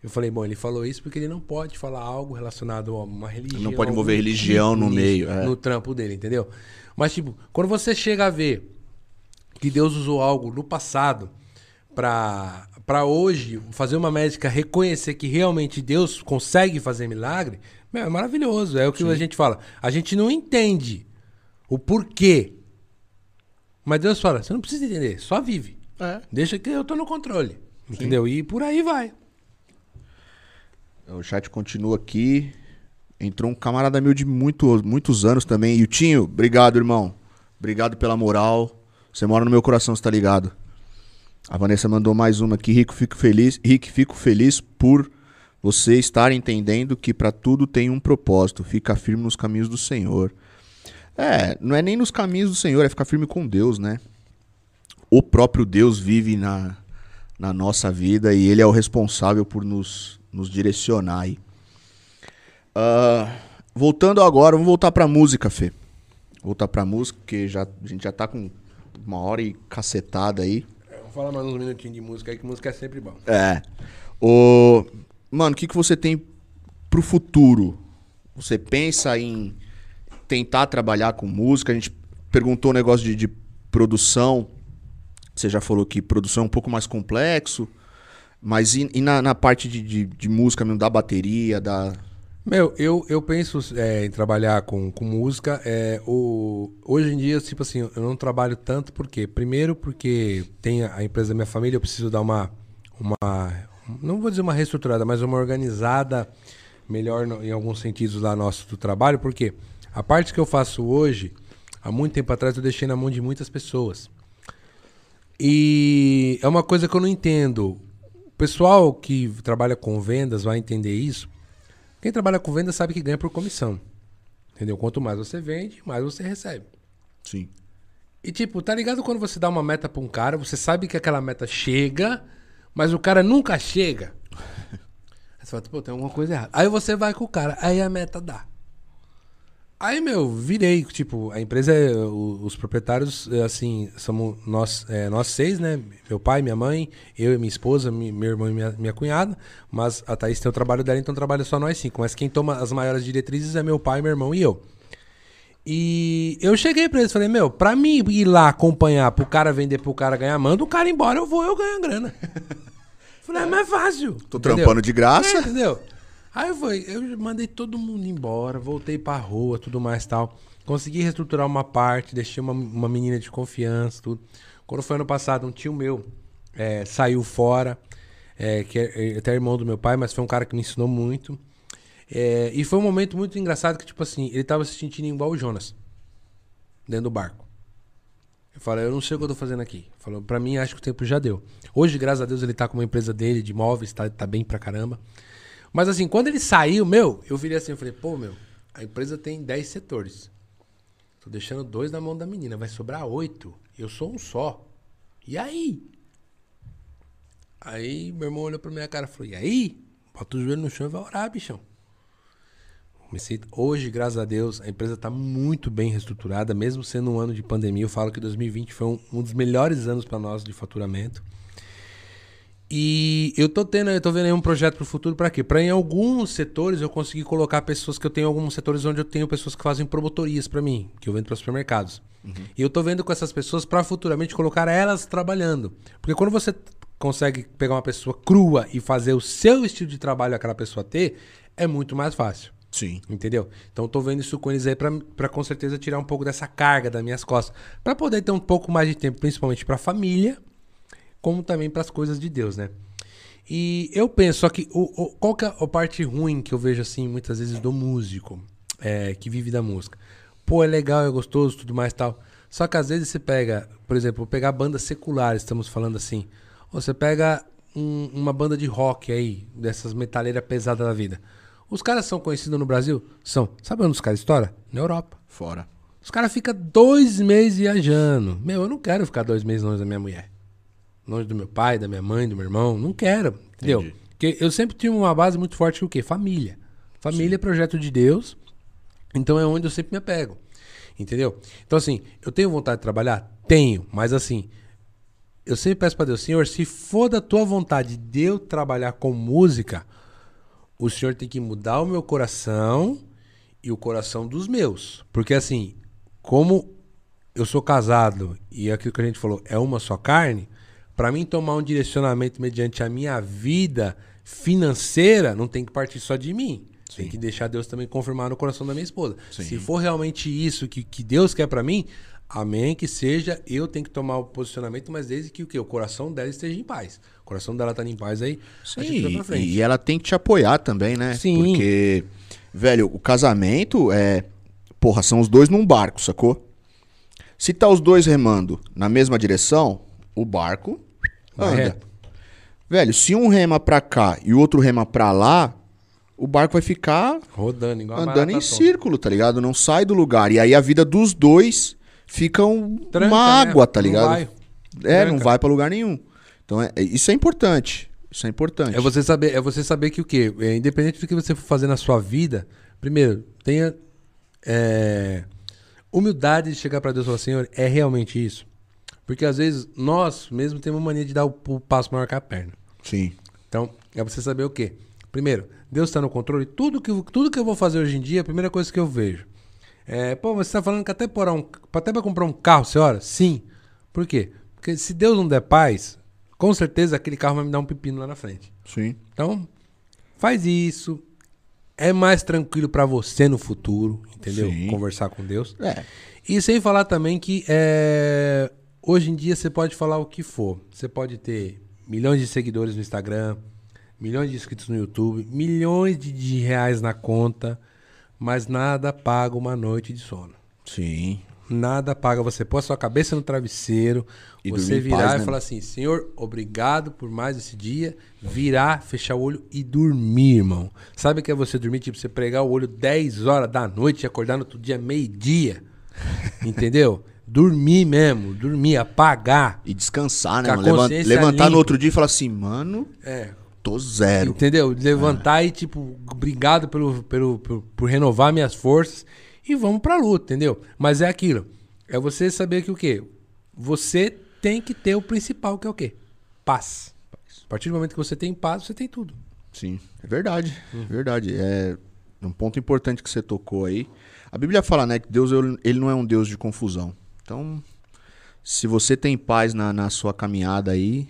Eu falei, bom, ele falou isso porque ele não pode falar algo relacionado a uma religião. Não pode envolver algum religião no meio, é. No trampo dele, entendeu? Mas, tipo, quando você chega a ver que Deus usou algo no passado pra, pra hoje fazer uma médica reconhecer que realmente Deus consegue fazer milagre, meu, é maravilhoso. É o que a gente fala. A gente não entende O porquê. Mas Deus fala, você não precisa entender, só vive. É. Deixa que eu tô no controle. Entendeu? E por aí vai. O chat continua aqui. Entrou um camarada meu de muito, muitos anos também. Yutinho, obrigado, irmão. Obrigado pela moral. Você mora no meu coração, você tá ligado? A Vanessa mandou mais uma aqui. Rico, fico feliz. Rick, fico feliz por você estar entendendo que para tudo tem um propósito. Fica firme nos caminhos do Senhor. É, não é nem nos caminhos do Senhor, é ficar firme com Deus, né? O próprio Deus vive na, na nossa vida e Ele é o responsável por nos, nos direcionar aí. Ah, voltando agora, vamos voltar pra música, Fê. Voltar pra música, porque já, a gente já tá com uma hora e cacetada aí. É, Vamos falar mais uns minutinhos de música aí, que música é sempre bom. É. O... Mano, o que, que você tem pro futuro? Você pensa em tentar trabalhar com música? A gente perguntou o negócio de, de produção. Você já falou que produção é um pouco mais complexo. Mas e, e na, na parte de, de, de música mesmo, da bateria, da. Meu, eu, eu penso é, em trabalhar com, com música. É, o, hoje em dia, tipo assim, eu não trabalho tanto porque, primeiro, porque tem a empresa da minha família, eu preciso dar uma, uma não vou dizer uma reestruturada, mas uma organizada melhor em alguns sentidos lá nosso do trabalho, porque a parte que eu faço hoje, há muito tempo atrás eu deixei na mão de muitas pessoas. E é uma coisa que eu não entendo. O pessoal que trabalha com vendas vai entender isso. Quem trabalha com vendas sabe que ganha por comissão. Entendeu? Quanto mais você vende, mais você recebe. Sim. E tipo, tá ligado quando você dá uma meta pra um cara, você sabe que aquela meta chega, mas o cara nunca chega. *laughs* Aí você fala, pô, tem alguma coisa errada. Aí você vai com o cara, aí a meta dá. Aí, meu, virei, tipo, a empresa, é, os proprietários, é, assim, somos nós, é, nós seis, né? Meu pai, minha mãe, eu e minha esposa, meu irmão e minha, minha cunhada. Mas a Thaís tem o trabalho dela, então trabalha só nós cinco. Mas quem toma as maiores diretrizes é meu pai, meu irmão e eu. E eu cheguei pra eles e falei, meu, pra mim ir lá acompanhar pro cara vender pro cara ganhar, manda o cara embora, eu vou, eu ganho a grana. *laughs* falei, é mais fácil. Tô entendeu? trampando de graça. É, entendeu? Aí eu mandei todo mundo embora, voltei pra rua, tudo mais tal. Consegui reestruturar uma parte, deixei uma, uma menina de confiança, tudo. Quando foi ano passado, um tio meu é, saiu fora, é, que é, é até irmão do meu pai, mas foi um cara que me ensinou muito. É, e foi um momento muito engraçado que, tipo assim, ele tava se sentindo igual o Jonas, dentro do barco. Eu falei, eu não sei o que eu tô fazendo aqui. Falou, pra mim, acho que o tempo já deu. Hoje, graças a Deus, ele tá com uma empresa dele de imóveis, tá, tá bem pra caramba. Mas assim, quando ele saiu, meu, eu virei assim, eu falei, pô, meu, a empresa tem 10 setores. Tô deixando dois na mão da menina, vai sobrar oito. Eu sou um só. E aí? Aí meu irmão olhou pra minha cara e falou, e aí? Bota o joelho no chão e vai orar, bichão. Comecei, hoje, graças a Deus, a empresa está muito bem reestruturada, mesmo sendo um ano de pandemia. Eu falo que 2020 foi um, um dos melhores anos para nós de faturamento. E eu tô tendo, eu tô vendo aí um projeto pro futuro para quê? Para em alguns setores eu conseguir colocar pessoas que eu tenho alguns setores onde eu tenho pessoas que fazem promotorias para mim, que eu vendo para supermercados. E eu tô vendo com essas pessoas para futuramente colocar elas trabalhando. Porque quando você consegue pegar uma pessoa crua e fazer o seu estilo de trabalho aquela pessoa ter, é muito mais fácil. Sim. Entendeu? Então eu tô vendo isso com eles aí pra com certeza tirar um pouco dessa carga das minhas costas. Pra poder ter um pouco mais de tempo, principalmente pra família, como também pras coisas de Deus, né? E eu penso, só que o, o- qual que é a parte ruim que eu vejo assim, muitas vezes, do músico é, que vive da música? Pô, é legal, é gostoso, tudo mais tal. Só que às vezes você pega, por exemplo, vou pegar bandas seculares, estamos falando assim. Ou você pega um- uma banda de rock aí, dessas metaleiras pesadas da vida. Os caras são conhecidos no Brasil? São. Sabe onde os caras estouram? Na Europa. Fora. Os caras ficam dois meses viajando. Meu, eu não quero ficar dois meses longe da minha mulher. Longe do meu pai, da minha mãe, do meu irmão. Não quero. Entendeu? Entendi. Porque eu sempre tive uma base muito forte que o quê? Família. Família é projeto de Deus. Então é onde eu sempre me apego. Entendeu? Então, assim, eu tenho vontade de trabalhar? Tenho. Mas assim, eu sempre peço pra Deus, Senhor, se for da tua vontade de eu trabalhar com música, o Senhor tem que mudar o meu coração e o coração dos meus. Porque assim, como eu sou casado e é aquilo que a gente falou, é uma só carne, pra mim tomar um direcionamento mediante a minha vida financeira, não tem que partir só de mim. Tem que deixar Deus também confirmar no coração da minha esposa. Sim. Se for realmente isso que, que Deus quer pra mim, amém que seja, eu tenho que tomar o posicionamento, mas desde que o quê? O coração dela esteja em paz. O coração dela tá em paz aí, Sim, e ela tem que te apoiar também, né? Sim. Porque, velho, o casamento é. Porra, são os dois num barco, sacou? Se tá os dois remando na mesma direção, o barco anda. Velho, se um rema pra cá e o outro rema pra lá, o barco vai ficar Rodando, igual andando em círculo, tá ligado? Não sai do lugar. E aí a vida dos dois fica um- Tranca, uma né? água, tá Não ligado? vai. É, não Tranca. vai pra lugar nenhum. Então é- é- isso é importante. Isso é importante. É você saber, é você saber que o quê? É, independente do que você for fazer na sua vida, primeiro, tenha é, humildade de chegar pra Deus e falar, Senhor, é realmente isso? Porque às vezes nós mesmo temos mania de dar o, o passo maior que a perna. Sim. Então, é você saber o quê? Primeiro, Deus está no controle. Tudo que, tudo que eu vou fazer hoje em dia, a primeira coisa que eu vejo. É, pô, mas você está falando que até para um, até pra comprar um carro, senhora? Sim. Por quê? Porque se Deus não der paz, com certeza aquele carro vai me dar um pepino lá na frente. Sim. Então, faz isso. É mais tranquilo pra você no futuro, entendeu? Sim. Conversar com Deus. É. E sem falar também que é, hoje em dia você pode falar o que for. Você pode ter milhões de seguidores no Instagram, milhões de inscritos no YouTube, milhões de, reais na conta, mas nada paga uma noite de sono. Sim. Nada paga você pôr a sua cabeça no travesseiro, E você virar paz, e né? falar assim: Senhor, obrigado por mais esse dia. Virar, fechar o olho e dormir, irmão. Sabe o que é você dormir? Tipo, você pregar o olho 10 horas da noite e acordar no outro dia meio-dia. *laughs* Entendeu? Dormir mesmo, dormir, apagar. E descansar, né? Mano? Levantar limpa. no outro dia e falar assim, mano, É. tô zero. Entendeu? Levantar e, tipo, obrigado pelo, pelo, por, por renovar minhas forças e vamos pra luta, entendeu? Mas é aquilo. É você saber que o quê? Você tem que ter o principal, que é o quê? Paz. A partir do momento que você tem paz, você tem tudo. Sim, é verdade. Hum. É verdade. É um ponto importante que você tocou aí. A Bíblia fala, né, que Deus ele não é um Deus de confusão. Então, se você tem paz na, na sua caminhada aí,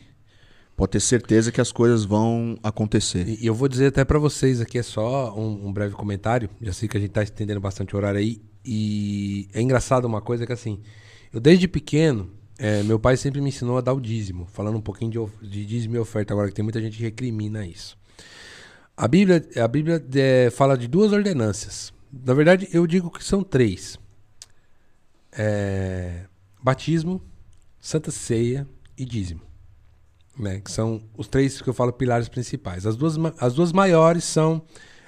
pode ter certeza que as coisas vão acontecer. E, eu vou dizer até pra vocês aqui, é só um, um breve comentário. Já sei que a gente tá estendendo bastante o horário aí. E é engraçado uma coisa que assim, eu desde pequeno, é, meu pai sempre me ensinou a dar o dízimo. Falando um pouquinho de, de dízimo e oferta agora, que tem muita gente que recrimina isso. A Bíblia, a Bíblia é, fala de duas ordenâncias. Na verdade, eu digo que são três: É, batismo, Santa Ceia e dízimo. Né? Que são os três que eu falo pilares principais. As duas, as duas maiores são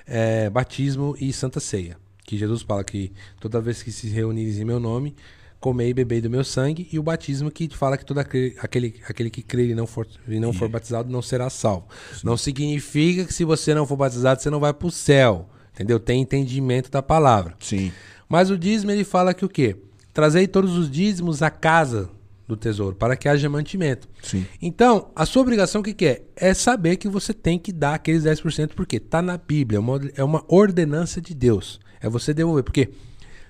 é, batismo e Santa Ceia. Que Jesus fala que toda vez que se reunires em meu nome, comei e bebei do meu sangue. E o batismo que fala que todo aquele, aquele, aquele que crer e não for, e não for batizado não será salvo. Não significa que se você não for batizado, você não vai para o céu. Entendeu? Tem entendimento da palavra. Sim. Mas o dízimo ele fala que o quê? Trazei todos os dízimos à casa do tesouro, para que haja mantimento. Sim. Então, a sua obrigação o que, que é? É saber que você tem que dar aqueles 10%, porque tá na Bíblia, é uma, é uma ordenança de Deus. É você devolver. Porque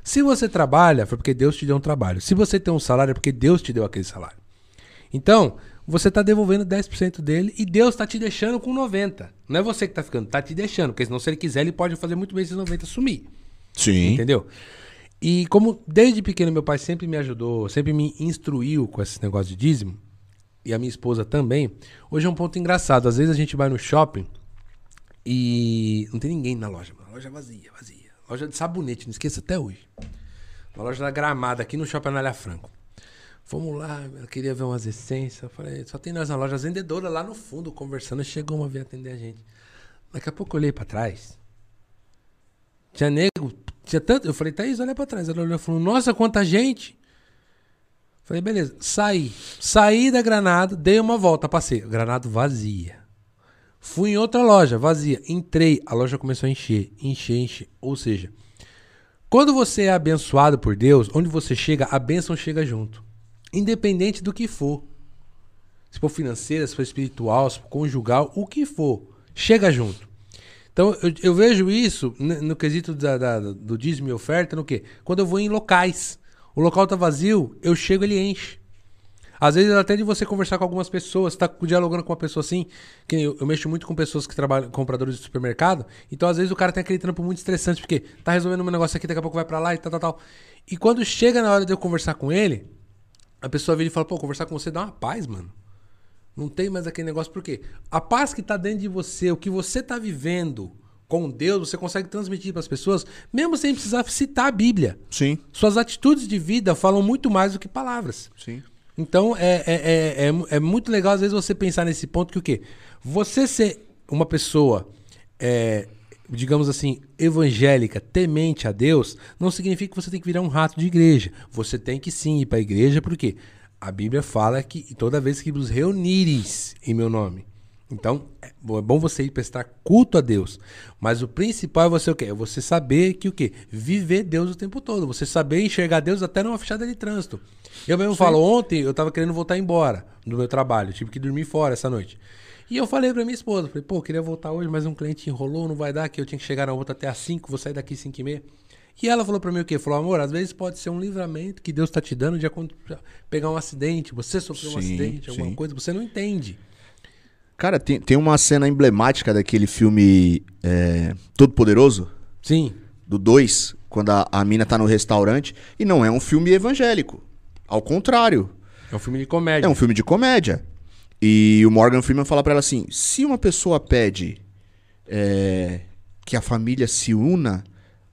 se você trabalha, foi porque Deus te deu um trabalho. Se você tem um salário, é porque Deus te deu aquele salário. Então, você tá devolvendo 10% dele e Deus tá te deixando com 90%. Não é você que tá ficando, tá te deixando. Porque senão, se ele quiser, ele pode fazer muito bem esses 90% sumir. Sim. Entendeu? E como desde pequeno meu pai sempre me ajudou, sempre me instruiu com esse negócio de dízimo, e a minha esposa também, hoje é um ponto engraçado. Às vezes a gente vai no shopping e não tem ninguém na loja, mano. Loja vazia, vazia. Loja de sabonete, não esqueça até hoje. Uma loja da Gramada, aqui no Shopping Anália Franco. Fomos lá, eu queria ver umas essências. Eu falei, só tem nós na loja. As vendedoras lá no fundo conversando. Chegou uma vez atender a gente. Daqui a pouco eu olhei pra trás. Tinha nego, tinha tanto. Eu falei, Thaís, olha pra trás. Ela olhou e falou, nossa, quanta gente. Falei, beleza. Saí. Saí da Granada, dei uma volta, passei. Granado vazia. Fui em outra loja, vazia. Entrei, a loja começou a encher, encher, encher. Ou seja, quando você é abençoado por Deus, onde você chega, a bênção chega junto. Independente do que for. Se for financeira, se for espiritual, se for conjugal, o que for. Chega junto. Então, eu, eu vejo isso no quesito da- da- do dízimo e oferta, no quê? Quando eu vou em locais. O local tá vazio, eu chego ele enche. Às vezes, até de você conversar com algumas pessoas, tá dialogando com uma pessoa assim, que eu, eu mexo muito com pessoas que trabalham, compradores de supermercado, então às vezes o cara tem aquele trampo muito estressante, porque tá resolvendo um negócio aqui, daqui a pouco vai para lá e tal, tal, tal. E quando chega na hora de eu conversar com ele, a pessoa vira e fala, pô, conversar com você dá uma paz, mano. Não tem mais aquele negócio, por quê? A paz que tá dentro de você, o que você tá vivendo com Deus, você consegue transmitir para as pessoas, mesmo sem precisar citar a Bíblia. Sim. Suas atitudes de vida falam muito mais do que palavras. Sim. Então é, é, é, é, é muito legal, às vezes, você pensar nesse ponto que o quê? Você ser uma pessoa, é, digamos assim, evangélica, temente a Deus, não significa que você tem que virar um rato de igreja. Você tem que sim ir para a igreja, porque a Bíblia fala que toda vez que vos reunires em meu nome. Então, é bom você ir prestar culto a Deus. Mas o principal é você o quê? É você saber que o quê? Viver Deus o tempo todo. Você saber enxergar Deus até numa fechada de trânsito. Eu mesmo Sim. falo, ontem eu tava querendo voltar embora do meu trabalho. tive que dormir fora essa noite. E eu falei pra minha esposa, falei, pô, queria voltar hoje, mas um cliente enrolou, não vai dar, que eu tinha que chegar na outra até às 5, vou sair daqui às 5 e meia. E ela falou pra mim o quê? Falou, amor, às vezes pode ser um livramento que Deus tá te dando de pegar um acidente, você sofreu sim, um acidente, alguma sim. coisa, você não entende. Cara, tem, tem uma cena emblemática daquele filme é, Todo Poderoso. Sim. Do 2, quando a, a mina tá no restaurante. E não é um filme evangélico. Ao contrário. É um filme de comédia. É um filme de comédia. E o Morgan Freeman fala para ela assim: se uma pessoa pede é, que a família se una,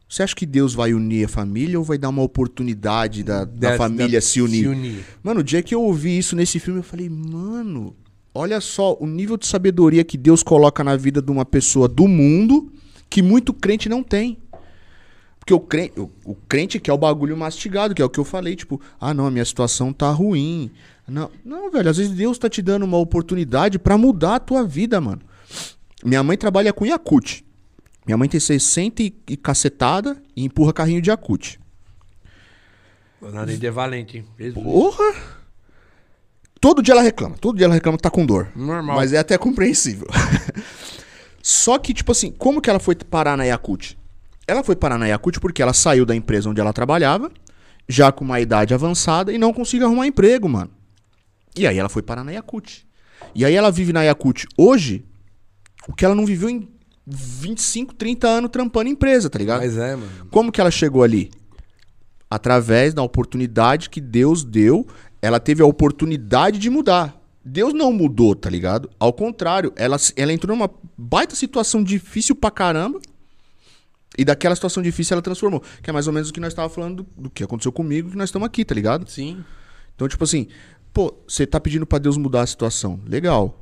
você acha que Deus vai unir a família ou vai dar uma oportunidade da, da, da família da, se, unir? se unir? Mano, o dia que eu ouvi isso nesse filme, eu falei, mano, olha só o nível de sabedoria que Deus coloca na vida de uma pessoa do mundo que muito crente não tem. Porque o crente, o, o crente quer o bagulho mastigado, que é o que eu falei, tipo, ah, não, a minha situação tá ruim. Não, não, velho, às vezes Deus tá te dando uma oportunidade para mudar a tua vida, mano. Minha mãe trabalha com Yakut. Minha mãe tem 60 e, e cacetada e empurra carrinho de Yakut. Nada de valente, hein? Porra! Todo dia ela reclama. Todo dia ela reclama que tá com dor. Normal. Mas é até compreensível. *laughs* Só que, tipo assim, como que ela foi parar na Yakut? Ela foi parar na Yakut porque ela saiu da empresa onde ela trabalhava, já com uma idade avançada, e não conseguiu arrumar emprego, mano. E aí ela foi parar na Yakut. E aí ela vive na Yakut hoje o que ela não viveu em 25, 30 anos trampando em empresa, tá ligado? Mas é, mano. Como que ela chegou ali? Através da oportunidade que Deus deu, ela teve a oportunidade de mudar. Deus não mudou, tá ligado? Ao contrário, ela, ela entrou numa baita situação difícil pra caramba. E daquela situação difícil ela transformou. Que é mais ou menos o que nós estávamos falando do, do, que aconteceu comigo, que nós estamos aqui, tá ligado? Sim. Então, tipo assim, pô, você tá pedindo para Deus mudar a situação. Legal.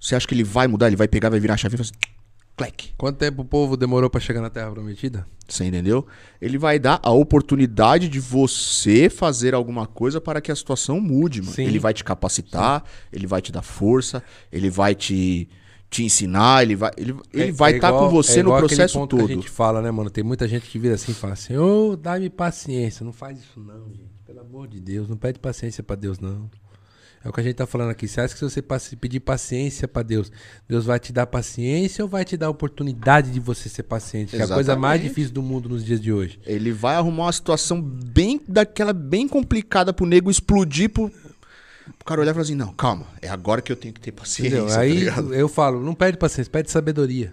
Você acha que ele vai mudar? Ele vai pegar, vai virar a chave e fazer. Assim, Clec. Quanto tempo o povo demorou para chegar na Terra Prometida? Você entendeu? Ele vai dar a oportunidade de você fazer alguma coisa para que a situação mude, mano. Sim. Ele vai te capacitar, Sim. ele vai te dar força, ele vai te te ensinar, ele vai ele, ele é, vai estar é tá com você é no processo ponto todo. Que a gente fala, né, mano? Tem muita gente que vira assim e fala assim: "Ô, oh, dá-me paciência, não faz isso não, gente. Pelo amor de Deus, não pede paciência para Deus não". É o que a gente tá falando aqui. Você acha que se você pedir paciência para Deus, Deus vai te dar paciência ou vai te dar a oportunidade de você ser paciente? Que é a coisa mais difícil do mundo nos dias de hoje. Ele vai arrumar uma situação bem daquela bem complicada pro nego explodir pro, o cara olhar e falar assim: não, calma, é agora que eu tenho que ter paciência. Entendeu? Tá Aí tá eu falo: não pede paciência, pede sabedoria.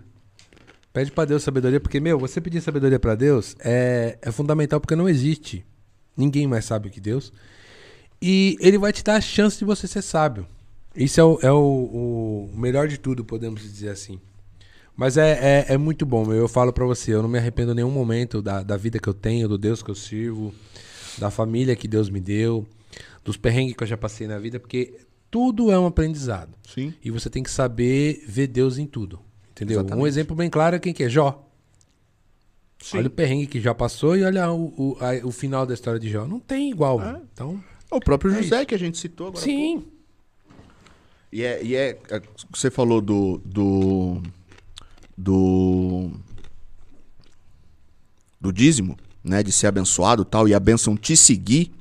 Pede para Deus sabedoria, porque, meu, você pedir sabedoria para Deus é, é fundamental porque não existe. Ninguém mais sabe que Deus. E ele vai te dar a chance de você ser sábio. Isso é o, é o, o melhor de tudo, podemos dizer assim. Mas é, é, é muito bom, eu falo para você, eu não me arrependo em nenhum momento da, da vida que eu tenho, do Deus que eu sirvo, da família que Deus me deu dos perrengues que eu já passei na vida, porque tudo é um aprendizado. Sim. E você tem que saber ver Deus em tudo. Entendeu? Exatamente. Um exemplo bem claro é quem que é Jó. Sim. Olha o perrengue que já passou e olha o, o, a, o final da história de Jó. Não tem igual. É. Então, o próprio é José isso. que a gente citou agora. Sim. E é, e é, é. Você falou do. Do. Do. Do dízimo, né? De ser abençoado tal. E a bênção te seguir.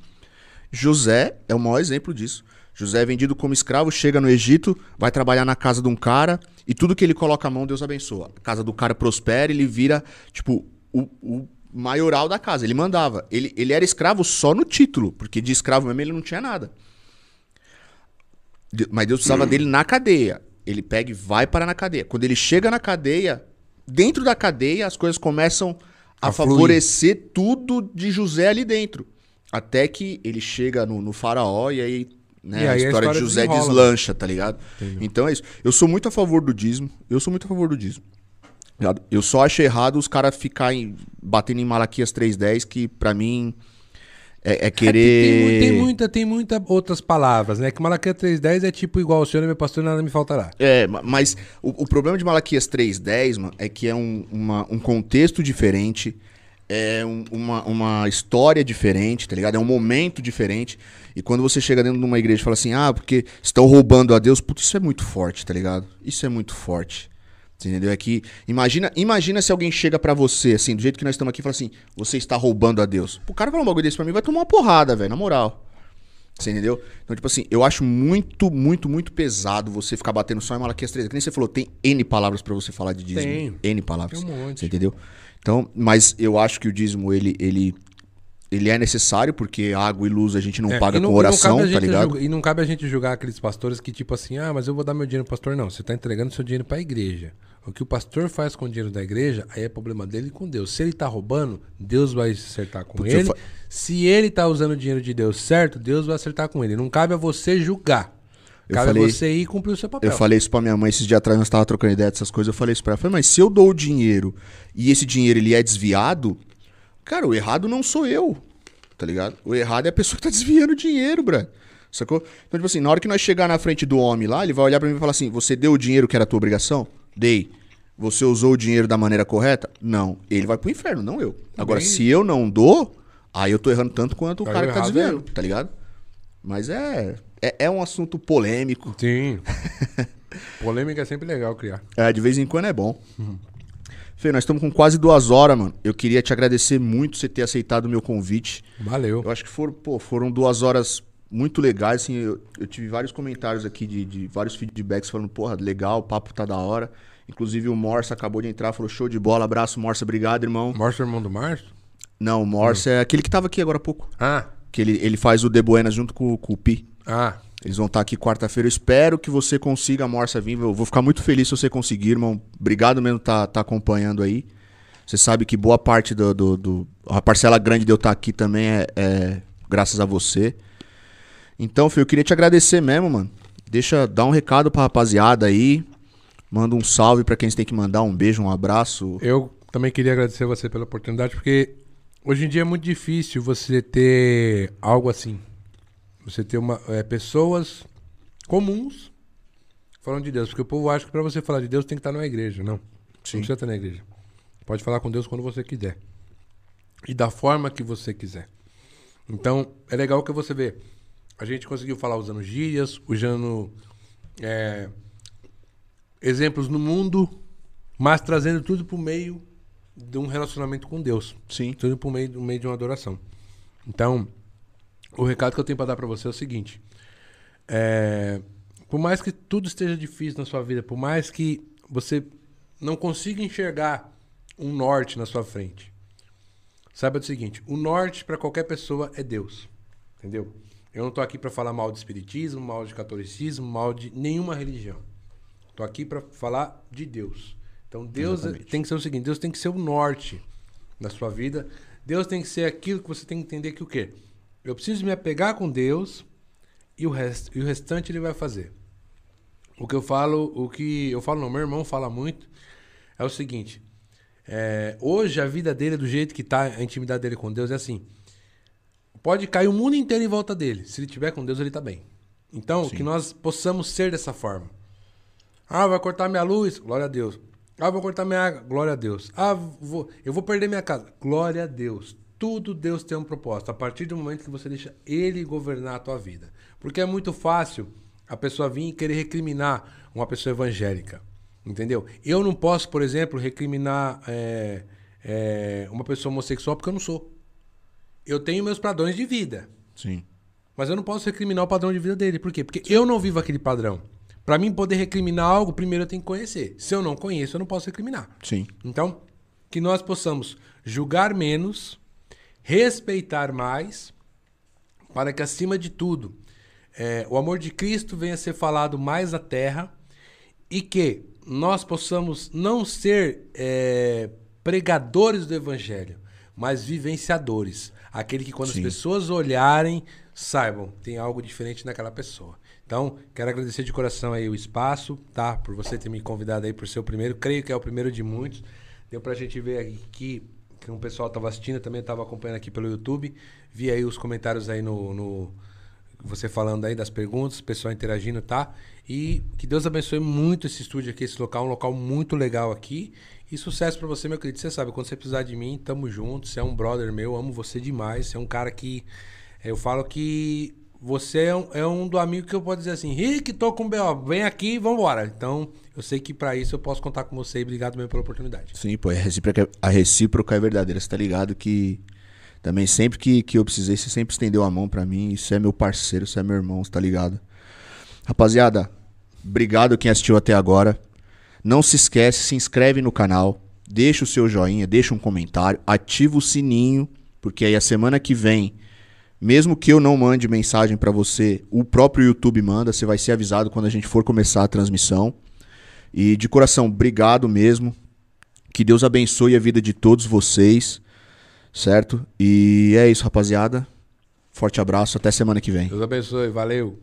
José é o maior exemplo disso. José é vendido como escravo, chega no Egito, vai trabalhar na casa de um cara e tudo que ele coloca a mão, Deus abençoa. A casa do cara prospera, ele vira, tipo, o, o maioral da casa. Ele mandava. Ele, ele era escravo só no título, porque de escravo mesmo ele não tinha nada. Mas Deus precisava dele na cadeia. Ele pega e vai parar na cadeia. Quando ele chega na cadeia, dentro da cadeia, as coisas começam a, A fluir. favorecer tudo de José ali dentro. Até que ele chega no, no faraó e aí, né, E a, aí a história história de José desenrola, deslancha, tá ligado? Então é isso. Eu sou muito a favor do dízimo. Eu sou muito a favor do dízimo. Eu só acho errado os caras ficarem batendo em Malaquias 3.10, que pra mim é, é É, querer. tem, tem, tem muita, tem muita outras palavras, né? Que Malaquias 3.10 é tipo igual o Senhor é meu pastor, nada me faltará. É, ma- mas o, o problema de Malaquias 3.10, mano, é que é um, uma- um contexto diferente, é um- uma, uma história diferente, tá ligado? É um momento diferente. E quando você chega dentro de uma igreja e fala assim, ah, porque estão roubando a Deus, putz, isso é muito forte, tá ligado? Isso é muito forte. Entendeu? É que imagina, imagina se alguém chega pra você, assim, do jeito que nós estamos aqui, e fala assim: você está roubando a Deus. O cara falar um bagulho desse pra mim, vai tomar uma porrada, velho, na moral. Você entendeu? Então, tipo assim, eu acho muito, muito, muito pesado você ficar batendo só em Malaquias 3. Que nem você falou, tem N palavras pra você falar de dízimo. Tem. N palavras. Tem um monte. Você entendeu? Então, mas eu acho que o dízimo, ele, ele, ele é necessário, porque água e luz a gente não É, paga e com oração, tá ligado? julgar- e não cabe a gente julgar aqueles pastores que, tipo assim, ah, mas eu vou dar meu dinheiro pro pastor. Não, você tá entregando seu dinheiro pra igreja. O que o pastor faz com o dinheiro da igreja, aí é problema dele com Deus. Se ele tá roubando, Deus vai acertar com ele. fa- Se ele tá usando o dinheiro de Deus certo, Deus vai acertar com ele. Não cabe a você julgar. Eu Cabe falei- a você ir cumprir o seu papel. Eu falei isso pra minha mãe esses dias atrás, nós tava trocando ideia dessas coisas. Eu falei isso pra ela. Eu falei, mas se eu dou o dinheiro e esse dinheiro ele é desviado, cara, o errado não sou eu. Tá ligado? O errado é a pessoa que tá *laughs* desviando o dinheiro, bro. Sacou? Então, tipo assim, na hora que nós chegar na frente do homem lá, ele vai olhar pra mim e falar assim: Você deu o dinheiro que era a tua obrigação? Dei. Você usou o dinheiro da maneira correta? Não. Ele vai pro inferno, não eu. Agora, Bem- se eu não dou, aí eu tô errando tanto quanto o Aí cara que tá errado é desviando, eu. tá ligado? Mas é, é, é um assunto polêmico. Sim. *laughs* Polêmica é sempre legal criar. É, de vez em quando é bom. Fê, nós estamos com quase duas horas, mano. Eu queria te agradecer muito você ter aceitado o meu convite. Valeu. Eu acho que foram, pô, foram duas horas muito legais, assim. Eu, eu tive vários comentários aqui de, de vários feedbacks falando, porra, legal, o papo tá da hora. Inclusive o Morsa acabou de entrar, falou show de bola, abraço, Morsa, obrigado, irmão. Mostra o irmão do Márcio? Não, o Morsa é aquele que tava aqui agora há pouco. Ah, Que ele, ele faz o De Buenas junto com, com o Pi. ah. Eles vão estar aqui quarta-feira. Eu espero que você consiga, Morsa, vir. Eu vou ficar muito feliz se você conseguir, irmão. Obrigado mesmo por tá, tá acompanhando aí. Você sabe que boa parte do, do, do- A parcela grande de eu estar aqui também é, é graças a você. Então, filho, eu queria te agradecer mesmo, mano. Deixa, dá um recado pra rapaziada aí. Manda um salve pra quem você tem que mandar. Um beijo, um abraço. Eu também queria agradecer você pela oportunidade, porque hoje em dia é muito difícil você ter algo assim. Você ter uma, é, pessoas comuns falando de Deus. Porque o povo acha que pra você falar de Deus tem que estar numa igreja. Não. Sim. Não precisa estar na igreja. Pode falar com Deus quando você quiser. E da forma que você quiser. Então, é legal que você vê. A gente conseguiu falar usando gírias, usando é, exemplos no mundo, mas trazendo tudo pro meio de um relacionamento com Deus. Sim. Tudo pro meio, meio de uma adoração. Então, o recado que eu tenho pra dar pra você é o seguinte: é, por mais que tudo esteja difícil na sua vida, por mais que você não consiga enxergar um norte na sua frente, saiba do seguinte: o norte pra qualquer pessoa é Deus. Entendeu? Eu não tô aqui pra falar mal de espiritismo, mal de catolicismo, mal de nenhuma religião. Tô aqui pra falar de Deus. Então Deus Exatamente. tem que ser o seguinte, Deus tem que ser o norte da sua vida. Deus tem que ser aquilo que você tem que entender que o quê? Eu preciso me apegar com Deus e o resto, e o restante ele vai fazer. O que eu falo, o que eu falo, não, meu irmão fala muito, é o seguinte: é, hoje a vida dele, do jeito que tá, a intimidade dele com Deus é assim. Pode cair o mundo inteiro em volta dele. Se ele tiver com Deus, ele tá bem. Então, que nós possamos ser dessa forma. Ah, vai cortar minha luz? Glória a Deus. Ah, vou cortar minha água? Glória a Deus. Ah, vou, eu vou perder minha casa? Glória a Deus. Tudo Deus tem um propósito. A partir do momento que você deixa Ele governar a tua vida. Porque é muito fácil a pessoa vir e querer recriminar uma pessoa evangélica. Entendeu? Eu não posso, por exemplo, recriminar é, é, uma pessoa homossexual porque eu não sou. Eu tenho meus padrões de vida. Sim. Mas eu não posso recriminar o padrão de vida dele. Por quê? Porque eu não vivo aquele padrão. Pra mim poder recriminar algo, primeiro eu tenho que conhecer. Se eu não conheço, eu não posso recriminar. Sim. Então, que nós possamos julgar menos, respeitar mais, para que acima de tudo, é, o amor de Cristo venha a ser falado mais na terra e que nós possamos não ser é, pregadores do evangelho, mas vivenciadores. Aquele que quando Sim. as pessoas olharem, saibam, tem algo diferente naquela pessoa. Então, quero agradecer de coração aí o espaço, tá? Por você ter me convidado aí por ser o primeiro. Creio que é o primeiro de muitos. Deu pra gente ver aqui que um pessoal estava assistindo, também estava acompanhando aqui pelo YouTube. Vi aí os comentários aí no, no, você falando aí das perguntas, o pessoal interagindo, tá? E que Deus abençoe muito esse estúdio aqui, esse local, um local muito legal aqui. E sucesso para você, meu querido. Você sabe, quando você precisar de mim, tamo junto. Você é um brother meu, amo você demais. Você é um cara que eu falo que você é um, é um do amigo que eu posso dizer assim, Rick, tô com B.O., vem aqui e vambora. Então, eu sei que para isso eu posso contar com você e obrigado mesmo pela oportunidade. Sim, pô, a recíproca, a recíproca é verdadeira, você tá ligado que também sempre que, que eu precisei, você sempre estendeu a mão para mim, isso é meu parceiro, isso é meu irmão, você tá ligado? Rapaziada, obrigado quem assistiu até agora. Não se esquece, se inscreve no canal, deixa o seu joinha, deixa um comentário, ativa o sininho, porque aí a semana que vem mesmo que eu não mande mensagem para você, o próprio YouTube manda, você vai ser avisado quando a gente for começar a transmissão. E de coração, obrigado mesmo. Que Deus abençoe a vida de todos vocês, certo? E é isso, rapaziada. Forte abraço, até semana que vem. Deus abençoe, valeu.